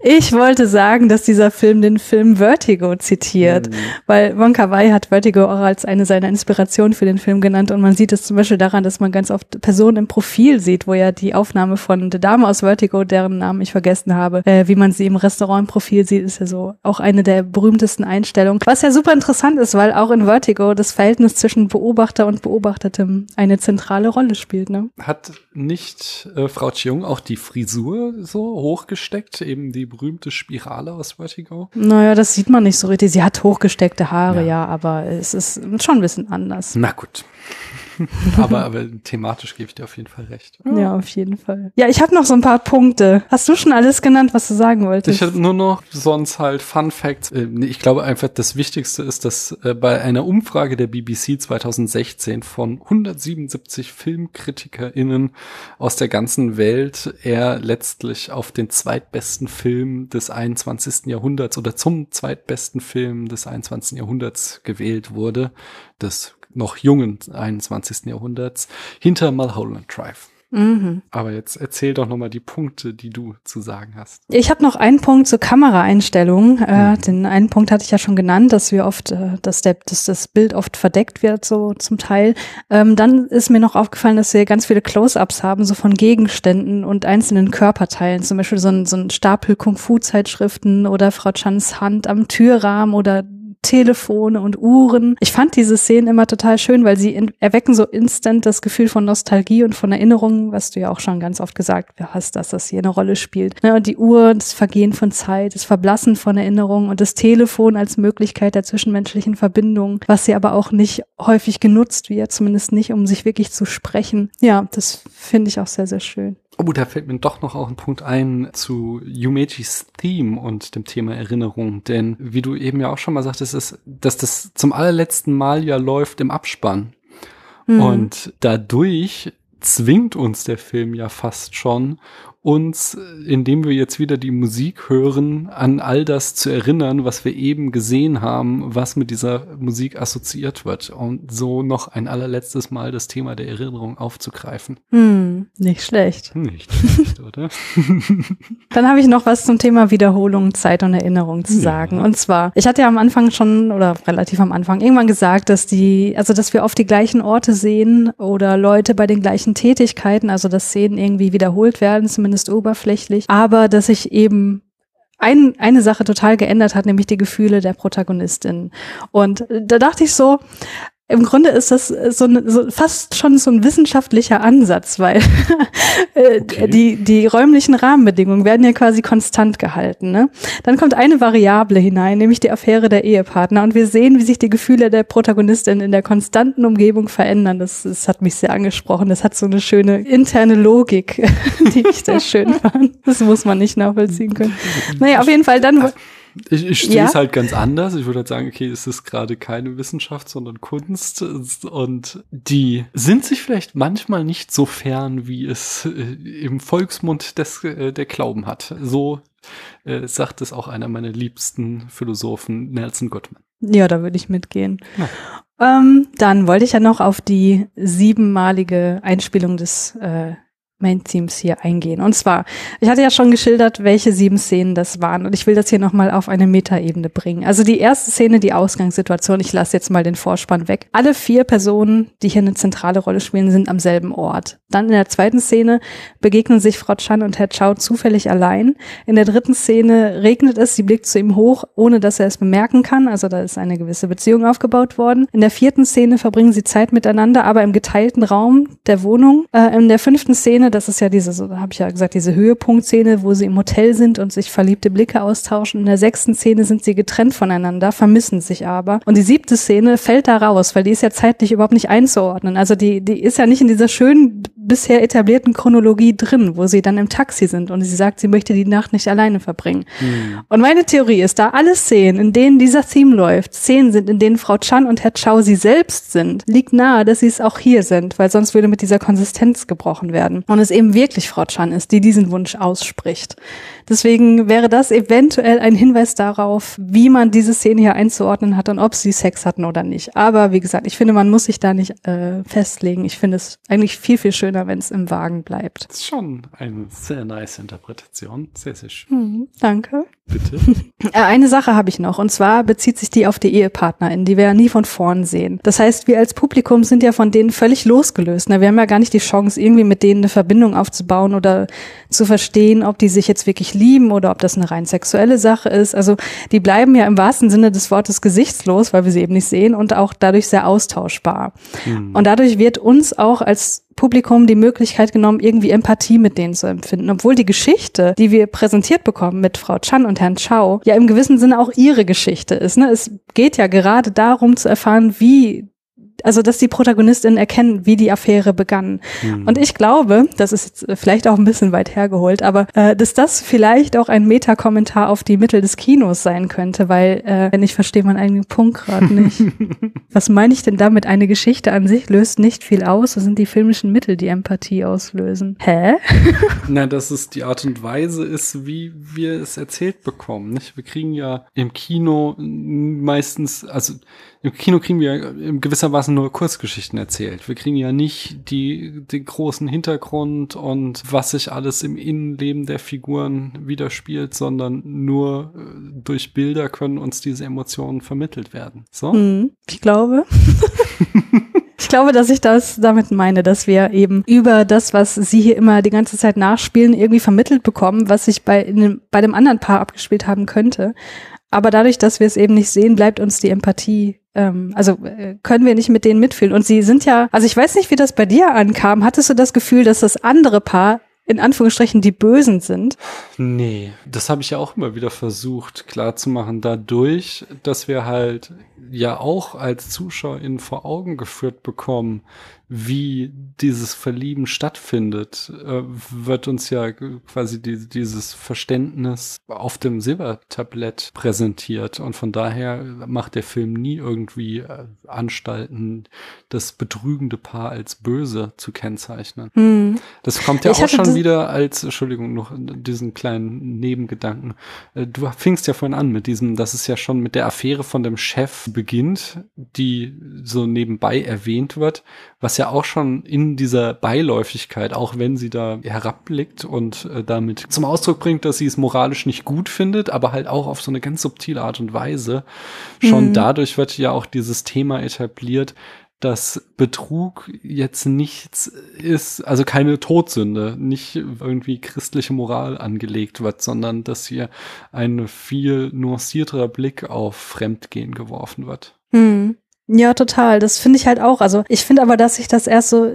Ich wollte sagen, dass dieser Film den Film Vertigo zitiert, Mhm. weil Wonka Wai hat Vertigo auch als eine seiner Inspirationen für den Film genannt und man sieht es zum Beispiel daran, dass man ganz oft Personen im Profil sieht, wo ja die Aufnahme von der Dame aus Vertigo, deren Namen ich vergessen habe, äh, wie man sie im Restaurant im Profil sieht, ist ja so auch eine der berühmtesten Einstellungen. Was ja super interessant ist, weil auch in Vertigo das Verhältnis zwischen Beobachter und Beobachtetem eine zentrale Rolle spielt. Ne? Hat nicht äh, Frau Chiung auch die Frisur so hochgesteckt? Eben die berühmte Spirale aus Vertigo? Naja, das sieht man nicht so richtig. Sie hat hochgesteckte Haare, Ja. ja, aber es ist schon ein bisschen anders. Na gut. aber, aber thematisch gebe ich dir auf jeden Fall recht. Ja, auf jeden Fall. Ja, ich habe noch so ein paar Punkte. Hast du schon alles genannt, was du sagen wolltest? Ich hätte nur noch sonst halt Fun Facts. Äh, Ich glaube einfach, das Wichtigste ist, dass äh, bei einer Umfrage der BBC 2016 von 177 FilmkritikerInnen aus der ganzen Welt er letztlich auf den zweitbesten Film des 21. Jahrhunderts oder zum zweitbesten Film des 21. Jahrhunderts gewählt wurde, des noch jungen 21. Jahrhunderts, hinter Mulholland Drive. mhm. Aber jetzt erzähl doch nochmal die Punkte, die du zu sagen hast. Ich habe noch einen Punkt zur Kameraeinstellung. Äh, Mhm. Den einen Punkt hatte ich ja schon genannt, dass wir oft, äh, dass, der, dass das Bild oft verdeckt wird, so zum Teil. Ähm, dann ist mir noch aufgefallen, dass wir ganz viele Close-ups haben, so von Gegenständen und einzelnen Körperteilen. Zum Beispiel so ein, so ein Stapel Kung-Fu-Zeitschriften oder Frau Chans Hand am Türrahmen oder Telefone und Uhren. Ich fand diese Szenen immer total schön, weil sie in, erwecken so instant das Gefühl von Nostalgie und von Erinnerungen, was du ja auch schon ganz oft gesagt hast, dass das hier eine Rolle spielt. Ne, und die Uhr, das Vergehen von Zeit, das Verblassen von Erinnerungen und das Telefon als Möglichkeit der zwischenmenschlichen Verbindung, was sie aber auch nicht häufig genutzt wird, zumindest nicht, um sich wirklich zu sprechen. Ja, das finde ich auch sehr, sehr schön. Oh, da fällt mir doch noch auch ein Punkt ein zu Yumejis Theme und dem Thema Erinnerung. Denn wie du eben ja auch schon mal sagtest, ist, dass das zum allerletzten Mal ja läuft im Abspann. Mhm. Und dadurch zwingt uns der Film ja fast schon, uns, indem wir jetzt wieder die Musik hören, an all das zu erinnern, was wir eben gesehen haben, was mit dieser Musik assoziiert wird. Und so noch ein allerletztes Mal das Thema der Erinnerung aufzugreifen. Hm, nicht schlecht. Nicht schlecht, oder? Dann habe ich noch was zum Thema Wiederholung, Zeit und Erinnerung zu Ja. sagen. Und zwar, ich hatte ja am Anfang schon oder relativ am Anfang irgendwann gesagt, dass die, also dass wir oft die gleichen Orte sehen oder Leute bei den gleichen Tätigkeiten, also dass Szenen irgendwie wiederholt werden, zumindest oberflächlich, aber dass ich eben ein, eine Sache total geändert hat, nämlich die Gefühle der Protagonistin. Und da dachte ich so, im Grunde ist das so, eine, so fast schon so ein wissenschaftlicher Ansatz, weil äh, okay. die, die räumlichen Rahmenbedingungen werden ja quasi konstant gehalten. Ne? Dann kommt eine Variable hinein, nämlich die Affäre der Ehepartner. Und wir sehen, wie sich die Gefühle der Protagonistin in der konstanten Umgebung verändern. Das, das hat mich sehr angesprochen. Das hat so eine schöne interne Logik, die ich sehr schön fand. Das muss man nicht nachvollziehen können. Naja, auf jeden Fall dann. Ich, ich stehe es halt ganz anders. Ich würde halt sagen, okay, es ist gerade keine Wissenschaft, sondern Kunst. Und die sind sich vielleicht manchmal nicht so fern, wie es äh, im Volksmund des, äh, der Glauben hat. So äh, sagt es auch einer meiner liebsten Philosophen, Nelson Goodman. Ja, da würde ich mitgehen. Ja. Ähm, dann wollte ich ja noch auf die siebenmalige Einspielung des äh, Main Themes hier eingehen. Und zwar, ich hatte ja schon geschildert, welche sieben Szenen das waren. Und ich will das hier nochmal auf eine Metaebene bringen. Also die erste Szene, die Ausgangssituation, ich lasse jetzt mal den Vorspann weg. Alle vier Personen, die hier eine zentrale Rolle spielen, sind am selben Ort. Dann in der zweiten Szene begegnen sich Frau Chan und Herr Chow zufällig allein. In der dritten Szene regnet es, sie blickt zu ihm hoch, ohne dass er es bemerken kann. Also da ist eine gewisse Beziehung aufgebaut worden. In der vierten Szene verbringen sie Zeit miteinander, aber im geteilten Raum der Wohnung. Äh, in der fünften Szene das ist ja diese, so habe ich ja gesagt, diese Höhepunktszene, wo sie im Hotel sind und sich verliebte Blicke austauschen. In der sechsten Szene sind sie getrennt voneinander, vermissen sich aber. Und die siebte Szene fällt da raus, weil die ist ja zeitlich überhaupt nicht einzuordnen. Also die, die ist ja nicht in dieser schönen bisher etablierten Chronologie drin, wo sie dann im Taxi sind und sie sagt, sie möchte die Nacht nicht alleine verbringen. Mhm. Und meine Theorie ist, da alle Szenen, in denen dieser Theme läuft, Szenen sind, in denen Frau Chan und Herr Chow sie selbst sind, liegt nahe, dass sie es auch hier sind, weil sonst würde mit dieser Konsistenz gebrochen werden. Und es eben wirklich Frau Chan ist, die diesen Wunsch ausspricht. Deswegen wäre das eventuell ein Hinweis darauf, wie man diese Szene hier einzuordnen hat und ob sie Sex hatten oder nicht. Aber wie gesagt, ich finde, man muss sich da nicht äh, festlegen. Ich finde es eigentlich viel, viel schöner, wenn es im Wagen bleibt. Das ist schon eine sehr nice Interpretation. Sehr, sehr schön. Mhm, danke. Bitte. Äh, eine Sache habe ich noch, und zwar bezieht sich die auf die Ehepartnerin, die wir ja nie von vorn sehen. Das heißt, wir als Publikum sind ja von denen völlig losgelöst. Ne? Wir haben ja gar nicht die Chance, irgendwie mit denen eine Verbindung aufzubauen oder zu verstehen, ob die sich jetzt wirklich lieben oder ob das eine rein sexuelle Sache ist. Also die bleiben ja im wahrsten Sinne des Wortes gesichtslos, weil wir sie eben nicht sehen und auch dadurch sehr austauschbar. Mhm. Und dadurch wird uns auch als Publikum die Möglichkeit genommen, irgendwie Empathie mit denen zu empfinden. Obwohl die Geschichte, die wir präsentiert bekommen mit Frau Chan und Herrn Chow, ja im gewissen Sinne auch ihre Geschichte ist. Ne? Es geht ja gerade darum zu erfahren, wie also dass die Protagonistinnen erkennen, wie die Affäre begann. Mhm. Und ich glaube, das ist jetzt vielleicht auch ein bisschen weit hergeholt, aber äh, dass das vielleicht auch ein Metakommentar auf die Mittel des Kinos sein könnte, weil äh, wenn ich verstehe meinen eigenen Punkt gerade nicht. Was meine ich denn damit? Eine Geschichte an sich löst nicht viel aus. Das sind die filmischen Mittel, die Empathie auslösen. Hä? Na, dass es die Art und Weise ist, wie wir es erzählt bekommen. Nicht? Wir kriegen ja im Kino meistens, also im Kino kriegen wir in gewisser Weise nur Kurzgeschichten erzählt. Wir kriegen ja nicht die, den großen Hintergrund und was sich alles im Innenleben der Figuren widerspielt, sondern nur äh, durch Bilder können uns diese Emotionen vermittelt werden. So? Hm, ich glaube. Ich glaube, dass ich das damit meine, dass wir eben über das, was sie hier immer die ganze Zeit nachspielen, irgendwie vermittelt bekommen, was sich bei, bei dem anderen Paar abgespielt haben könnte. Aber dadurch, dass wir es eben nicht sehen, bleibt uns die Empathie ähm, also äh, können wir nicht mit denen mitfühlen. Und sie sind ja, also ich weiß nicht, wie das bei dir ankam. Hattest du das Gefühl, dass das andere Paar in Anführungsstrichen die Bösen sind? Nee, das habe ich ja auch immer wieder versucht klarzumachen, dadurch, dass wir halt ja auch als ZuschauerInnen vor Augen geführt bekommen, wie dieses Verlieben stattfindet, äh, wird uns ja quasi die, dieses Verständnis auf dem Silbertablett präsentiert. Und von daher macht der Film nie irgendwie äh, Anstalten, das betrügende Paar als böse zu kennzeichnen. Hm. Das kommt ja ich auch schon wieder als, Entschuldigung, noch diesen kleinen Nebengedanken. Äh, du fingst ja vorhin an mit diesem, dass es ja schon mit der Affäre von dem Chef beginnt, die so nebenbei erwähnt wird, was ja auch schon in dieser Beiläufigkeit, auch wenn sie da herabblickt und äh, damit zum Ausdruck bringt, dass sie es moralisch nicht gut findet, aber halt auch auf so eine ganz subtile Art und Weise. Schon mhm. dadurch wird ja auch dieses Thema etabliert, dass Betrug jetzt nichts ist, also keine Todsünde, nicht irgendwie christliche Moral angelegt wird, sondern dass hier ein viel nuancierterer Blick auf Fremdgehen geworfen wird. Hm. Ja, total. Das finde ich halt auch. Also ich finde aber, dass sich das erst so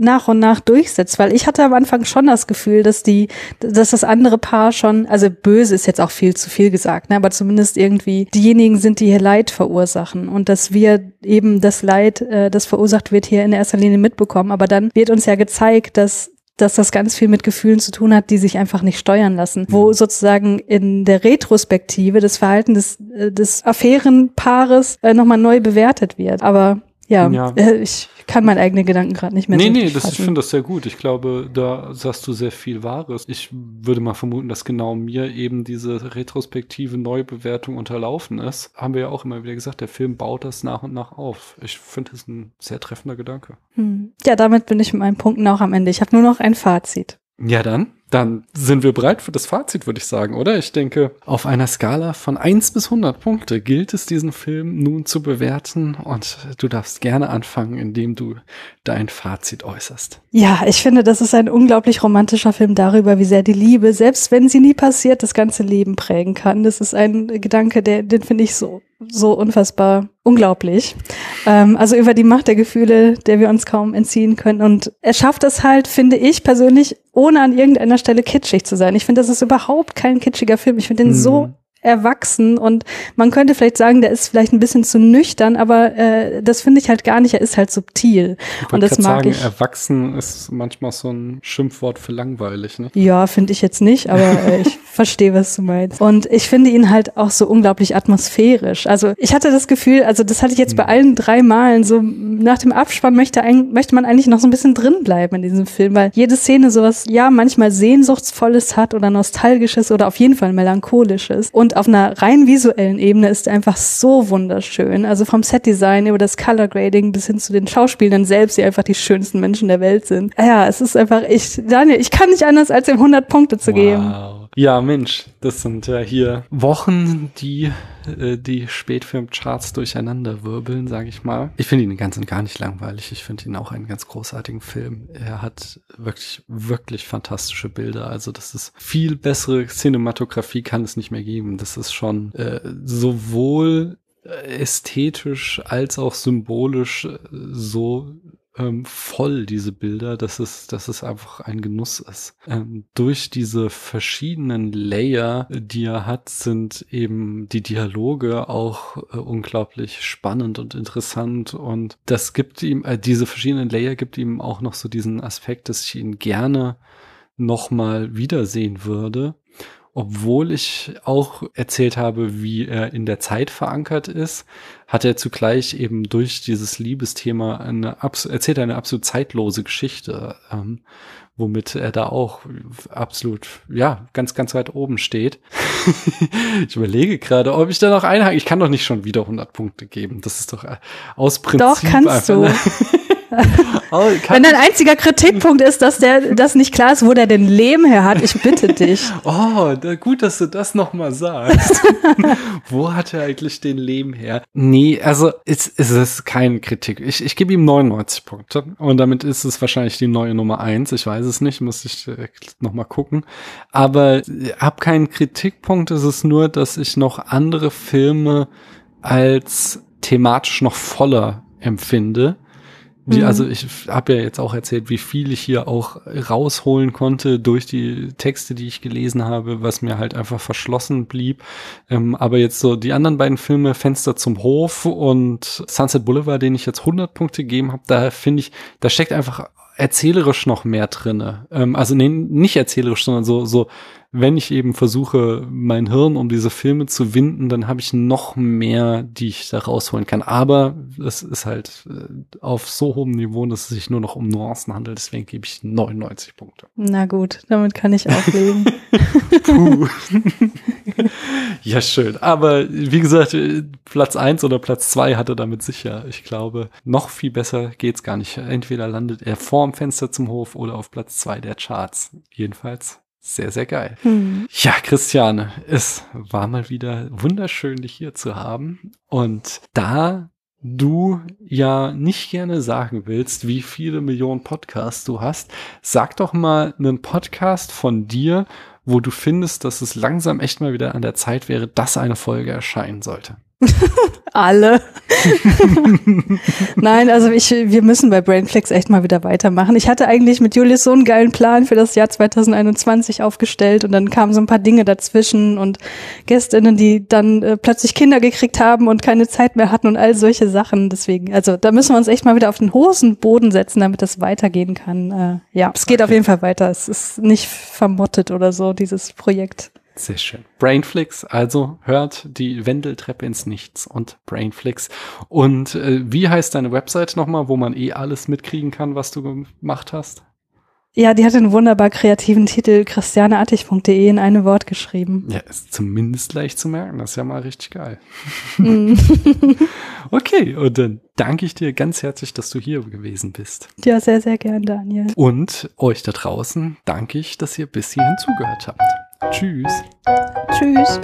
nach und nach durchsetzt, weil ich hatte am Anfang schon das Gefühl, dass die, dass das andere Paar schon, also böse ist jetzt auch viel zu viel gesagt, ne, aber zumindest irgendwie diejenigen sind, die hier Leid verursachen und dass wir eben das Leid, äh, das verursacht wird, hier in erster Linie mitbekommen. Aber dann wird uns ja gezeigt, dass dass das ganz viel mit Gefühlen zu tun hat, die sich einfach nicht steuern lassen. Wo mhm. sozusagen in der Retrospektive das Verhalten des, äh, des Affärenpaares äh, nochmal neu bewertet wird. Aber ja, ja. Äh, ich kann meine eigenen Gedanken gerade nicht mehr Nee, nee, das, ich finde das sehr gut. Ich glaube, da sagst du sehr viel Wahres. Ich würde mal vermuten, dass genau mir eben diese retrospektive Neubewertung unterlaufen ist. Haben wir ja auch immer wieder gesagt, der Film baut das nach und nach auf. Ich finde das ein sehr treffender Gedanke. Hm. Ja, damit bin ich mit meinen Punkten auch am Ende. Ich habe nur noch ein Fazit. Ja, dann. Dann sind wir bereit für das Fazit, würde ich sagen, oder? Ich denke, auf einer Skala von eins bis hundert Punkte gilt es, diesen Film nun zu bewerten und du darfst gerne anfangen, indem du dein Fazit äußerst. Ja, ich finde, das ist ein unglaublich romantischer Film darüber, wie sehr die Liebe, selbst wenn sie nie passiert, das ganze Leben prägen kann. Das ist ein Gedanke, der, den finde ich so so unfassbar unglaublich. Ähm, also über die Macht der Gefühle, der wir uns kaum entziehen können. Und er schafft es halt, finde ich persönlich, ohne an irgendeiner Stelle kitschig zu sein. Ich finde, das ist überhaupt kein kitschiger Film. Ich finde den mhm. so erwachsen und man könnte vielleicht sagen, der ist vielleicht ein bisschen zu nüchtern, aber äh, das finde ich halt gar nicht. Er ist halt subtil ich und das mag sagen, ich. Erwachsen ist manchmal so ein Schimpfwort für langweilig, ne? Ja, finde ich jetzt nicht, aber äh, ich verstehe, was du meinst. Und ich finde ihn halt auch so unglaublich atmosphärisch. Also ich hatte das Gefühl, also das hatte ich jetzt hm. bei allen drei Malen so nach dem Abspann möchte ein, möchte man eigentlich noch so ein bisschen drin bleiben in diesem Film, weil jede Szene sowas ja manchmal sehnsuchtsvolles hat oder nostalgisches oder auf jeden Fall melancholisches und und auf einer rein visuellen Ebene ist er einfach so wunderschön. Also vom Setdesign über das Color Grading bis hin zu den Schauspielern selbst, die einfach die schönsten Menschen der Welt sind. Ja, es ist einfach, ich, Daniel, ich kann nicht anders, als ihm 100 Punkte zu wow. geben. Ja, Mensch, das sind ja hier Wochen, die äh, die Spätfilmcharts durcheinander wirbeln, sage ich mal. Ich finde ihn ganz und gar nicht langweilig. Ich finde ihn auch einen ganz großartigen Film. Er hat wirklich, wirklich fantastische Bilder. Also das ist viel bessere Cinematografie kann es nicht mehr geben. Das ist schon äh, sowohl ästhetisch als auch symbolisch äh, so ähm, voll, diese Bilder, dass es, dass es einfach ein Genuss ist. Ähm, durch diese verschiedenen Layer, die er hat, sind eben die Dialoge auch äh, unglaublich spannend und interessant und das gibt ihm, äh, diese verschiedenen Layer gibt ihm auch noch so diesen Aspekt, dass ich ihn gerne nochmal wiedersehen würde obwohl ich auch erzählt habe, wie er in der Zeit verankert ist, hat er zugleich eben durch dieses Liebesthema eine erzählt eine absolut zeitlose Geschichte, ähm, womit er da auch absolut, ja, ganz, ganz weit oben steht. ich überlege gerade, ob ich da noch einhake. Ich kann doch nicht schon wieder 100 Punkte geben. Das ist doch äh, aus Prinzip. Doch, kannst du. Oh, Wenn dein einziger Kritikpunkt ist, dass der, dass nicht klar ist, wo der denn Leben her hat, ich bitte dich. Oh, gut, dass du das nochmal sagst. wo hat er eigentlich den Leben her? Nee, also es, es ist keine Kritik. Ich, ich gebe ihm 99 Punkte und damit ist es wahrscheinlich die neue Nummer eins. Ich weiß es nicht, muss ich äh, nochmal gucken. Aber hab keinen Kritikpunkt, es ist nur, dass ich noch andere Filme als thematisch noch voller empfinde wie, mhm. Also ich habe ja jetzt auch erzählt, wie viel ich hier auch rausholen konnte durch die Texte, die ich gelesen habe, was mir halt einfach verschlossen blieb. Ähm, aber jetzt so die anderen beiden Filme, Fenster zum Hof und Sunset Boulevard, den ich jetzt 100 Punkte gegeben habe, da finde ich, da steckt einfach erzählerisch noch mehr drinne. Ähm, also nee, nicht erzählerisch, sondern so so wenn ich eben versuche, mein Hirn um diese Filme zu winden, dann habe ich noch mehr, die ich da rausholen kann. Aber es ist halt äh, auf so hohem Niveau, dass es sich nur noch um Nuancen handelt. Deswegen gebe ich 99 Punkte. Na gut, damit kann ich auch leben. Puh. ja, schön. Aber wie gesagt, Platz eins oder Platz zwei hatte damit sicher. Ich glaube, noch viel besser geht's gar nicht. Entweder landet er vorm Fenster zum Hof oder auf Platz zwei der Charts. Jedenfalls sehr, sehr geil. Mhm. Ja, Christiane, es war mal wieder wunderschön, dich hier zu haben. Und da du ja nicht gerne sagen willst, wie viele Millionen Podcasts du hast, sag doch mal einen Podcast von dir, wo du findest, dass es langsam echt mal wieder an der Zeit wäre, dass eine Folge erscheinen sollte. Alle. Nein, also ich, wir müssen bei Brainflix echt mal wieder weitermachen. Ich hatte eigentlich mit Julius so einen geilen Plan für das Jahr 2021 aufgestellt und dann kamen so ein paar Dinge dazwischen und Gästinnen, die dann äh, plötzlich Kinder gekriegt haben und keine Zeit mehr hatten und all solche Sachen. Deswegen, also da müssen wir uns echt mal wieder auf den Hosenboden setzen, damit das weitergehen kann. Äh, ja, es geht okay. auf jeden Fall weiter. Es ist nicht vermottet oder so, dieses Projekt. Sehr schön. Brainflix, also hört die Wendeltreppe ins Nichts und Brainflix. Und äh, wie heißt deine Website nochmal, wo man eh alles mitkriegen kann, was du gemacht hast? Ja, die hat einen wunderbar kreativen Titel, christianeartig.de in einem Wort geschrieben. Ja, ist zumindest leicht zu merken. Das ist ja mal richtig geil. Mm. okay, und dann danke ich dir ganz herzlich, dass du hier gewesen bist. Ja, sehr, sehr gern, Daniel. Und euch da draußen danke ich, dass ihr bis hierhin zugehört habt. Tschüss. Tschüss.